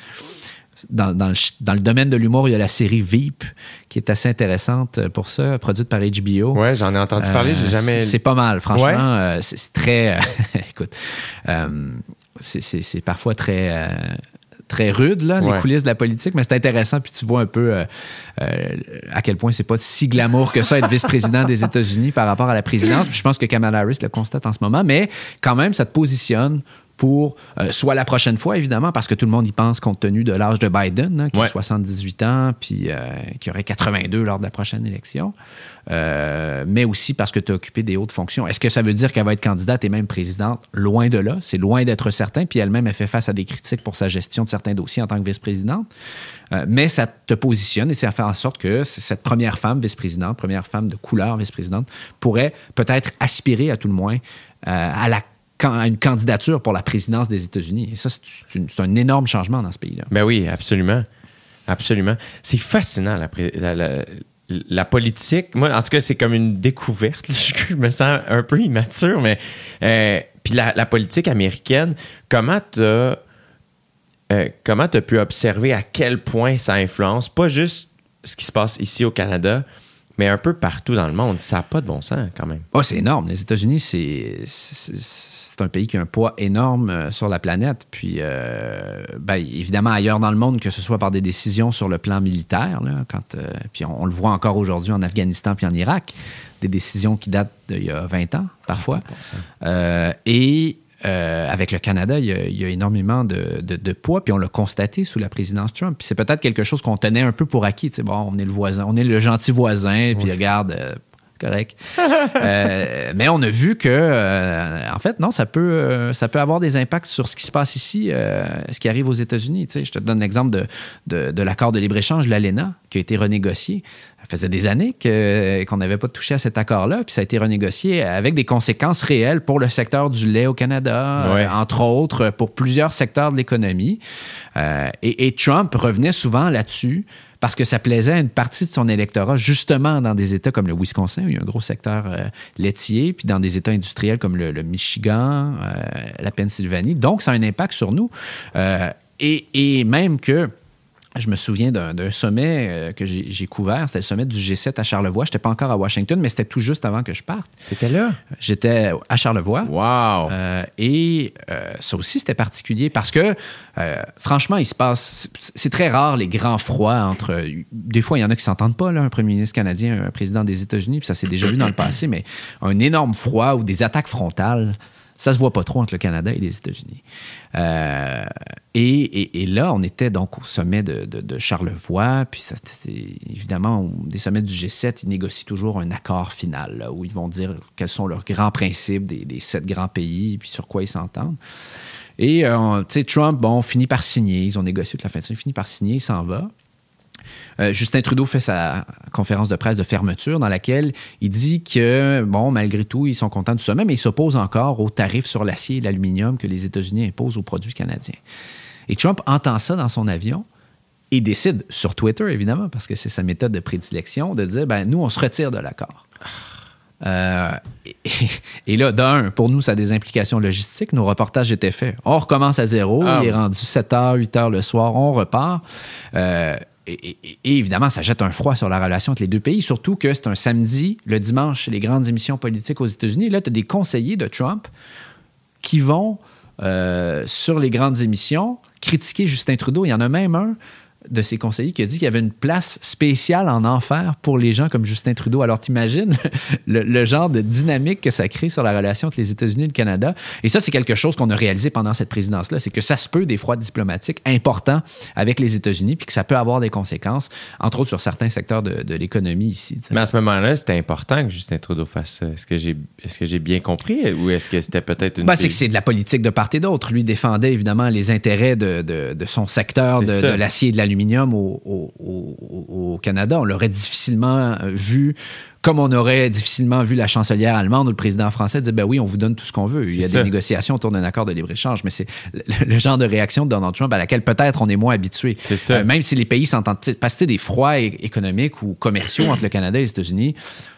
dans, dans le, ch- dans le domaine de l'humour, il y a la série Veep, qui est assez intéressante pour ça, produite par HBO. Ouais, j'en ai entendu parler, j'ai Euh, jamais. c'est- C'est pas mal, franchement. Ouais. euh, c'est très. *laughs* écoute, euh, c'est parfois très. Très rude, là, Ouais. les coulisses de la politique, mais c'est intéressant, puis tu vois un peu euh, euh, à quel point c'est pas si glamour que ça être vice-président des États-Unis par rapport à la présidence. Puis je pense que Kamala Harris le constate en ce moment, mais quand même, ça te positionne pour euh, soit la prochaine fois, évidemment, parce que tout le monde y pense compte tenu de l'âge de Biden, hein, qui a Ouais. 78 ans, puis euh, qui aurait 82 lors de la prochaine élection, Euh, mais aussi parce que tu as occupé des hautes fonctions. Est-ce que ça veut dire qu'elle va être candidate et même présidente? Loin de là, c'est loin d'être certain, puis elle-même, elle fait face à des critiques pour sa gestion de certains dossiers en tant que vice-présidente. Euh, mais ça te positionne et ça fait en sorte que cette première femme vice-présidente, première femme de couleur vice-présidente, pourrait peut-être aspirer à tout le moins à la à une candidature pour la présidence des États-Unis. Et ça, c'est un énorme changement dans ce pays-là. Ben oui, absolument. Absolument. C'est fascinant, la, politique. Moi, en tout cas, c'est comme une découverte. *laughs* Je me sens un peu immature, mais. Euh, puis la, politique américaine, comment tu as. Euh, comment tu as pu observer à quel point ça influence, pas juste ce qui se passe ici au Canada, mais un peu partout dans le monde? Ça n'a pas de bon sens quand même. Oh, c'est énorme. Les États-Unis, c'est c'est un pays qui a un poids énorme euh, sur la planète. Puis, euh, ben, évidemment, ailleurs dans le monde, que ce soit par des décisions sur le plan militaire, quand, euh, puis on, le voit encore aujourd'hui en Afghanistan puis en Irak, des décisions qui datent d'il y a 20 ans, parfois. et avec le Canada, il y a, énormément de, poids, puis on l'a constaté sous la présidence Trump. Puis c'est peut-être quelque chose qu'on tenait un peu pour acquis. Bon, on est le voisin, on est le gentil voisin, puis regarde, correct. Euh, mais on a vu que, euh, en fait, non, ça peut, euh, ça peut avoir des impacts sur ce qui se passe ici, ce qui arrive aux États-Unis. Tu sais, je te donne l'exemple de, de, de l'accord de libre-échange, l'ALENA, qui a été renégocié. Ça faisait des années qu'on n'avait pas touché à cet accord-là, puis ça a été renégocié avec des conséquences réelles pour le secteur du lait au Canada, entre autres, pour plusieurs secteurs de l'économie. Et, et Trump revenait souvent là-dessus parce que ça plaisait à une partie de son électorat, justement dans des États comme le Wisconsin, où il y a un gros secteur euh, laitier, puis dans des États industriels comme le, Michigan, euh, la Pennsylvanie. Donc, ça a un impact sur nous. Euh, et, et, même que je me souviens d'un sommet euh, que j'ai couvert, c'était le sommet du G7 à Charlevoix. Je n'étais pas encore à Washington, mais c'était tout juste avant que je parte. C'était là? J'étais à Charlevoix. Wow! Euh, et euh, ça aussi, c'était particulier parce que, franchement, il se passe... C'est très rare, les grands froids entre... Des fois, il y en a qui s'entendent pas, là, un premier ministre canadien, un président des États-Unis, puis ça s'est déjà vu dans le passé, mais un énorme froid ou des attaques frontales ça se voit pas trop entre le Canada et les États-Unis. Euh, et, là, on était donc au sommet de, Charlevoix, puis ça, évidemment, des sommets du G7, ils négocient toujours un accord final, où ils vont dire quels sont leurs grands principes des, sept grands pays, puis sur quoi ils s'entendent. Et, euh, tu sais, Trump, bon, finit par signer, ils ont négocié toute la fin de semaine, finit par signer, il s'en va. Euh, Justin Trudeau fait sa conférence de presse de fermeture dans laquelle il dit que, bon, malgré tout, ils sont contents du sommet, mais ils s'opposent encore aux tarifs sur l'acier et l'aluminium que les États-Unis imposent aux produits canadiens. Et Trump entend ça dans son avion et décide, sur Twitter évidemment, parce que c'est sa méthode de prédilection, de dire, ben nous, on se retire de l'accord. Euh, et, là, d'un, pour nous, ça a des implications logistiques. Nos reportages étaient faits. On recommence à zéro. Ah il est rendu 7 h, 8 h le soir. On repart. Euh, et, évidemment, ça jette un froid sur la relation entre les deux pays, surtout que c'est un samedi, le dimanche, les grandes émissions politiques aux États-Unis. Là, tu as des conseillers de Trump qui vont euh, sur les grandes émissions critiquer Justin Trudeau. Il y en a même un de ses conseillers qui a dit qu'il y avait une place spéciale en enfer pour les gens comme Justin Trudeau. Alors, t'imagines *laughs* le, le genre de dynamique que ça crée sur la relation entre les États-Unis et le Canada. Et ça, c'est quelque chose qu'on a réalisé pendant cette présidence-là, c'est que ça se peut des froids diplomatiques importants avec les États-Unis, puis que ça peut avoir des conséquences, entre autres sur certains secteurs de, l'économie ici. Mais à ce moment-là, c'était important que Justin Trudeau fasse ça. Est-ce que j'ai est-ce que j'ai bien compris ou est-ce que c'était peut-être une... Ben, c'est que c'est de la politique de part et d'autre. Lui défendait évidemment les intérêts de, de son secteur de, l'acier et de l'aluminium au, Canada. On l'aurait difficilement vu, comme on aurait difficilement vu la chancelière allemande ou le président français dire ben oui, on vous donne tout ce qu'on veut. Il y a des négociations autour d'un accord de libre-échange, mais c'est le, genre de réaction de Donald Trump à laquelle peut-être on est moins habitué. Euh, même si les pays s'entendent, parce que des froids économiques ou commerciaux entre le Canada et les États-Unis,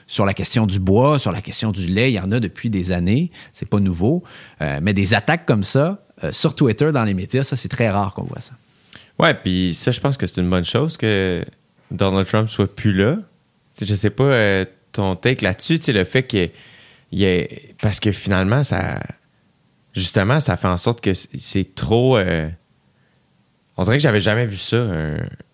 sur la question du bois, sur la question du lait, il y en a depuis des années. C'est pas nouveau. Euh, mais des attaques comme ça, euh, sur Twitter, dans les médias, ça, c'est très rare qu'on voit ça. Ouais, puis ça, je pense que c'est une bonne chose que Donald Trump soit plus là. Je je sais pas euh, ton take là-dessus, le fait qu'il y ait. Parce que finalement, ça. Justement, ça fait en sorte que c'est trop. Euh, on dirait que j'avais jamais vu ça.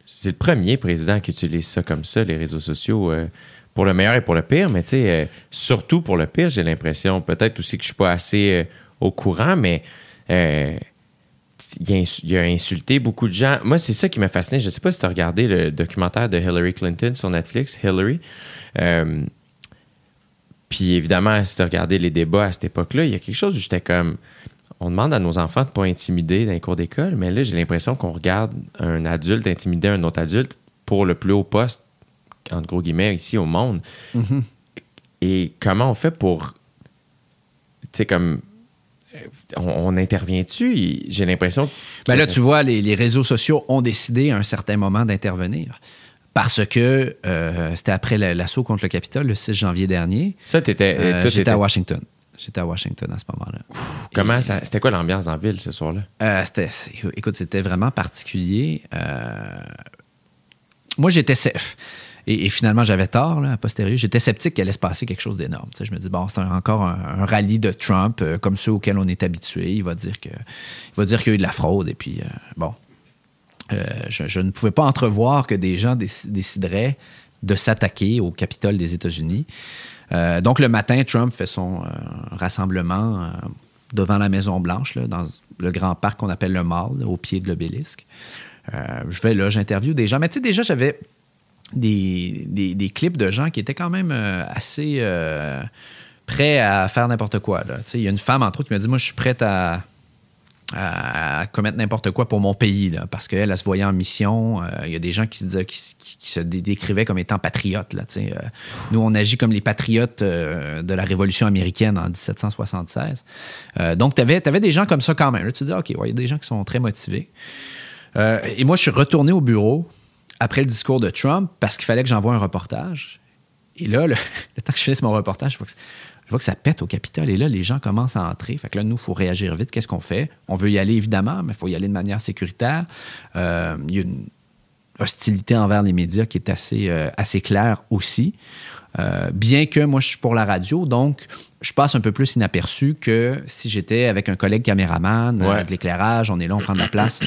C'est le premier président qui utilise ça comme ça, les réseaux sociaux, euh, pour le meilleur et pour le pire, mais tu sais, surtout pour le pire, j'ai l'impression. Peut-être aussi que je suis pas assez au courant, mais il a, insulté beaucoup de gens. Moi, c'est ça qui m'a fasciné. Je ne sais pas si tu as regardé le documentaire de Hillary Clinton sur Netflix, Hillary. Euh, puis évidemment, si tu as regardé les débats à cette époque-là, il y a quelque chose où j'étais comme. On demande à nos enfants de ne pas intimider dans les cours d'école, mais là, j'ai l'impression qu'on regarde un adulte intimider un autre adulte pour le plus haut poste, entre gros guillemets, ici au monde. Mm-hmm. Et comment on fait pour. Tu sais, comme on, on intervient-tu? Il- J'ai l'impression. que- Ben là, tu vois, les, les réseaux sociaux ont décidé à un certain moment d'intervenir. Parce que euh, c'était après la- l'assaut contre le Capitole, le 6 janvier dernier. Ça, t'étais. Euh, J'étais à Washington. J'étais à Washington à ce moment-là. Comment ça. C'était quoi l'ambiance en ville ce soir-là? Euh, c'était- écoute, c'était vraiment particulier. Euh, moi, j'étais. Et, finalement, j'avais tort, là, a posteriori. J'étais sceptique qu'il allait se passer quelque chose d'énorme. Je me dis, bon, c'est encore un, rallye de Trump, euh, comme ceux auxquels on est habitué. Il va dire que, il va dire qu'il y a eu de la fraude. Et puis, euh, bon. Euh, je, ne pouvais pas entrevoir que des gens déc- décideraient de s'attaquer au Capitole des États-Unis. Donc, le matin, Trump fait son rassemblement devant la Maison-Blanche, dans le grand parc qu'on appelle le Mall, au pied de l'obélisque. Je vais là, j'interviewe des gens. Mais tu sais, déjà, j'avais des, des- clips de gens qui étaient quand même euh, assez euh, prêts à faire n'importe quoi. Il y a une femme, entre autres, qui m'a dit Moi, je suis prête à, commettre n'importe quoi pour mon pays, là, parce qu'elle, elle se voyait en mission. Euh, Il y a des gens qui se, décrivaient comme étant patriotes. Là, nous, on agit comme les patriotes de la Révolution américaine en 1776. Euh, donc, tu avais, des gens comme ça quand même. Tu te dis, OK, il y a des gens qui sont très motivés. Et moi, je suis retourné au bureau après le discours de Trump parce qu'il fallait que j'envoie un reportage. Et là, le, *laughs* le temps que je finisse mon reportage, je vois, que, je vois que ça pète au Capitole. Et là, les gens commencent à entrer. Fait que là, nous, il faut réagir vite. Qu'est-ce qu'on fait? On veut y aller, évidemment, mais il faut y aller de manière sécuritaire. Euh, il y a une hostilité envers les médias qui est assez, euh, assez claire aussi. Euh, bien que moi, je suis pour la radio, donc je passe un peu plus inaperçu que si j'étais avec un collègue caméraman, Ouais. avec de l'éclairage, on est là, on prend de la place.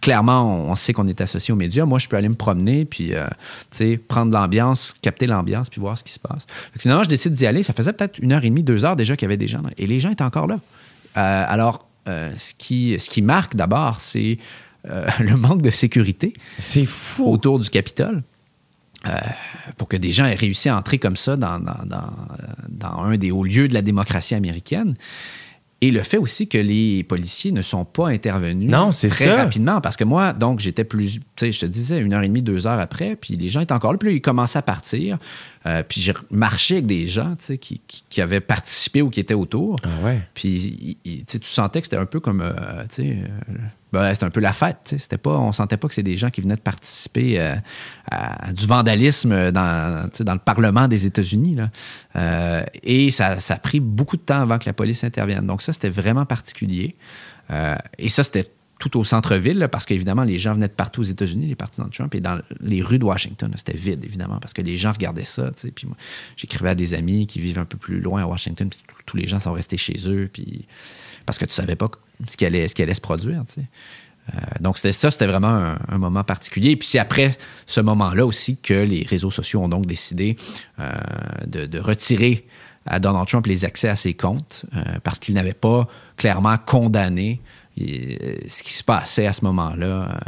Clairement, on, on sait qu'on est associé aux médias. Moi, je peux aller me promener, puis euh, prendre l'ambiance, capter l'ambiance, puis voir ce qui se passe. Finalement, je décide d'y aller. Ça faisait peut-être une heure et demie, deux heures déjà qu'il y avait des gens. là. Et les gens étaient encore là. Euh, alors, euh, ce, qui, ce qui marque d'abord, c'est *laughs* le manque de sécurité C'est fou. autour du Capitole. Euh, pour que des gens aient réussi à entrer comme ça dans, dans- dans, dans un des hauts lieux de la démocratie américaine. Et le fait aussi que les policiers ne sont pas intervenus Non, c'est très ça. rapidement. Parce que moi, donc, j'étais plus, tu sais, je te disais, une heure et demie, deux heures après, puis les gens étaient encore là, puis ils commençaient à partir. Euh, puis j'ai marché avec des gens, qui, qui- qui avaient participé ou qui étaient autour. Ah ouais. Puis il- il- tu sentais que c'était un peu comme, euh, euh, ben, c'était un peu la fête. C'était pas, on sentait pas que c'est des gens qui venaient de participer euh, à, du vandalisme dans, dans le Parlement des États-Unis. et ça, ça a pris beaucoup de temps avant que la police intervienne. Donc ça, c'était vraiment particulier. Et ça, c'était tout au centre-ville, parce qu'évidemment, les gens venaient de partout aux États-Unis, les partisans de Trump, et dans les rues de Washington, c'était vide, évidemment, parce que les gens regardaient ça. Puis moi, j'écrivais à des amis qui vivent un peu plus loin à Washington, puis tous les gens sont restés chez eux, puis parce que tu savais pas ce qui allait, ce allait se produire. Euh, donc, c'était ça, c'était vraiment un, moment particulier. Puis, c'est après ce moment-là aussi que les réseaux sociaux ont donc décidé euh, de, retirer à Donald Trump les accès à ses comptes euh, parce qu'il n'avait pas clairement condamné ce qui se passait à ce moment-là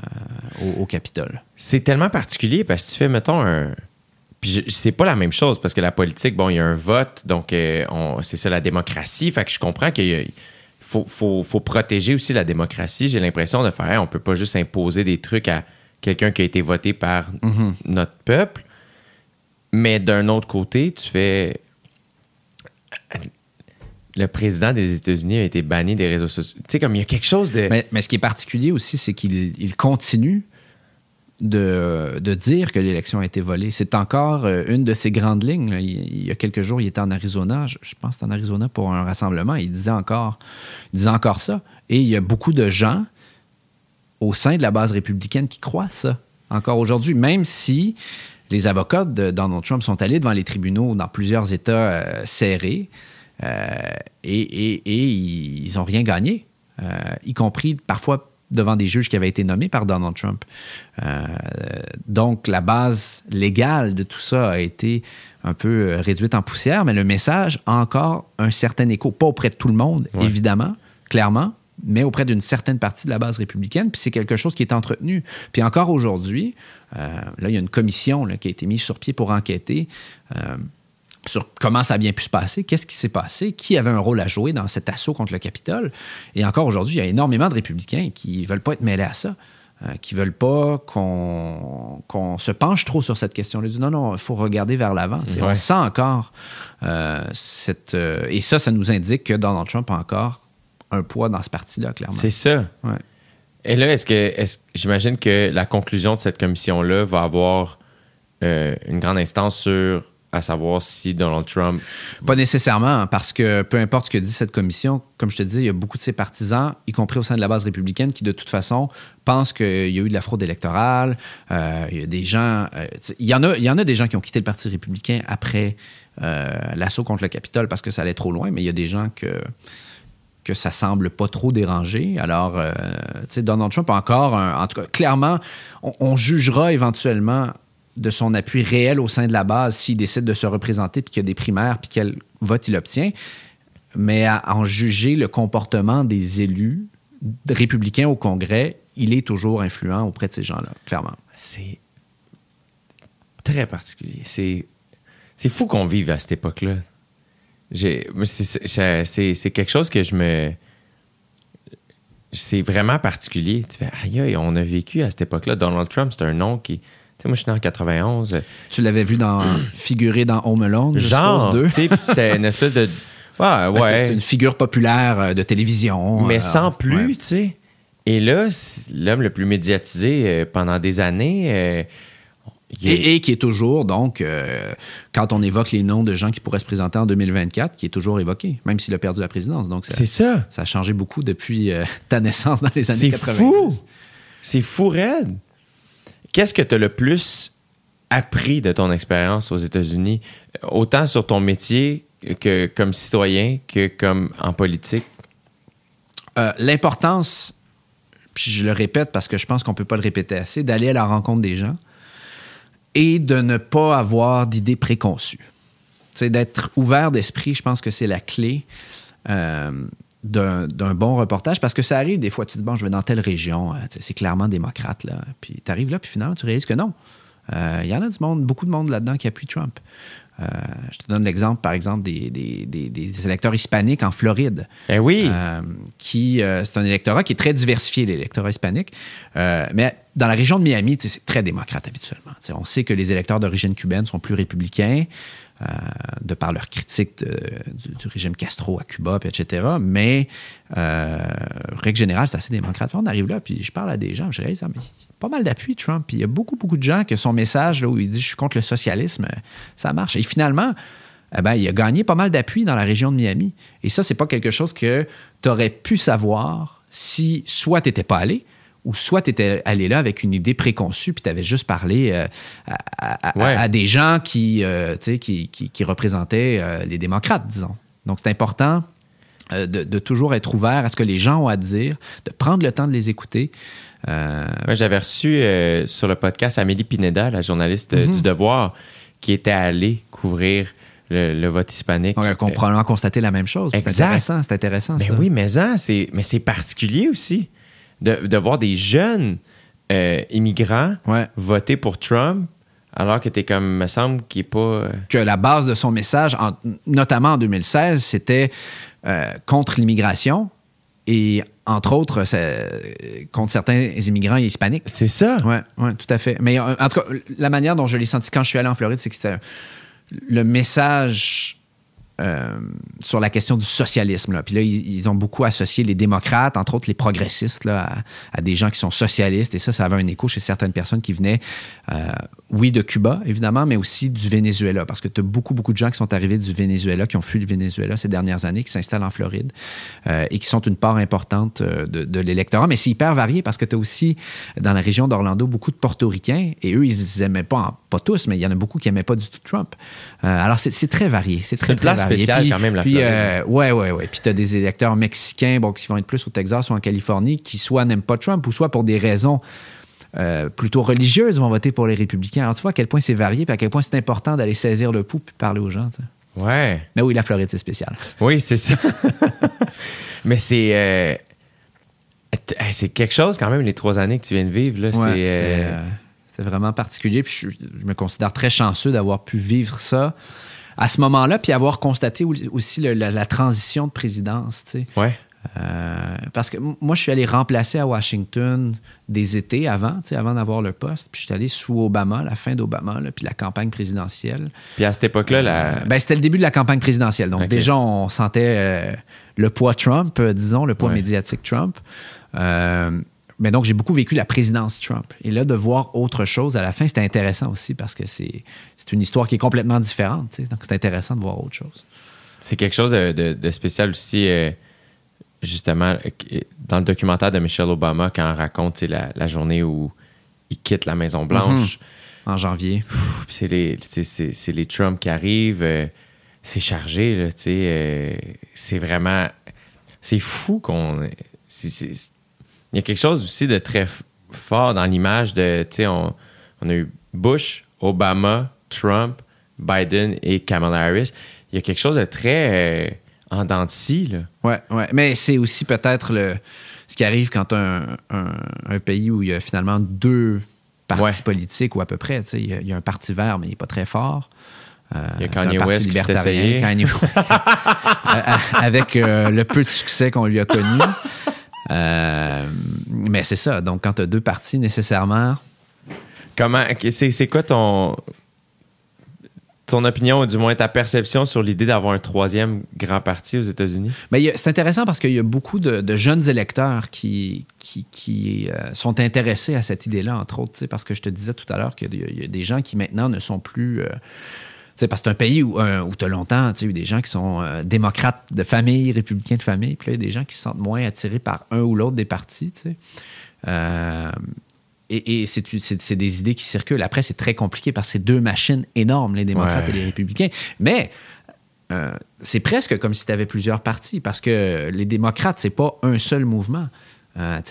euh, au, au Capitole. C'est tellement particulier parce que tu fais, mettons, un. Puis c'est pas la même chose parce que la politique, bon, il y a un vote, donc euh, on- c'est ça la démocratie. Fait que je comprends qu'il faut, faut, faut protéger aussi la démocratie. J'ai l'impression de faire, hey, on peut pas juste imposer des trucs à quelqu'un qui a été voté par notre peuple. Mais d'un autre côté, tu fais. Le président des États-Unis a été banni des réseaux sociaux. Tu sais, comme il y a quelque chose de. Mais, ce qui est particulier aussi, c'est qu'il il continue de, de dire que l'élection a été volée. C'est encore euh, une de ses grandes lignes. Il, y a quelques jours, il était en Arizona. Je, pense que en Arizona pour un rassemblement. Il disait encore, il disait encore ça. Et il y a beaucoup de gens au sein de la base républicaine qui croient ça encore aujourd'hui, même si les avocats de Donald Trump sont allés devant les tribunaux dans plusieurs États euh, serrés euh, et, et- et ils n'ont rien gagné, euh, y compris parfois devant des juges qui avaient été nommés par Donald Trump. Euh, donc, la base légale de tout ça a été un peu réduite en poussière, mais le message a encore un certain écho, pas auprès de tout le monde, Ouais. évidemment, clairement, mais auprès d'une certaine partie de la base républicaine. Puis c'est quelque chose qui est entretenu. Puis encore aujourd'hui, là, il y a une commission là, qui a été mise sur pied pour enquêter sur comment ça a bien pu se passer, qu'est-ce qui s'est passé, qui avait un rôle à jouer dans cet assaut contre le Capitole. Et encore aujourd'hui, il y a énormément de républicains qui ne veulent pas être mêlés à ça. euh, qui veulent pas qu'on qu'on se penche trop sur cette question-là. Ils disent non, non, il faut regarder vers l'avant. Ouais. On sent encore euh, cette... euh, et ça, ça nous indique que Donald Trump a encore un poids dans ce parti-là, clairement. C'est ça. Ouais. Et là, est-ce que est-ce- j'imagine que la conclusion de cette commission-là va avoir une grande instance sur à savoir si Donald Trump. Pas nécessairement, parce que peu importe ce que dit cette commission, comme je te dis, il y a beaucoup de ses partisans, y compris au sein de la base républicaine, qui de toute façon pensent qu'il y a eu de la fraude électorale. Euh, il y a des gens, euh, il y en a, il y en a des gens qui ont quitté le Parti républicain après euh, l'assaut contre le Capitole parce que ça allait trop loin, mais il y a des gens que que ça semble pas trop déranger. Alors, tu sais, Donald Trump a encore, un- en tout cas, clairement, on jugera éventuellement de son appui réel au sein de la base s'il décide de se représenter puis qu'il y a des primaires puis quel vote il obtient. Mais à en juger le comportement des élus républicains au Congrès, il est toujours influent auprès de ces gens-là, clairement. C'est très particulier. C'est fou qu'on vive à cette époque-là. C'est quelque chose que je me. C'est vraiment particulier. Tu fais, aïe, aïe, on a vécu à cette époque-là. Donald Trump, c'est un nom qui. Sais, moi, je suis né en 91. Tu l'avais vu dans, *coughs* figurer dans Home Alone, Genre, tu sais, c'était une espèce de. Ouais, c'était-. C'est une figure populaire euh, de télévision. mais euh, sans plus, ouais. tu sais. Et là, c'est l'homme le plus médiatisé euh, pendant des années. Et, et qui est toujours, donc, euh, quand on évoque les noms de gens qui pourraient se présenter en 2024, qui est toujours évoqué, même s'il a perdu la présidence. Donc, c'est ça. ça a changé beaucoup depuis euh, ta naissance dans les années C'est 90. fou! C'est fou raide. Qu'est-ce que tu as le plus appris de ton expérience aux États-Unis, autant sur ton métier que comme citoyen que comme en politique? Euh, L'importance, puis je le répète parce que je pense qu'on ne peut pas le répéter assez, d'aller à la rencontre des gens et de ne pas avoir d'idées préconçues. Sais, d'être ouvert d'esprit, je pense que c'est la clé euh, d'un bon reportage parce que ça arrive des fois, tu te dis, bon, je vais dans telle région, euh, c'est clairement démocrate, là. Puis tu arrives là, puis finalement, tu réalises que non. Euh, Il y en a du monde, beaucoup de monde là-dedans qui appuie Trump. Euh, je te donne l'exemple, par exemple, des, des- des- des électeurs hispaniques en Floride. Ben oui. Euh, qui euh, c'est un électorat qui est très diversifié, l'électorat hispanique. Euh, mais dans la région de Miami, c'est très démocrate habituellement. On sait que les électeurs d'origine cubaine sont plus républicains, euh, de par leur critique du, régime Castro à Cuba, etc. Mais, euh, règle générale, c'est assez démocrate. On arrive là, puis je parle à des gens, je réalise, ah, mais pas mal d'appui, Trump. Puis il y a beaucoup, beaucoup de gens que son message, là, où il dit « je suis contre le socialisme », ça marche. Et finalement, eh ben, il a gagné pas mal d'appui dans la région de Miami. Et ça, c'est pas quelque chose que tu aurais pu savoir si soit tu n'étais pas allé, ou soit tu étais allé là avec une idée préconçue, puis tu avais juste parlé euh, à, à- à- Ouais. à des gens qui, euh, qui, qui- qui représentaient euh, les démocrates, disons. Donc, c'est important de, de toujours être ouvert à ce que les gens ont à dire, de prendre le temps de les écouter. J'avais reçu sur le podcast Amélie Pineda, la journaliste du Devoir, qui était allée couvrir le, le vote hispanique. on peut probablement constater la même chose. C'est intéressant, c'est intéressant. Ben ça. oui, mais mais c'est particulier aussi de, de voir des jeunes euh, immigrants Ouais. voter pour Trump alors que t'es comme, me semble, qu'il est pas. euh, que la base de son message, en- notamment en 2016, c'était euh, contre l'immigration et, entre autres, ça- contre certains immigrants hispaniques. C'est ça. Oui, ouais, tout à fait. Mais en tout cas, la manière dont je l'ai senti quand je suis allé en Floride, c'est que c'était le message euh, sur la question du socialisme. Là. Puis là, ils, ils ont beaucoup associé les démocrates, entre autres les progressistes, là, à, à des gens qui sont socialistes. Et ça, ça avait un écho chez certaines personnes qui venaient, euh, oui, de Cuba, évidemment, mais aussi du Venezuela. Parce que tu as beaucoup, beaucoup de gens qui sont arrivés du Venezuela, qui ont fui le Venezuela ces dernières années, qui s'installent en Floride euh, et qui sont une part importante de, de l'électorat. Mais c'est hyper varié parce que tu as aussi, dans la région d'Orlando, beaucoup de portoricains. Et eux, ils aimaient pas, pas tous, mais il y en a beaucoup qui n'aimaient pas du tout Trump. Alors, c'est très varié. C'est très, très varié. Spéciale Puis- quand même, la puis, Floride. euh, ouais, ouais, ouais. Puis tu as des électeurs mexicains, bon, qui vont être plus au Texas ou en Californie, qui soit n'aiment pas Trump ou soit pour des raisons euh, plutôt religieuses vont voter pour les républicains. Alors, tu vois à quel point c'est varié, puis à quel point c'est important d'aller saisir le pouls puis parler aux gens. tu sais. Ouais. Mais oui, la Floride, c'est spécial. Oui, c'est ça. *laughs* mais c'est. euh, c'est quelque chose quand même, les trois années que tu viens de vivre. Là, Ouais, c'est, euh, vraiment particulier. Puis je, je me considère très chanceux d'avoir pu vivre ça à ce moment-là, puis avoir constaté au- aussi le- la, la transition de présidence. tu sais. ouais. Euh, parce que moi, je suis allé remplacer à Washington des étés avant, avant d'avoir le poste. Puis je suis allé sous Obama, la fin d'Obama, puis la campagne présidentielle. Puis à cette époque-là, la... Euh, ben, c'était le début de la campagne présidentielle. Donc, déjà, on sentait euh, le poids Trump, disons, le poids Ouais. médiatique Trump. Mais donc, j'ai beaucoup vécu la présidence Trump. Et là, de voir autre chose à la fin, c'était intéressant aussi parce que c'est une histoire qui est complètement différente. tu sais. Donc, c'est intéressant de voir autre chose. C'est quelque chose de, de- de spécial aussi, euh, justement, euh, dans le documentaire de Michelle Obama, quand elle raconte la, la journée où il quitte la Maison-Blanche. En janvier. C'est les, les Trump qui arrivent. euh, c'est chargé, là, tu sais. euh, c'est vraiment. C'est fou qu'on. Il y a quelque chose aussi de très fort dans l'image de. Tu sais, on, on a eu Bush, Obama, Trump, Biden et Kamala Harris. Il y a quelque chose de très euh, en dents de scie, là. Ouais, ouais. Mais c'est aussi peut-être le ce qui arrive quand un, un- un pays où il y a finalement deux partis Ouais. politiques ou à peu près. tu sais, Il y, a, il y a un parti vert, mais il n'est pas très fort. Euh, Il y a Kanye un West qui libertarien, essayé. Kanye West, *laughs* avec euh, le peu de succès qu'on lui a connu. Euh, mais c'est ça. Donc, quand tu as deux partis, nécessairement, Comment. C'est c'est quoi ton. Ton opinion, ou du moins ta perception sur l'idée d'avoir un troisième grand parti aux États-Unis? A- c'est intéressant parce qu'il y a beaucoup de, de jeunes électeurs qui, qui, qui, euh, sont intéressés à cette idée-là, entre autres, parce que je te disais tout à l'heure qu'il y, a- il y a des gens qui maintenant ne sont plus... euh, sais, parce que c'est un pays où, euh, où tu as longtemps tu sais, eu des gens qui sont euh, démocrates de famille, républicains de famille, puis là, il y a des gens qui se sentent moins attirés par un ou l'autre des partis. Euh, et, et c'est, c'est- c'est des idées qui circulent. Après, c'est très compliqué parce que c'est deux machines énormes, les démocrates Ouais. et les républicains. Mais euh, c'est presque comme si tu avais plusieurs partis parce que les démocrates, c'est pas un seul mouvement.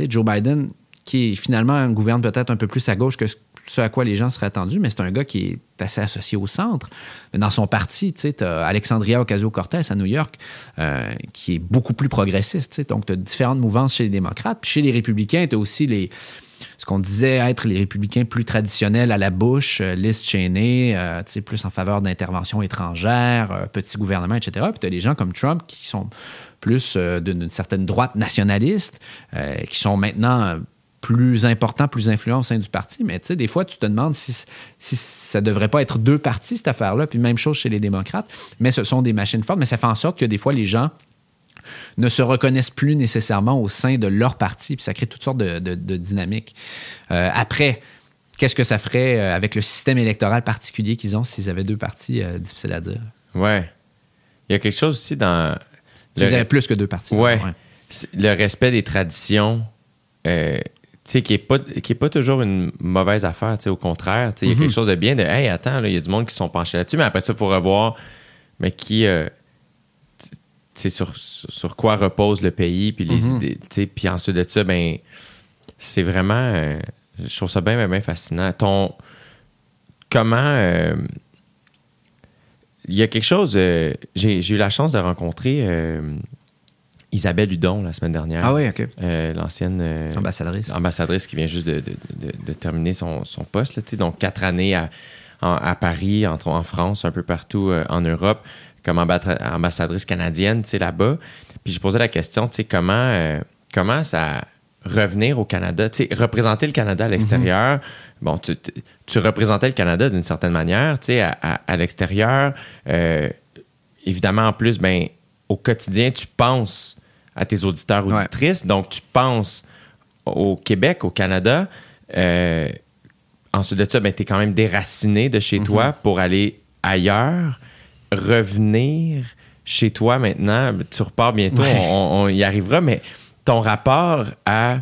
Joe Biden, qui finalement gouverne peut-être un peu plus à gauche que ce- ce à quoi les gens seraient attendus, mais c'est un gars qui est assez associé au centre. Dans son parti, tu as Alexandria Ocasio-Cortez à New York, euh, qui est beaucoup plus progressiste. sais. Donc, tu as différentes mouvances chez les démocrates. Puis chez les républicains, tu as aussi les, ce qu'on disait être les républicains plus traditionnels à la Bush, euh, Liz Cheney, euh, sais, plus en faveur d'interventions étrangères, euh, petit gouvernement, etc. Puis tu as des gens comme Trump qui sont plus d'une certaine droite nationaliste, qui sont maintenant plus importants, plus influents au sein du parti. Mais tu sais, des fois, tu te demandes si, si ça devrait pas être deux partis, cette affaire-là. Puis même chose chez les démocrates. Mais ce sont des machines fortes. Mais ça fait en sorte que des fois, les gens ne se reconnaissent plus nécessairement au sein de leur parti, puis ça crée toutes sortes de, de- de dynamiques. Euh, après, qu'est-ce que ça ferait euh, avec le système électoral particulier qu'ils ont s'ils avaient deux partis? euh, difficile à dire? Ouais. Il y a quelque chose aussi dans. S'ils le- avaient plus que deux partis. Ouais. Le respect des traditions, euh, sais, qui n'est pas, qui est pas toujours une mauvaise affaire, tu sais, au contraire. tu sais, Il y a Mhm. quelque chose de bien de, hey, attends, il y a du monde qui sont penchés là-dessus, mais après ça, il faut revoir, mais qui, euh, tu sais, sur, sur quoi repose le pays, puis les Mhm. idées, tu sais, puis ensuite de ça, ben, c'est vraiment, euh, je trouve ça bien, bien, bien fascinant. Ton, comment, euh, il y a quelque chose, j'ai j'ai eu la chance de rencontrer Isabelle Hudon la semaine dernière. Ah oui, OK. Euh, L'ancienne euh, Ambassadrice. ambassadrice qui vient juste de, de- de- de terminer son, son poste. là, donc, quatre années à, en- à Paris, entre, en France, un peu partout euh, en Europe, comme ambassadrice canadienne là-bas. Puis j'ai posé la question, comment, comment ça revenir au Canada, représenter le Canada à l'extérieur. Bon, tu, tu- représentais le Canada d'une certaine manière, tu sais, à, à- à l'extérieur. Évidemment, en plus, ben, au quotidien, tu penses à tes auditeurs, Ouais. auditrices. Donc, tu penses au Québec, au Canada. Euh, ensuite de ça, ben, tu es quand même déraciné de chez toi pour aller ailleurs, revenir chez toi maintenant. Tu repars bientôt, Ouais. on, on y arrivera, mais ton rapport à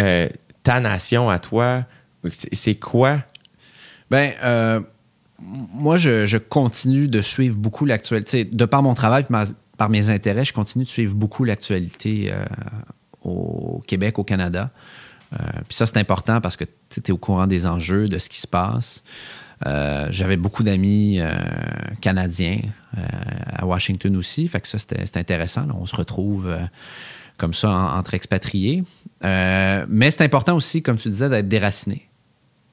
euh, ta nation, à toi, c'est quoi? Ben, euh, moi, je, je continue de suivre beaucoup l'actualité. Tu sais, De par mon travail, puis ma- par mes intérêts, je continue de suivre beaucoup l'actualité euh, au Québec, au Canada. Euh, puis ça, c'est important parce que tu es au courant des enjeux, de ce qui se passe. Euh, J'avais beaucoup d'amis canadiens à Washington aussi. Fait que ça, c'était intéressant. On se retrouve comme ça en- entre expatriés. Mais c'est important aussi, comme tu disais, d'être déraciné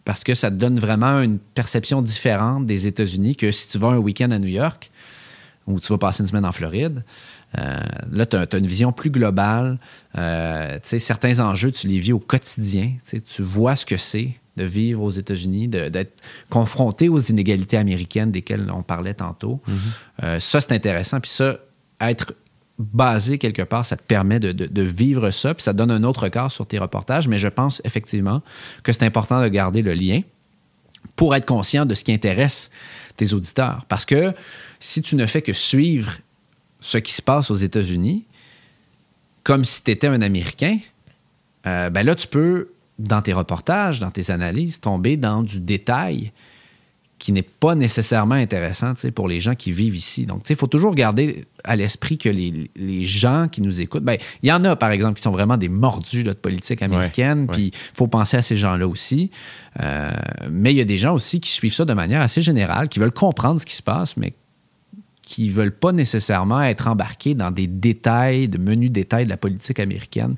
parce que ça te donne vraiment une perception différente des États-Unis que si tu vas un week-end à New York ou tu vas passer une semaine en Floride. Euh, là, tu as, une vision plus globale. Euh, certains enjeux, tu les vis au quotidien. Tu vois ce que c'est de vivre aux États-Unis, d'être confronté aux inégalités américaines desquelles on parlait tantôt. Mm-hmm. Euh, ça, c'est intéressant. Puis ça, être basé quelque part, ça te permet de, de, vivre ça, puis ça donne un autre regard sur tes reportages. Mais je pense effectivement que c'est important de garder le lien pour être conscient de ce qui intéresse tes auditeurs. Parce que si tu ne fais que suivre ce qui se passe aux États-Unis, comme si tu étais un Américain, euh, ben là, tu peux, dans tes reportages, dans tes analyses, tomber dans du détail qui n'est pas nécessairement intéressant pour les gens qui vivent ici. Donc, il faut toujours garder à l'esprit que les, gens qui nous écoutent, ben, il y en a, par exemple, qui sont vraiment des mordus de politique américaine, puis il faut penser à ces gens-là aussi. Euh, mais il y a des gens aussi qui suivent ça de manière assez générale, qui veulent comprendre ce qui se passe, mais qui veulent pas nécessairement être embarqués dans des détails, de menus détails de la politique américaine.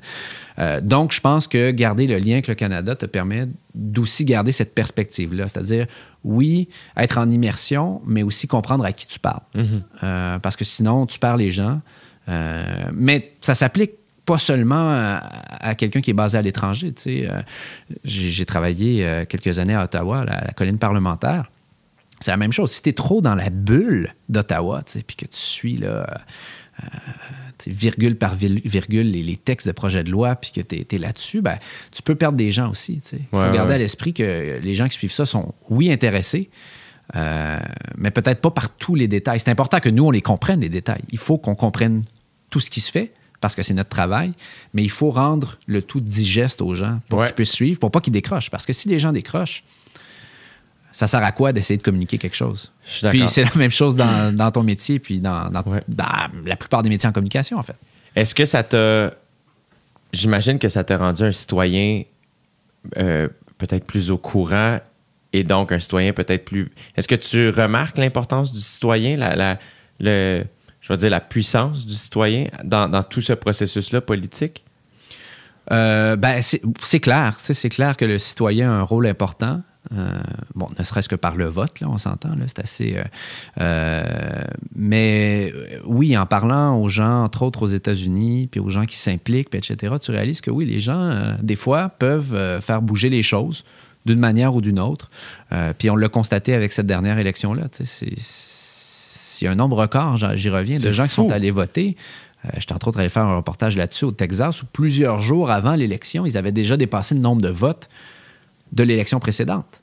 Euh, donc, je pense que garder le lien avec le Canada te permet d'aussi garder cette perspective-là. C'est-à-dire, oui, être en immersion, mais aussi comprendre à qui tu parles. Mhm. Euh, parce que sinon, tu perds les gens. Euh, mais ça s'applique pas seulement à, quelqu'un qui est basé à l'étranger. J'ai travaillé quelques années à Ottawa, à la colline parlementaire. C'est la même chose. Si tu es trop dans la bulle d'Ottawa, puis que tu suis là, euh, virgule par virgule les, textes de projet de loi, puis que tu es, là-dessus, ben, tu peux perdre des gens aussi. Il faut garder à l'esprit que les gens qui suivent ça sont, oui, intéressés, euh, mais peut-être pas par tous les détails. C'est important que nous, on les comprenne, les détails. Il faut qu'on comprenne tout ce qui se fait, parce que c'est notre travail, mais il faut rendre le tout digeste aux gens pour qu'ils puissent suivre, pour pas qu'ils décrochent. Parce que si les gens décrochent, ça sert à quoi d'essayer de communiquer quelque chose? Puis c'est la même chose dans, ton métier, puis dans, la plupart des métiers en communication, en fait. Est-ce que ça t'a. J'imagine que ça t'a rendu un citoyen euh, peut-être plus au courant et donc un citoyen peut-être plus. Est-ce que tu remarques l'importance du citoyen, la, le, je veux dire la puissance du citoyen dans, tout ce processus-là politique? Euh, ben, c'est clair. C'est clair que le citoyen a un rôle important. Euh, bon, ne serait-ce que par le vote, là, on s'entend, c'est assez. Euh, euh, mais oui, en parlant aux gens, entre autres aux États-Unis, puis aux gens qui s'impliquent, etc., tu réalises que oui, les gens, des fois, peuvent faire bouger les choses d'une manière ou d'une autre. puis on l'a constaté avec cette dernière élection-là. Il y a un nombre record, j'y reviens, de gens qui sont allés voter. J'étais entre autres allé faire un reportage là-dessus au Texas où plusieurs jours avant l'élection, ils avaient déjà dépassé le nombre de votes de l'élection précédente.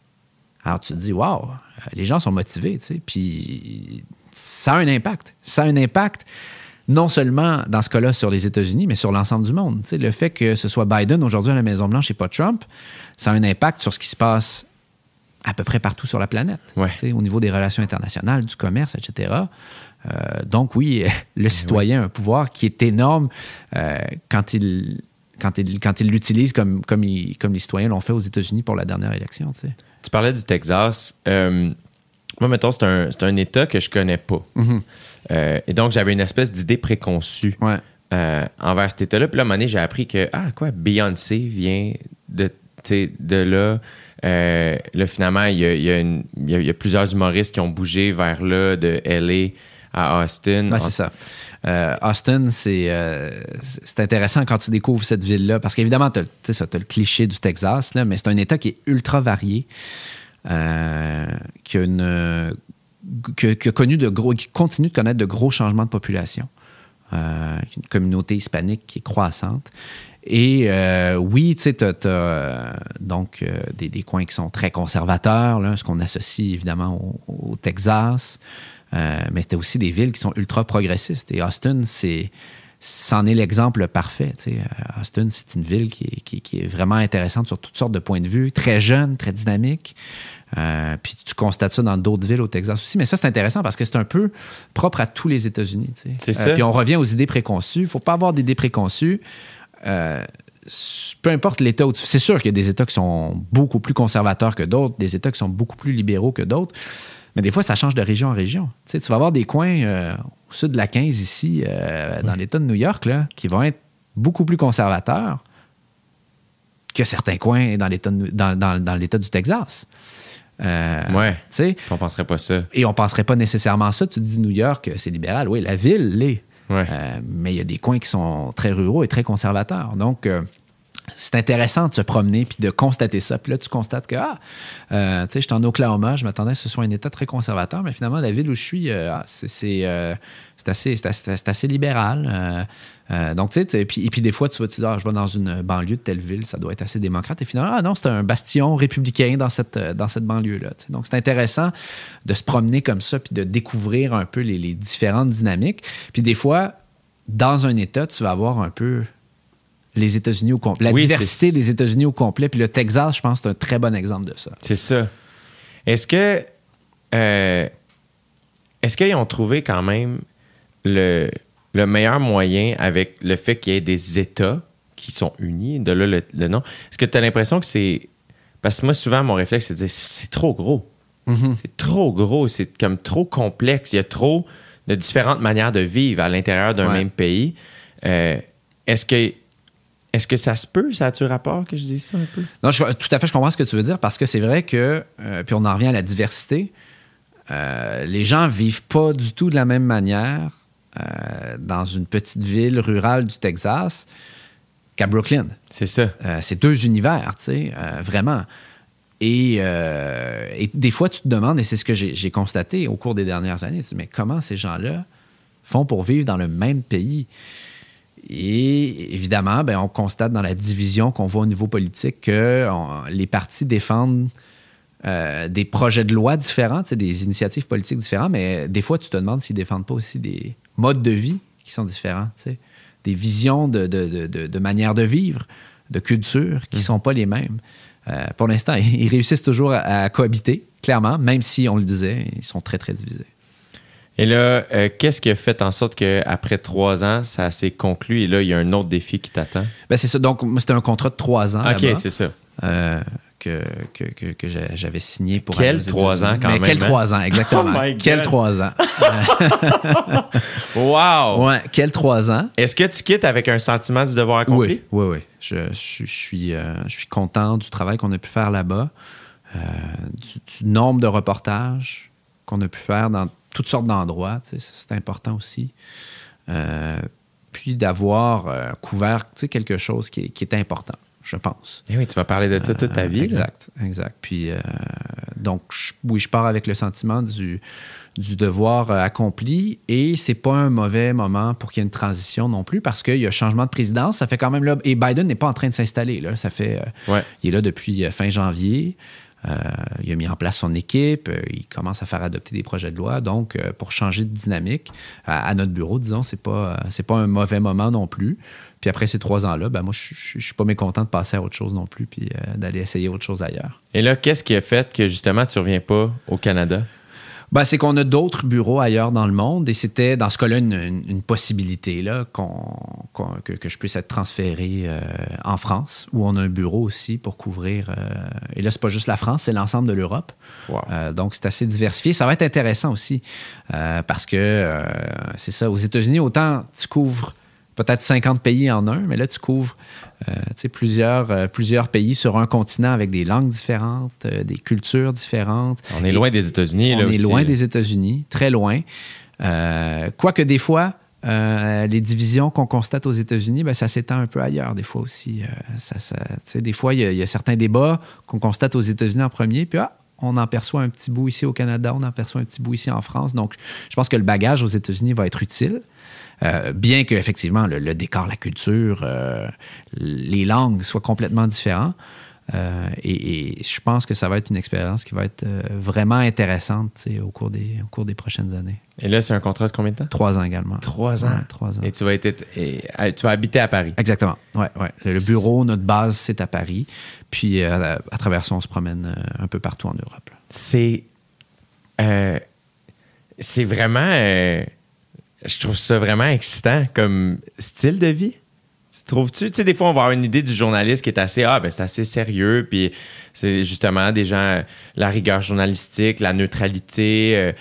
Alors tu te dis, waouh, les gens sont motivés, tu sais, puis ça a un impact. Ça a un impact non seulement dans ce cas-là sur les États-Unis, mais sur l'ensemble du monde. Tu sais, le fait que ce soit Biden aujourd'hui à la Maison-Blanche et pas Trump, ça a un impact sur ce qui se passe à peu près partout sur la planète, tu sais, au niveau des relations internationales, du commerce, etc. Euh, donc oui, *laughs* le citoyen a un pouvoir qui est énorme euh, quand il quand il, quand il l'utilise comme, comme, comme les citoyens l'ont fait aux États-Unis pour la dernière élection. Tu, sais. tu parlais du Texas. Euh, moi, mettons, c'est un, un, État que je connais pas. Mm-hmm. Euh, et donc, j'avais une espèce d'idée préconçue euh, envers cet État-là. Puis là, à un moment donné, j'ai appris que, ah, quoi, Beyoncé vient de, de là. là, finalement, il y a, il y, a plusieurs humoristes qui ont bougé vers là, de LA à Austin. c'est ça. Euh, Austin, euh, c'est intéressant quand tu découvres cette ville-là, parce qu'évidemment, tu as, le cliché du Texas, là, mais c'est un État qui est ultra varié, euh, qui, a une, connu de gros, qui continue de connaître de gros changements de population, une communauté hispanique qui est croissante. Et oui, tu sais, tu as, donc des, coins qui sont très conservateurs, là, ce qu'on associe évidemment au Texas. Euh, mais tu as aussi des villes qui sont ultra progressistes. Et Austin, c'est c'en est l'exemple parfait. Euh, Austin, c'est une ville qui est, vraiment intéressante sur toutes sortes de points de vue, très jeune, très dynamique. Euh, puis tu constates ça dans d'autres villes au Texas aussi. Mais ça, c'est intéressant parce que c'est un peu propre à tous les États-Unis. C'est ça. puis on revient aux idées préconçues. Il ne faut pas avoir d'idées préconçues. peu importe l'État où C'est sûr qu'il y a des États qui sont beaucoup plus conservateurs que d'autres, des États qui sont beaucoup plus libéraux que d'autres. Mais des fois, ça change de région en région. Tu, sais, tu vas avoir des coins euh, au sud de la 15 ici, euh, dans l'État de New York, là, qui vont être beaucoup plus conservateurs que certains coins dans l'État dans, dans, du Texas. Euh, ouais. Tu sais, on penserait pas ça. Et on penserait pas nécessairement ça. Tu dis New York, c'est libéral. Oui, la ville l'est. Ouais. Mais il y a des coins qui sont très ruraux et très conservateurs. Donc, c'est intéressant de se promener puis de constater ça. Puis là, tu constates que, ah, euh, tu sais, j'étais en Oklahoma, je m'attendais que ce soit un État très conservateur, mais finalement, la ville où je suis, euh, ah, euh, c'est assez, assez, assez libéral. Donc, tu sais, et puis, et puis des fois, tu vas te dire, ah, je vais dans une banlieue de telle ville, ça doit être assez démocrate. Et finalement, ah non, c'est un bastion républicain dans cette, dans cette banlieue-là. Donc, c'est intéressant de se promener comme ça puis de découvrir un peu les, les différentes dynamiques. Puis des fois, dans un État, tu vas avoir un peu les États-Unis au complet, la Oui, diversité des États-Unis au complet. Puis le Texas, je pense, c'est un très bon exemple de ça. C'est ça. Est-ce que. euh, Est-ce qu'ils ont trouvé quand même le, le meilleur moyen avec le fait qu'il y ait des États qui sont unis, de là le, le nom? Est-ce que tu as l'impression que c'est. Parce que moi, souvent, mon réflexe, c'est de dire c'est trop gros. C'est trop gros, c'est comme trop complexe. Il y a trop de différentes manières de vivre à l'intérieur d'un Ouais. même pays. Euh, est-ce que. Est-ce que ça se peut, ça a-tu rapport que je dise ça un peu? Non, je- tout à fait, je comprends ce que tu veux dire parce que c'est vrai que, euh, puis on en revient à la diversité, euh, les gens vivent pas du tout de la même manière euh, dans une petite ville rurale du Texas qu'à Brooklyn. C'est ça. C'est deux univers, tu sais, vraiment. Et, et des fois, tu te demandes, et c'est ce que j'ai constaté au cours des dernières années, tu te dis, mais comment ces gens-là font pour vivre dans le même pays? Et évidemment, ben, on constate dans la division qu'on voit au niveau politique que on- les partis défendent euh, des projets de loi différents, des initiatives politiques différentes, mais des fois, tu te demandes s'ils défendent pas aussi des modes de vie qui sont différents, des visions de, de, de, de- de manière de vivre, de culture qui sont pas les mêmes. Euh, pour l'instant, *laughs* ils réussissent toujours à, à cohabiter, clairement, même si, on le disait, ils sont très, très divisés. Et là, euh, qu'est-ce qui a fait en sorte qu'après trois ans, ça s'est conclu? Et là, il y a un autre défi qui t'attend? Ben, c'est ça. Donc, c'était un contrat de trois ans. OK, c'est ça. euh, que, que, que, que j'a- j'avais signé pour Quel trois ans, quand Mais même, Quel hein? trois ans, exactement? Oh quel trois ans? *laughs* Wow! *laughs* Ouais, quel trois ans? Est-ce que tu quittes avec un sentiment du devoir accompli? Oui, oui, oui. Je, je- je suis, euh, je suis content du travail qu'on a pu faire là-bas, euh, du, du nombre de reportages qu'on a pu faire dans toutes sortes d'endroits. C'est important aussi. Euh, puis d'avoir euh, couvert quelque chose qui est, qui est important, je pense. Eh oui, tu vas parler de ça toute ta Euh, vie. là. Exact, exact. Puis, donc, je- oui, je pars avec le sentiment du, du devoir accompli et c'est pas un mauvais moment pour qu'il y ait une transition non plus parce qu'il y a changement de présidence. Ça fait quand même là. Et Biden n'est pas en train de s'installer. Là. Ça fait. Ouais. Il est là depuis fin janvier. Euh, il a mis en place son équipe. euh, il commence à faire adopter des projets de loi. Donc, euh, pour changer de dynamique à, notre bureau, disons, c'est pas, c'est pas un mauvais moment non plus. Puis après ces trois ans-là, ben moi, je je suis pas mécontent de passer à autre chose non plus, puis d'aller essayer autre chose ailleurs. Et là, qu'est-ce qui a fait que justement tu reviens pas au Canada? Ben, c'est qu'on a d'autres bureaux ailleurs dans le monde et c'était dans ce cas-là une, une- une possibilité là, qu'on, que, que je puisse être transféré euh, en France où on a un bureau aussi pour couvrir. euh, et là, c'est pas juste la France, c'est l'ensemble de l'Europe. Wow. Euh, donc, c'est assez diversifié. Ça va être intéressant aussi euh, parce que euh, c'est ça. Aux États-Unis, autant tu couvres peut-être 50 pays en un, mais là, tu couvres euh, plusieurs, euh, plusieurs pays sur un continent avec des langues différentes, euh, des cultures différentes. On est Et- loin des États-Unis. on là, est aussi, loin là. des États-Unis, très loin. Quoique des fois, les divisions qu'on constate aux États-Unis, ben, ça s'étend un peu ailleurs, des fois aussi. Ça, ça- des fois, il y, a- il y a certains débats qu'on constate aux États-Unis en premier, puis ah, on en perçoit un petit bout ici au Canada, on en perçoit un petit bout ici en France. Donc, je pense que le bagage aux États-Unis va être utile. Euh, bien que effectivement le, le décor, la culture, euh, les langues soient complètement différents. Euh, et, et je pense que ça va être une expérience qui va être vraiment intéressante au cours, des, au cours des prochaines années. Et là, c'est un contrat de combien de temps? Trois ans également. Trois ans? Ouais, trois ans. Et tu vas, être, et- tu vas habiter à Paris? Exactement. Ouais, ouais. Le bureau, notre base, c'est à Paris. Puis euh, à travers ça, on se promène un peu partout en Europe. C'est. c'est vraiment. Je trouve ça vraiment excitant comme style de vie. Tu Trouves-tu? Tu sais, des fois, on va avoir une idée du journaliste qui est assez. Ah, ben, c'est assez sérieux. Puis c'est justement des gens. La rigueur journalistique, la neutralité. euh,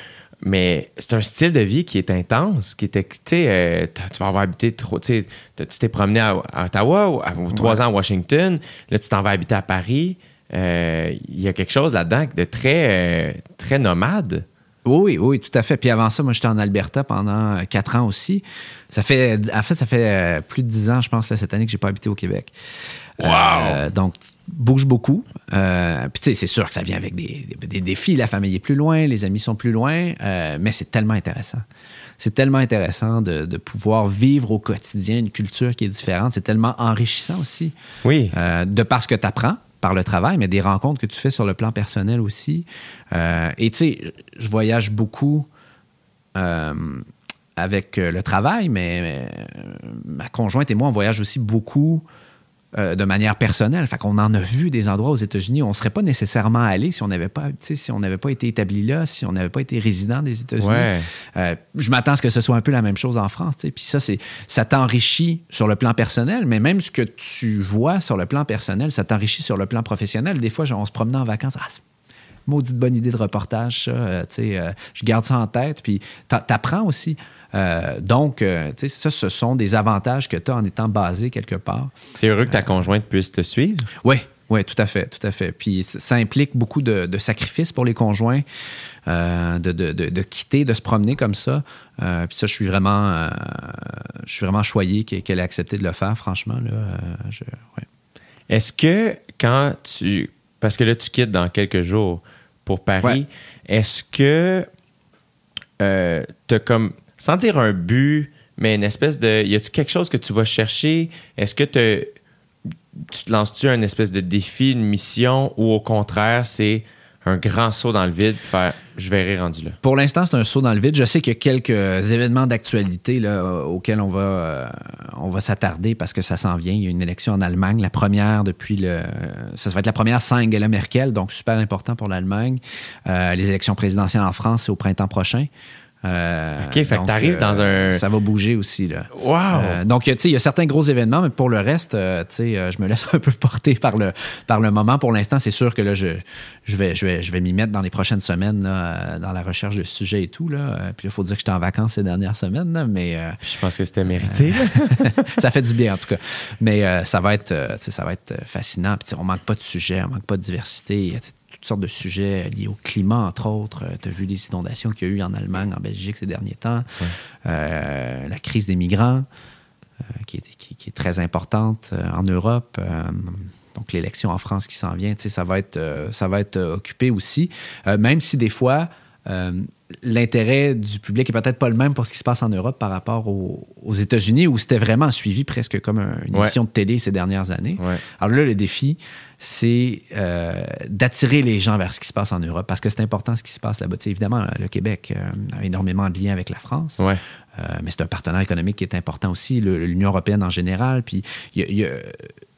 mais c'est un style de vie qui est intense, qui est, tu sais, euh, tu vas avoir habité, trop- tu sais, tu t'es promené à, à Ottawa, ou à- ou trois ans à Washington, là tu t'en vas habiter à Paris. Euh, Il y a quelque chose là-dedans de très, très nomade. Oui, oui, tout à fait. Puis avant ça, moi, j'étais en Alberta pendant euh, quatre ans aussi. Ça fait, en fait, ça fait euh, plus de dix ans, je pense, là, cette année que j'ai pas habité au Québec. Wow! donc, bouge beaucoup. Euh, puis, tu sais, c'est sûr que ça vient avec des, des- des défis. La famille est plus loin, les amis sont plus loin, euh, mais c'est tellement intéressant. C'est tellement intéressant de, de pouvoir vivre au quotidien une culture qui est différente. C'est tellement enrichissant aussi. Oui. Euh, de par ce que tu apprends par le travail, mais des rencontres que tu fais sur le plan personnel aussi. Euh, et tu sais, je voyage beaucoup euh, avec euh, le travail, mais, ma conjointe et moi, on voyage aussi beaucoup euh, de manière personnelle. Fait qu'on en a vu des endroits aux États-Unis où on ne serait pas nécessairement allé si on n'avait pas, tu sais, si on n'avait pas été établi là, si on n'avait pas été résident des États-Unis. Ouais. Euh, je m'attends à ce que ce soit un peu la même chose en France. Puis ça, c'est, ça t'enrichit sur le plan personnel, mais même ce que tu vois sur le plan personnel, ça t'enrichit sur le plan professionnel. Des fois, genre, on se promenait en vacances. Ah, maudite bonne idée de reportage, ça. Euh, tu sais, je garde ça en tête. Puis t'a- t'apprends aussi. Euh, donc, euh, tu sais, ça, ce sont des avantages que tu as en étant basé quelque part. C'est heureux que ta conjointe puisse te suivre. Oui, oui, tout à fait, tout à fait. Puis ça, implique beaucoup de, de sacrifices pour les conjoints, euh, de, de- de- de quitter, de se promener comme ça. Euh, puis ça, je suis vraiment, euh, je suis vraiment choyé qu'elle ait accepté de le faire, franchement. Ouais. Est-ce que quand tu. Parce que là, tu quittes dans quelques jours pour Paris. Ouais. Est-ce que tu as comme. Sans dire un but, mais une espèce de. Y a-tu quelque chose que tu vas chercher? Est-ce que tu te lances-tu un espèce de défi, une mission, ou au contraire, c'est un grand saut dans le vide, faire je verrai rendu là? Pour l'instant, c'est un saut dans le vide. Je sais qu'il y a quelques événements d'actualité auxquels on va, euh, on va s'attarder parce que ça s'en vient. Il y a une élection en Allemagne, la première depuis le. Ça va être la première sans Angela Merkel, donc super important pour l'Allemagne. Euh, les élections présidentielles en France, c'est au printemps prochain. Euh, OK, fait que t'arrives dans un- Ça va bouger aussi. Là. Wow! Euh, donc, tu sais, il y a certains gros événements, mais pour le reste, euh, tu sais, euh, je me laisse *laughs* un peu porter par le, par le moment. Pour l'instant, c'est sûr que là, je, je vais, je vais, je vais m'y mettre dans les prochaines semaines, là, euh, dans la recherche de sujets et tout. Là. Euh, Puis il faut dire que j'étais en vacances ces dernières semaines, là, mais euh, Je pense que c'était mérité. *laughs* ça fait du bien en tout cas. Mais euh, ça va être, euh, tu sais, ça va être euh, fascinant. Puis on manque pas de sujets, on manque pas de diversité. Toutes sortes de sujets liés au climat, entre autres. tu as vu les inondations qu'il y a eu en Allemagne, en Belgique ces derniers temps. Euh, la crise des migrants, euh, qui, est, qui- qui est très importante euh, en Europe. Euh, donc l'élection en France qui s'en vient, ça va être, euh, ça va être euh, occupé aussi. Euh, même si des fois, euh, l'intérêt du public est peut-être pas le même pour ce qui se passe en Europe par rapport aux, aux États-Unis, où c'était vraiment suivi presque comme un- une Ouais. émission de télé ces dernières années. Ouais. Alors là, le défi, c'est euh, d'attirer les gens vers ce qui se passe en Europe, parce que c'est important ce qui se passe là-bas. Tu sais, évidemment, le Québec euh, a énormément de liens avec la France. Ouais. Euh, mais c'est un partenaire économique qui est important aussi, l'Union européenne en général. Puis il y y a-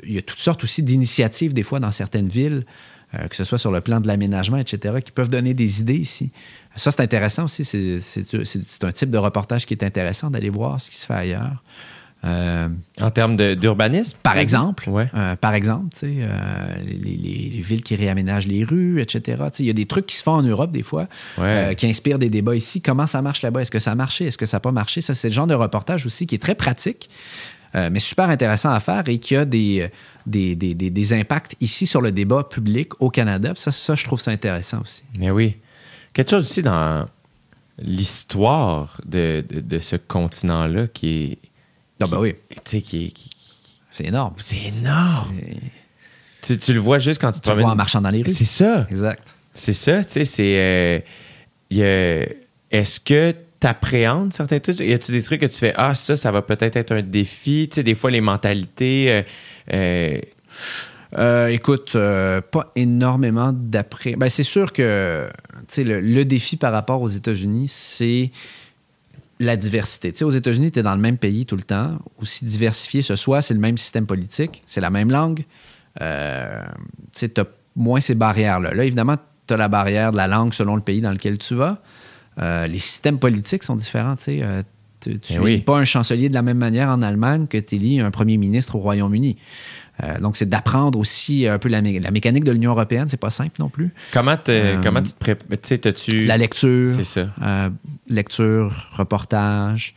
il y a toutes sortes aussi d'initiatives, des fois, dans certaines villes, que ce soit sur le plan de l'aménagement, etc., qui peuvent donner des idées ici. Ça, c'est intéressant aussi. C'est un type de reportage qui est intéressant d'aller voir ce qui se fait ailleurs. Euh, En termes d'urbanisme? par exemple, Ouais. euh, par exemple, tu sais, euh, les, les- les villes qui réaménagent les rues, etc. Tu sais, Il y a des trucs qui se font en Europe des fois, Ouais. qui inspirent des débats ici. Comment ça marche là-bas? Est-ce que ça a marché? Est-ce que ça n'a pas marché? Ça, c'est le genre de reportage aussi qui est très pratique, mais super intéressant à faire et qui a des, des, des- des- impacts ici sur le débat public au Canada. Ça, ça, je trouve ça intéressant aussi. Mais oui. Quelque chose aussi dans l'histoire de, de- de ce continent-là qui est. Ah ben oui, Tu sais, qui est. qui- c'est énorme. C'est énorme. Tu, tu le vois juste quand tu te Tu le vois en marchant dans les rues. C'est ça. Exact. C'est ça, tu sais, c'est. euh, Est-ce que tu appréhendes certains trucs? Y a-tu des trucs que tu fais, ah, ça, ça va peut-être être un défi? Tu sais, des fois, les mentalités. euh, euh, Euh, écoute, euh, pas énormément d'après. Ben, c'est sûr que le, le défi par rapport aux États-Unis, c'est la diversité. Tu sais, aux États-Unis, tu es dans le même pays tout le temps. Aussi diversifié ce soit, c'est le même système politique, c'est la même langue. Euh, tu as moins ces barrières-là. Là, évidemment, tu as la barrière de la langue selon le pays dans lequel tu vas. Euh, les systèmes politiques sont différents. Tu sais, euh, tu Eh oui. pas un chancelier de la même manière en Allemagne que tu élis un premier ministre au Royaume-Uni. Euh, donc, c'est d'apprendre aussi un peu la, mé- la mécanique de l'Union européenne. C'est pas simple non plus. comment, Euh, comment tu te prépares? Tu t'as-tu. La lecture, C'est ça. euh, lecture, reportage.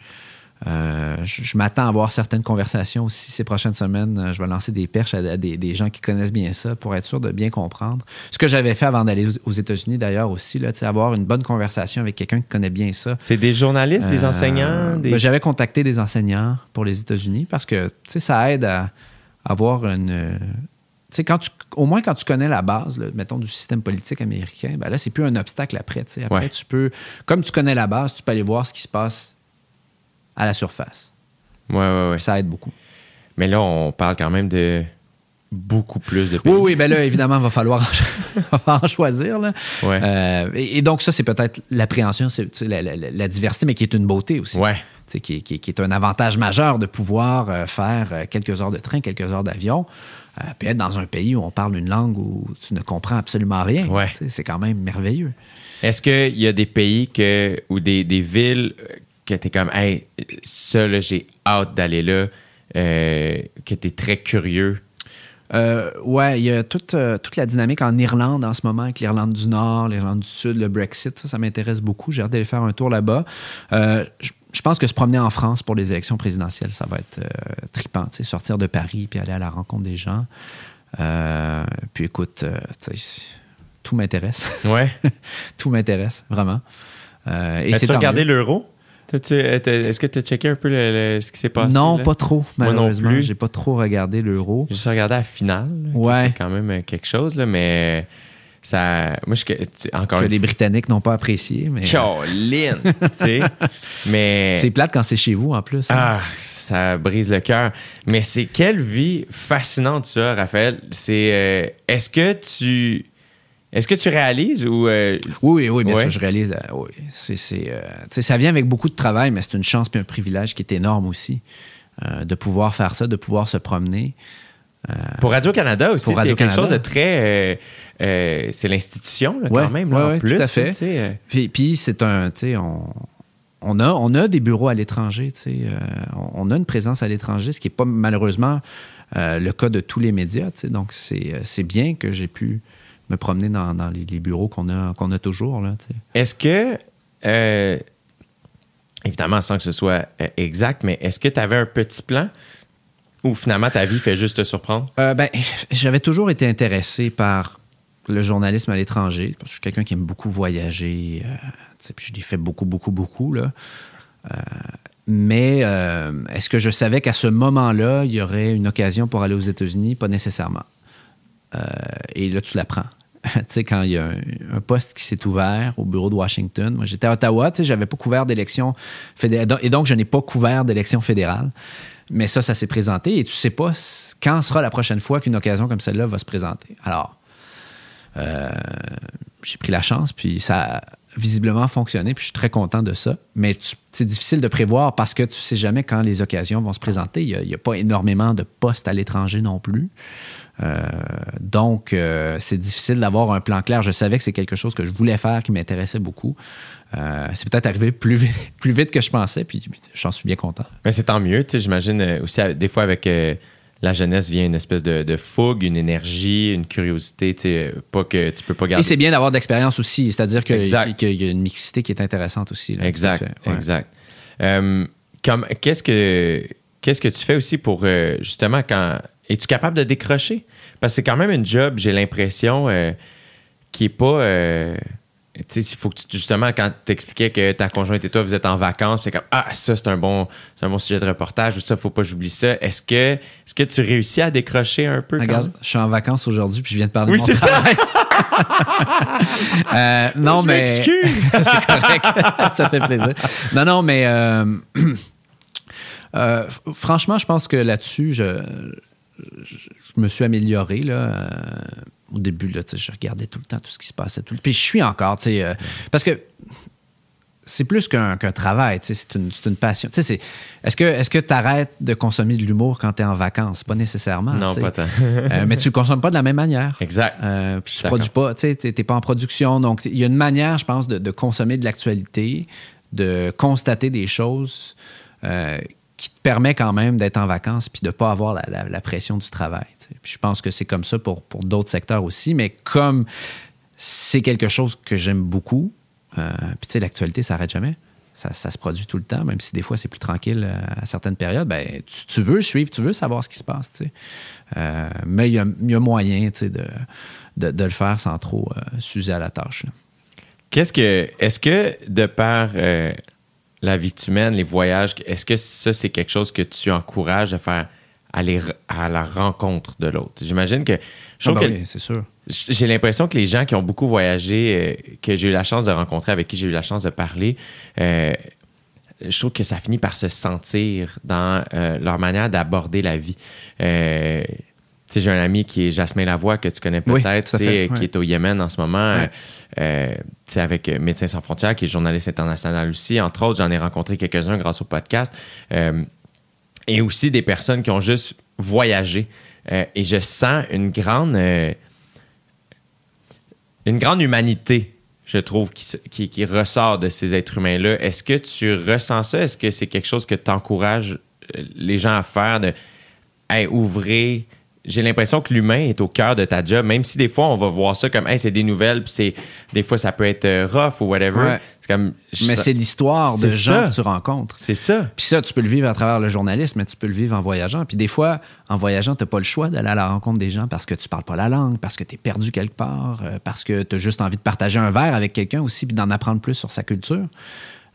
Euh, je, je m'attends à avoir certaines conversations aussi ces prochaines semaines. Je vais lancer des perches à, à des, des gens qui connaissent bien ça pour être sûr de bien comprendre. Ce que j'avais fait avant d'aller aux, aux États-Unis d'ailleurs aussi, là, tu avoir une bonne conversation avec quelqu'un qui connaît bien ça. C'est des journalistes, des enseignants? Des... ben, J'avais contacté des enseignants pour les États-Unis parce que tu sais, ça aide à avoir une. euh, Tu sais, quand tu, au moins quand tu connais la base, là, mettons, du système politique américain, ben là, c'est plus un obstacle après. Après, Ouais. tu peux, comme tu connais la base, tu peux aller voir ce qui se passe à la surface. Ouais, ouais, ouais. Ça aide beaucoup. Mais là, on parle quand même de beaucoup plus de pays. Oui, oui, ben là, évidemment, il *laughs* va falloir en, choisir. Là. Ouais. Euh, et, et donc, ça, c'est peut-être l'appréhension, c'est tu sais, la, la- la- la diversité, mais qui est une beauté aussi. Ouais. Tu sais, Qui, est- qui est- qui est un avantage majeur de pouvoir euh, faire euh, quelques heures de train, quelques heures d'avion, euh, puis être dans un pays où on parle une langue où tu ne comprends absolument rien. Ouais. Tu sais, C'est quand même merveilleux. Est-ce qu'il y a des pays que, ou des, des villes que tu es comme, hey, ça, j'ai hâte d'aller là, que tu es très curieux? Euh, ouais, il y a toute, euh, toute la dynamique en Irlande en ce moment, avec l'Irlande du Nord, l'Irlande du Sud, le Brexit. Ça, ça m'intéresse beaucoup. J'ai hâte d'aller faire un tour là-bas. Euh, je je pense que se promener en France pour les élections présidentielles, ça va être euh, sais, Sortir de Paris puis aller à la rencontre des gens. Puis écoute, tout m'intéresse. Ouais. *laughs* tout m'intéresse, vraiment. Et c'est regardé l'euro? Euh, Est-ce que tu as checké un peu le- le- ce qui s'est passé? Non, là? pas trop, malheureusement. J'ai pas trop regardé l'euro. J'ai juste regardé la finale. là, Ouais. quand même euh, quelque chose, là, mais ça. Moi, je. tu- Encore Que une les Britanniques n'ont pas apprécié. Mais Caroline, *laughs* tu sais. Mais. c'est plate quand c'est chez vous en plus. hein. Ah, ça brise le cœur. Mais c'est quelle vie fascinante ça, Raphaël. C'est. euh, est-ce que tu. Est-ce que tu réalises ou. euh, Oui, oui, oui, bien Ouais. sûr, je réalise. euh, oui. C'est, c'est, euh, ça vient avec beaucoup de travail, mais c'est une chance et un privilège qui est énorme aussi de pouvoir faire ça, de pouvoir se promener. pour Radio-Canada aussi, a quelque chose de très. c'est l'institution, Ouais, quand même, là, ouais, en plus. tout à fait. Puis, puis c'est un, on, on, a, on a des bureaux à l'étranger, on a une présence à l'étranger, ce qui n'est pas malheureusement le cas de tous les médias. Donc, c'est, c'est bien que j'ai pu me promener dans, dans les, les bureaux qu'on a, qu'on a toujours, là. Est-ce que. euh, évidemment, sans que ce soit euh, exact, mais est-ce que tu avais un petit plan ou finalement ta vie fait juste te surprendre? Euh, ben, j'avais toujours été intéressé par le journalisme à l'étranger. parce que Je suis quelqu'un qui aime beaucoup voyager. euh, puis je l'ai fait beaucoup, beaucoup, beaucoup. Là. Euh, mais est-ce que je savais qu'à ce moment-là, il y aurait une occasion pour aller aux États-Unis? Pas nécessairement. Euh, et là, tu l'apprends. *laughs* tu sais, quand il y a un, poste qui s'est ouvert au bureau de Washington, moi j'étais à Ottawa, tu sais, j'avais pas couvert d'élection fédérale, et donc je n'ai pas couvert d'élection fédérale. Mais ça, ça s'est présenté et tu sais pas quand sera la prochaine fois qu'une occasion comme celle-là va se présenter. Alors, euh, j'ai pris la chance, puis ça a visiblement fonctionné, puis je suis très content de ça. Mais c'est difficile de prévoir parce que tu sais jamais quand les occasions vont se présenter. Il n'y a, pas énormément de postes à l'étranger non plus. Euh, donc, euh, c'est difficile d'avoir un plan clair. Je savais que c'est quelque chose que je voulais faire, qui m'intéressait beaucoup. Euh, c'est peut-être arrivé plus vite, *laughs* plus vite que je pensais, puis j'en suis bien content. Mais c'est tant mieux, tu sais, j'imagine euh, aussi, des fois, avec euh, la jeunesse vient une espèce de, de fougue, une énergie, une curiosité, tu sais, pas que tu peux pas Et garder. c'est bien d'avoir de l'expérience aussi, c'est-à-dire qu'il y a une mixité qui est intéressante aussi. là. Exact, ouais. exact. Qu'est-ce que qu'est-ce que tu fais aussi pour justement quand es-tu capable de décrocher? Parce que c'est quand même une job, j'ai l'impression euh, qui est pas. euh, tu sais, il faut que tu, justement, quand tu expliquais que ta conjointe et toi, vous êtes en vacances, c'est comme Ah, ça, c'est un bon un bon sujet de reportage, ou ça, faut pas que j'oublie ça. Est-ce que, est-ce que tu réussis à décrocher un peu? Regarde, je suis en vacances aujourd'hui puis je viens de parler Oui, de mon c'est ça. *laughs* Euh, non, Je mais. *laughs* c'est correct. ça fait plaisir. Non, non, mais. euh, *clears throat* euh, franchement, je pense que là-dessus, je, je, je me suis amélioré. Là, euh, au début, là, je regardais tout le temps tout ce qui se passait. Tout, puis je suis encore. euh, parce que c'est plus qu'un qu'un travail, c'est une, une passion. Est-ce que est-ce que tu arrêtes de consommer de l'humour quand tu es en vacances? Pas nécessairement. Non, pas tant. Euh, mais tu le consommes pas de la même manière. Exact. Euh, puis tu produis pas, tu sais, t'es t'es pas en production. Donc, il y a une manière, je pense, de, de consommer de l'actualité, de constater des choses euh, qui te permet quand même d'être en vacances puis de pas avoir la, pression du travail. je pense que c'est comme ça pour, pour d'autres secteurs aussi. Mais comme c'est quelque chose que j'aime beaucoup, euh, puis tu sais, l'actualité, ça n'arrête jamais. ça, se produit tout le temps, même si des fois c'est plus tranquille euh, à certaines périodes, ben, tu, veux suivre, tu veux savoir ce qui se passe. Euh, mais il y a, moyen de, de, le faire sans trop s'user à la tâche. Qu'est-ce que. Est-ce que de par la vie que tu mènes, les voyages, est-ce que ça, c'est quelque chose que tu encourages à faire aller à la rencontre de l'autre? J'imagine que. Je Ah ben que oui, c'est sûr. j'ai l'impression que les gens qui ont beaucoup voyagé, euh, que j'ai eu la chance de rencontrer, avec qui j'ai eu la chance de parler, euh, je trouve que ça finit par se sentir dans euh, leur manière d'aborder la vie. J'ai un ami qui est Jasmin Lavoie, que tu connais peut-être, qui est au Yémen en ce moment, Ouais. euh, avec euh, Médecins sans frontières, qui est journaliste international aussi. Entre autres, j'en ai rencontré quelques-uns grâce au podcast. Euh, et aussi des personnes qui ont juste voyagé. Euh, et je sens une grande, une grande humanité, je trouve, qui, qui, qui ressort de ces êtres humains-là. Est-ce que tu ressens ça? Est-ce que c'est quelque chose que tu encourages les gens à faire de hey, ouvrir? J'ai l'impression que l'humain est au cœur de ta job, même si des fois on va voir ça comme hey, c'est des nouvelles, puis c'est des fois ça peut être euh, rough ou whatever. Ouais. C'est comme Mais c'est l'histoire de gens ça. que tu rencontres. c'est ça. Puis ça, tu peux le vivre à travers le journalisme, mais tu peux le vivre en voyageant. Puis des fois, en voyageant, tu n'as pas le choix d'aller à la rencontre des gens parce que tu parles pas la langue, parce que tu es perdu quelque part, euh, parce que tu as juste envie de partager un verre avec quelqu'un aussi, puis d'en apprendre plus sur sa culture.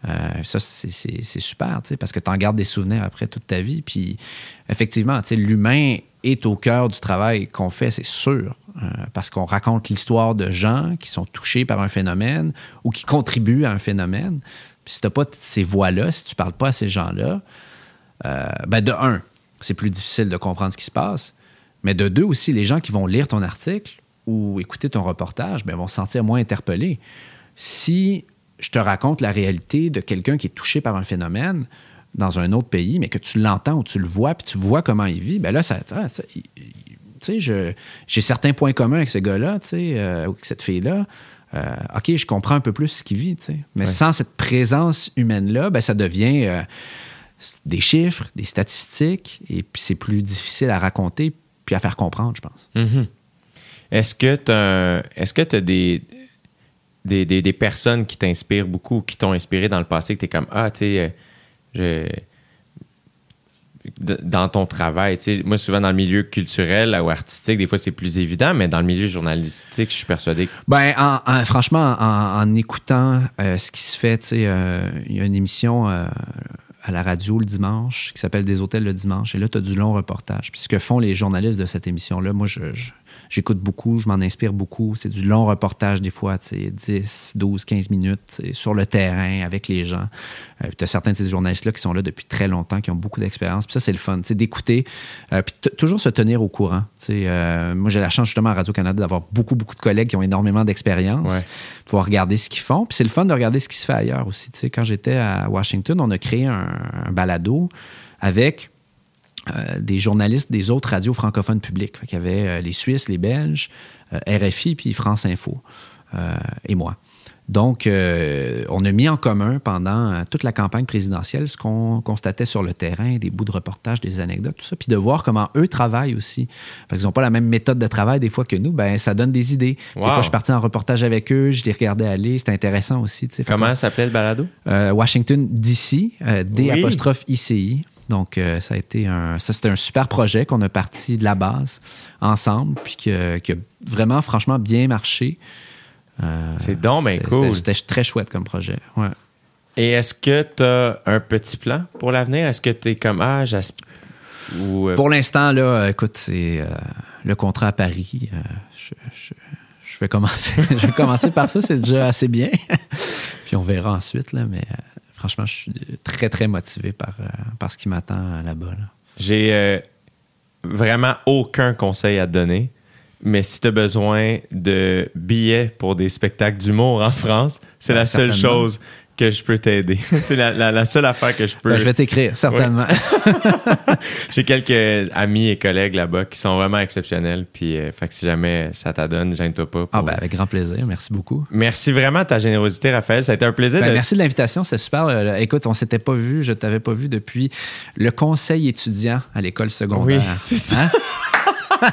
Euh, ça, c'est- super, parce que tu en gardes des souvenirs après toute ta vie. Puis effectivement, l'humain est au cœur du travail qu'on fait, c'est sûr, euh, parce qu'on raconte l'histoire de gens qui sont touchés par un phénomène ou qui contribuent à un phénomène. Puis si tu n'as pas ces voix-là, si tu parles pas à ces gens-là, euh, ben de un, c'est plus difficile de comprendre ce qui se passe. Mais de deux aussi, les gens qui vont lire ton article ou écouter ton reportage ben, vont se sentir moins interpellés. Si je te raconte la réalité de quelqu'un qui est touché par un phénomène dans un autre pays, mais que tu l'entends ou tu le vois, puis tu vois comment il vit, ben là, ça, ça- ça- il- j'ai certains points communs avec ce gars-là, tu sais, euh, ou avec cette fille-là. Euh, OK, je comprends un peu plus ce qu'il vit, tu sais. Mais sans cette présence humaine-là, ben, ça devient euh, des chiffres, des statistiques, et puis c'est plus difficile à raconter puis à faire comprendre, je pense. Mhm. Est-ce que tu as, est-ce que as des, des, des- personnes qui t'inspirent beaucoup, qui t'ont inspiré dans le passé, que tu es comme, ah, tu sais, euh, je. Dans ton travail, tu sais, moi souvent dans le milieu culturel ou artistique, des fois c'est plus évident, mais dans le milieu journalistique, je suis persuadé que Ben, en- en- franchement, en, écoutant euh, ce qui se fait, tu sais, euh, il y a une émission à la radio le dimanche qui s'appelle Des hôtels le dimanche. Et là, tu as du long reportage. Puis ce que font les journalistes de cette émission-là, moi, je- j'écoute beaucoup, je m'en inspire beaucoup. C'est du long reportage des fois, tu sais, 10, 12, 15 minutes sur le terrain avec les gens. tu as certains de ces journalistes-là qui sont là depuis très longtemps, qui ont beaucoup d'expérience. Puis ça, c'est le fun, sais, d'écouter. euh, puis toujours se tenir au courant. Euh, moi, j'ai la chance justement à Radio-Canada d'avoir beaucoup, beaucoup de collègues qui ont énormément d'expérience Ouais. pouvoir regarder ce qu'ils font. Puis c'est le fun de regarder ce qui se fait ailleurs aussi. Tu sais, quand j'étais à Washington, on a créé un, un balado avec euh, des journalistes des autres radios francophones publiques. Qu'il y avait euh, les Suisses, les Belges, euh, RFI, puis France Info et moi. Donc, on a mis en commun pendant toute la campagne présidentielle ce qu'on constatait sur le terrain, des bouts de reportage, des anecdotes, tout ça, puis de voir comment eux travaillent aussi. Parce qu'ils n'ont pas la même méthode de travail des fois que nous, ben ça donne des idées. Des Wow. fois, je suis parti en reportage avec eux, je les regardais aller, c'était intéressant aussi. comment s'appelait le balado? Washington DC, euh, Donc, euh, ça a été un, ça, c'était un super projet qu'on a parti de la base ensemble, puis qui a vraiment, franchement, bien marché. Euh, C'est donc c'était- cool. C'était, très chouette comme projet. Ouais. Et est-ce que tu as un petit plan pour l'avenir? Est-ce que tu es comme, ah. Ou, euh, Pour l'instant, là, écoute, c'est le contrat à Paris. je, je- je vais commencer, *laughs* je vais commencer par ça, c'est déjà assez bien. *laughs* puis on verra ensuite, là, mais franchement, je suis très, très motivé par, euh, par ce qui m'attend là-bas. là. J'ai euh, vraiment aucun conseil à te donner. Mais si tu as besoin de billets pour des spectacles d'humour en France, c'est Ben, la seule chose que je peux t'aider. *laughs* c'est la, la- la seule affaire que je peux. Ben, je vais t'écrire, certainement. *laughs* J'ai quelques amis et collègues là-bas qui sont vraiment exceptionnels. Puis, euh, fait que si jamais ça t'adonne, gêne-toi pas. Ah ben, avec grand plaisir. Merci beaucoup. Merci vraiment de ta générosité, Raphaël. Ça a été un plaisir Ben, de. Merci de l'invitation, c'est super. Euh, Écoute, on s'était pas vu, je t'avais pas vu depuis le conseil étudiant à l'école secondaire. Oui, *laughs* c'est ça. Hein?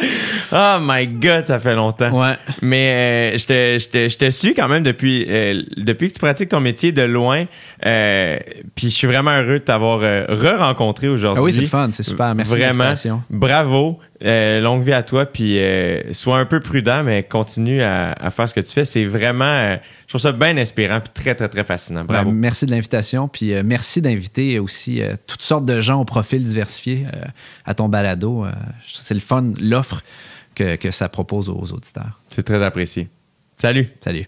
*laughs* oh my God, ça fait longtemps. Ouais. Mais euh, je te- je te- je te suis quand même depuis, euh, depuis que tu pratiques ton métier de loin. euh, Puis je suis vraiment heureux de t'avoir euh, re-rencontré aujourd'hui. Ah oui, c'est fun, c'est super. Merci Vraiment. Bravo. Euh, longue vie à toi. Puis euh, sois un peu prudent, mais continue à, à faire ce que tu fais. C'est vraiment, euh, je trouve ça bien inspirant puis très, très, très fascinant. Bravo. Ben, merci de l'invitation, puis euh, merci d'inviter aussi euh, toutes sortes de gens au profil diversifié euh, à ton balado. C'est le fun, l'offre que, que ça propose aux auditeurs. C'est très apprécié. Salut. Salut.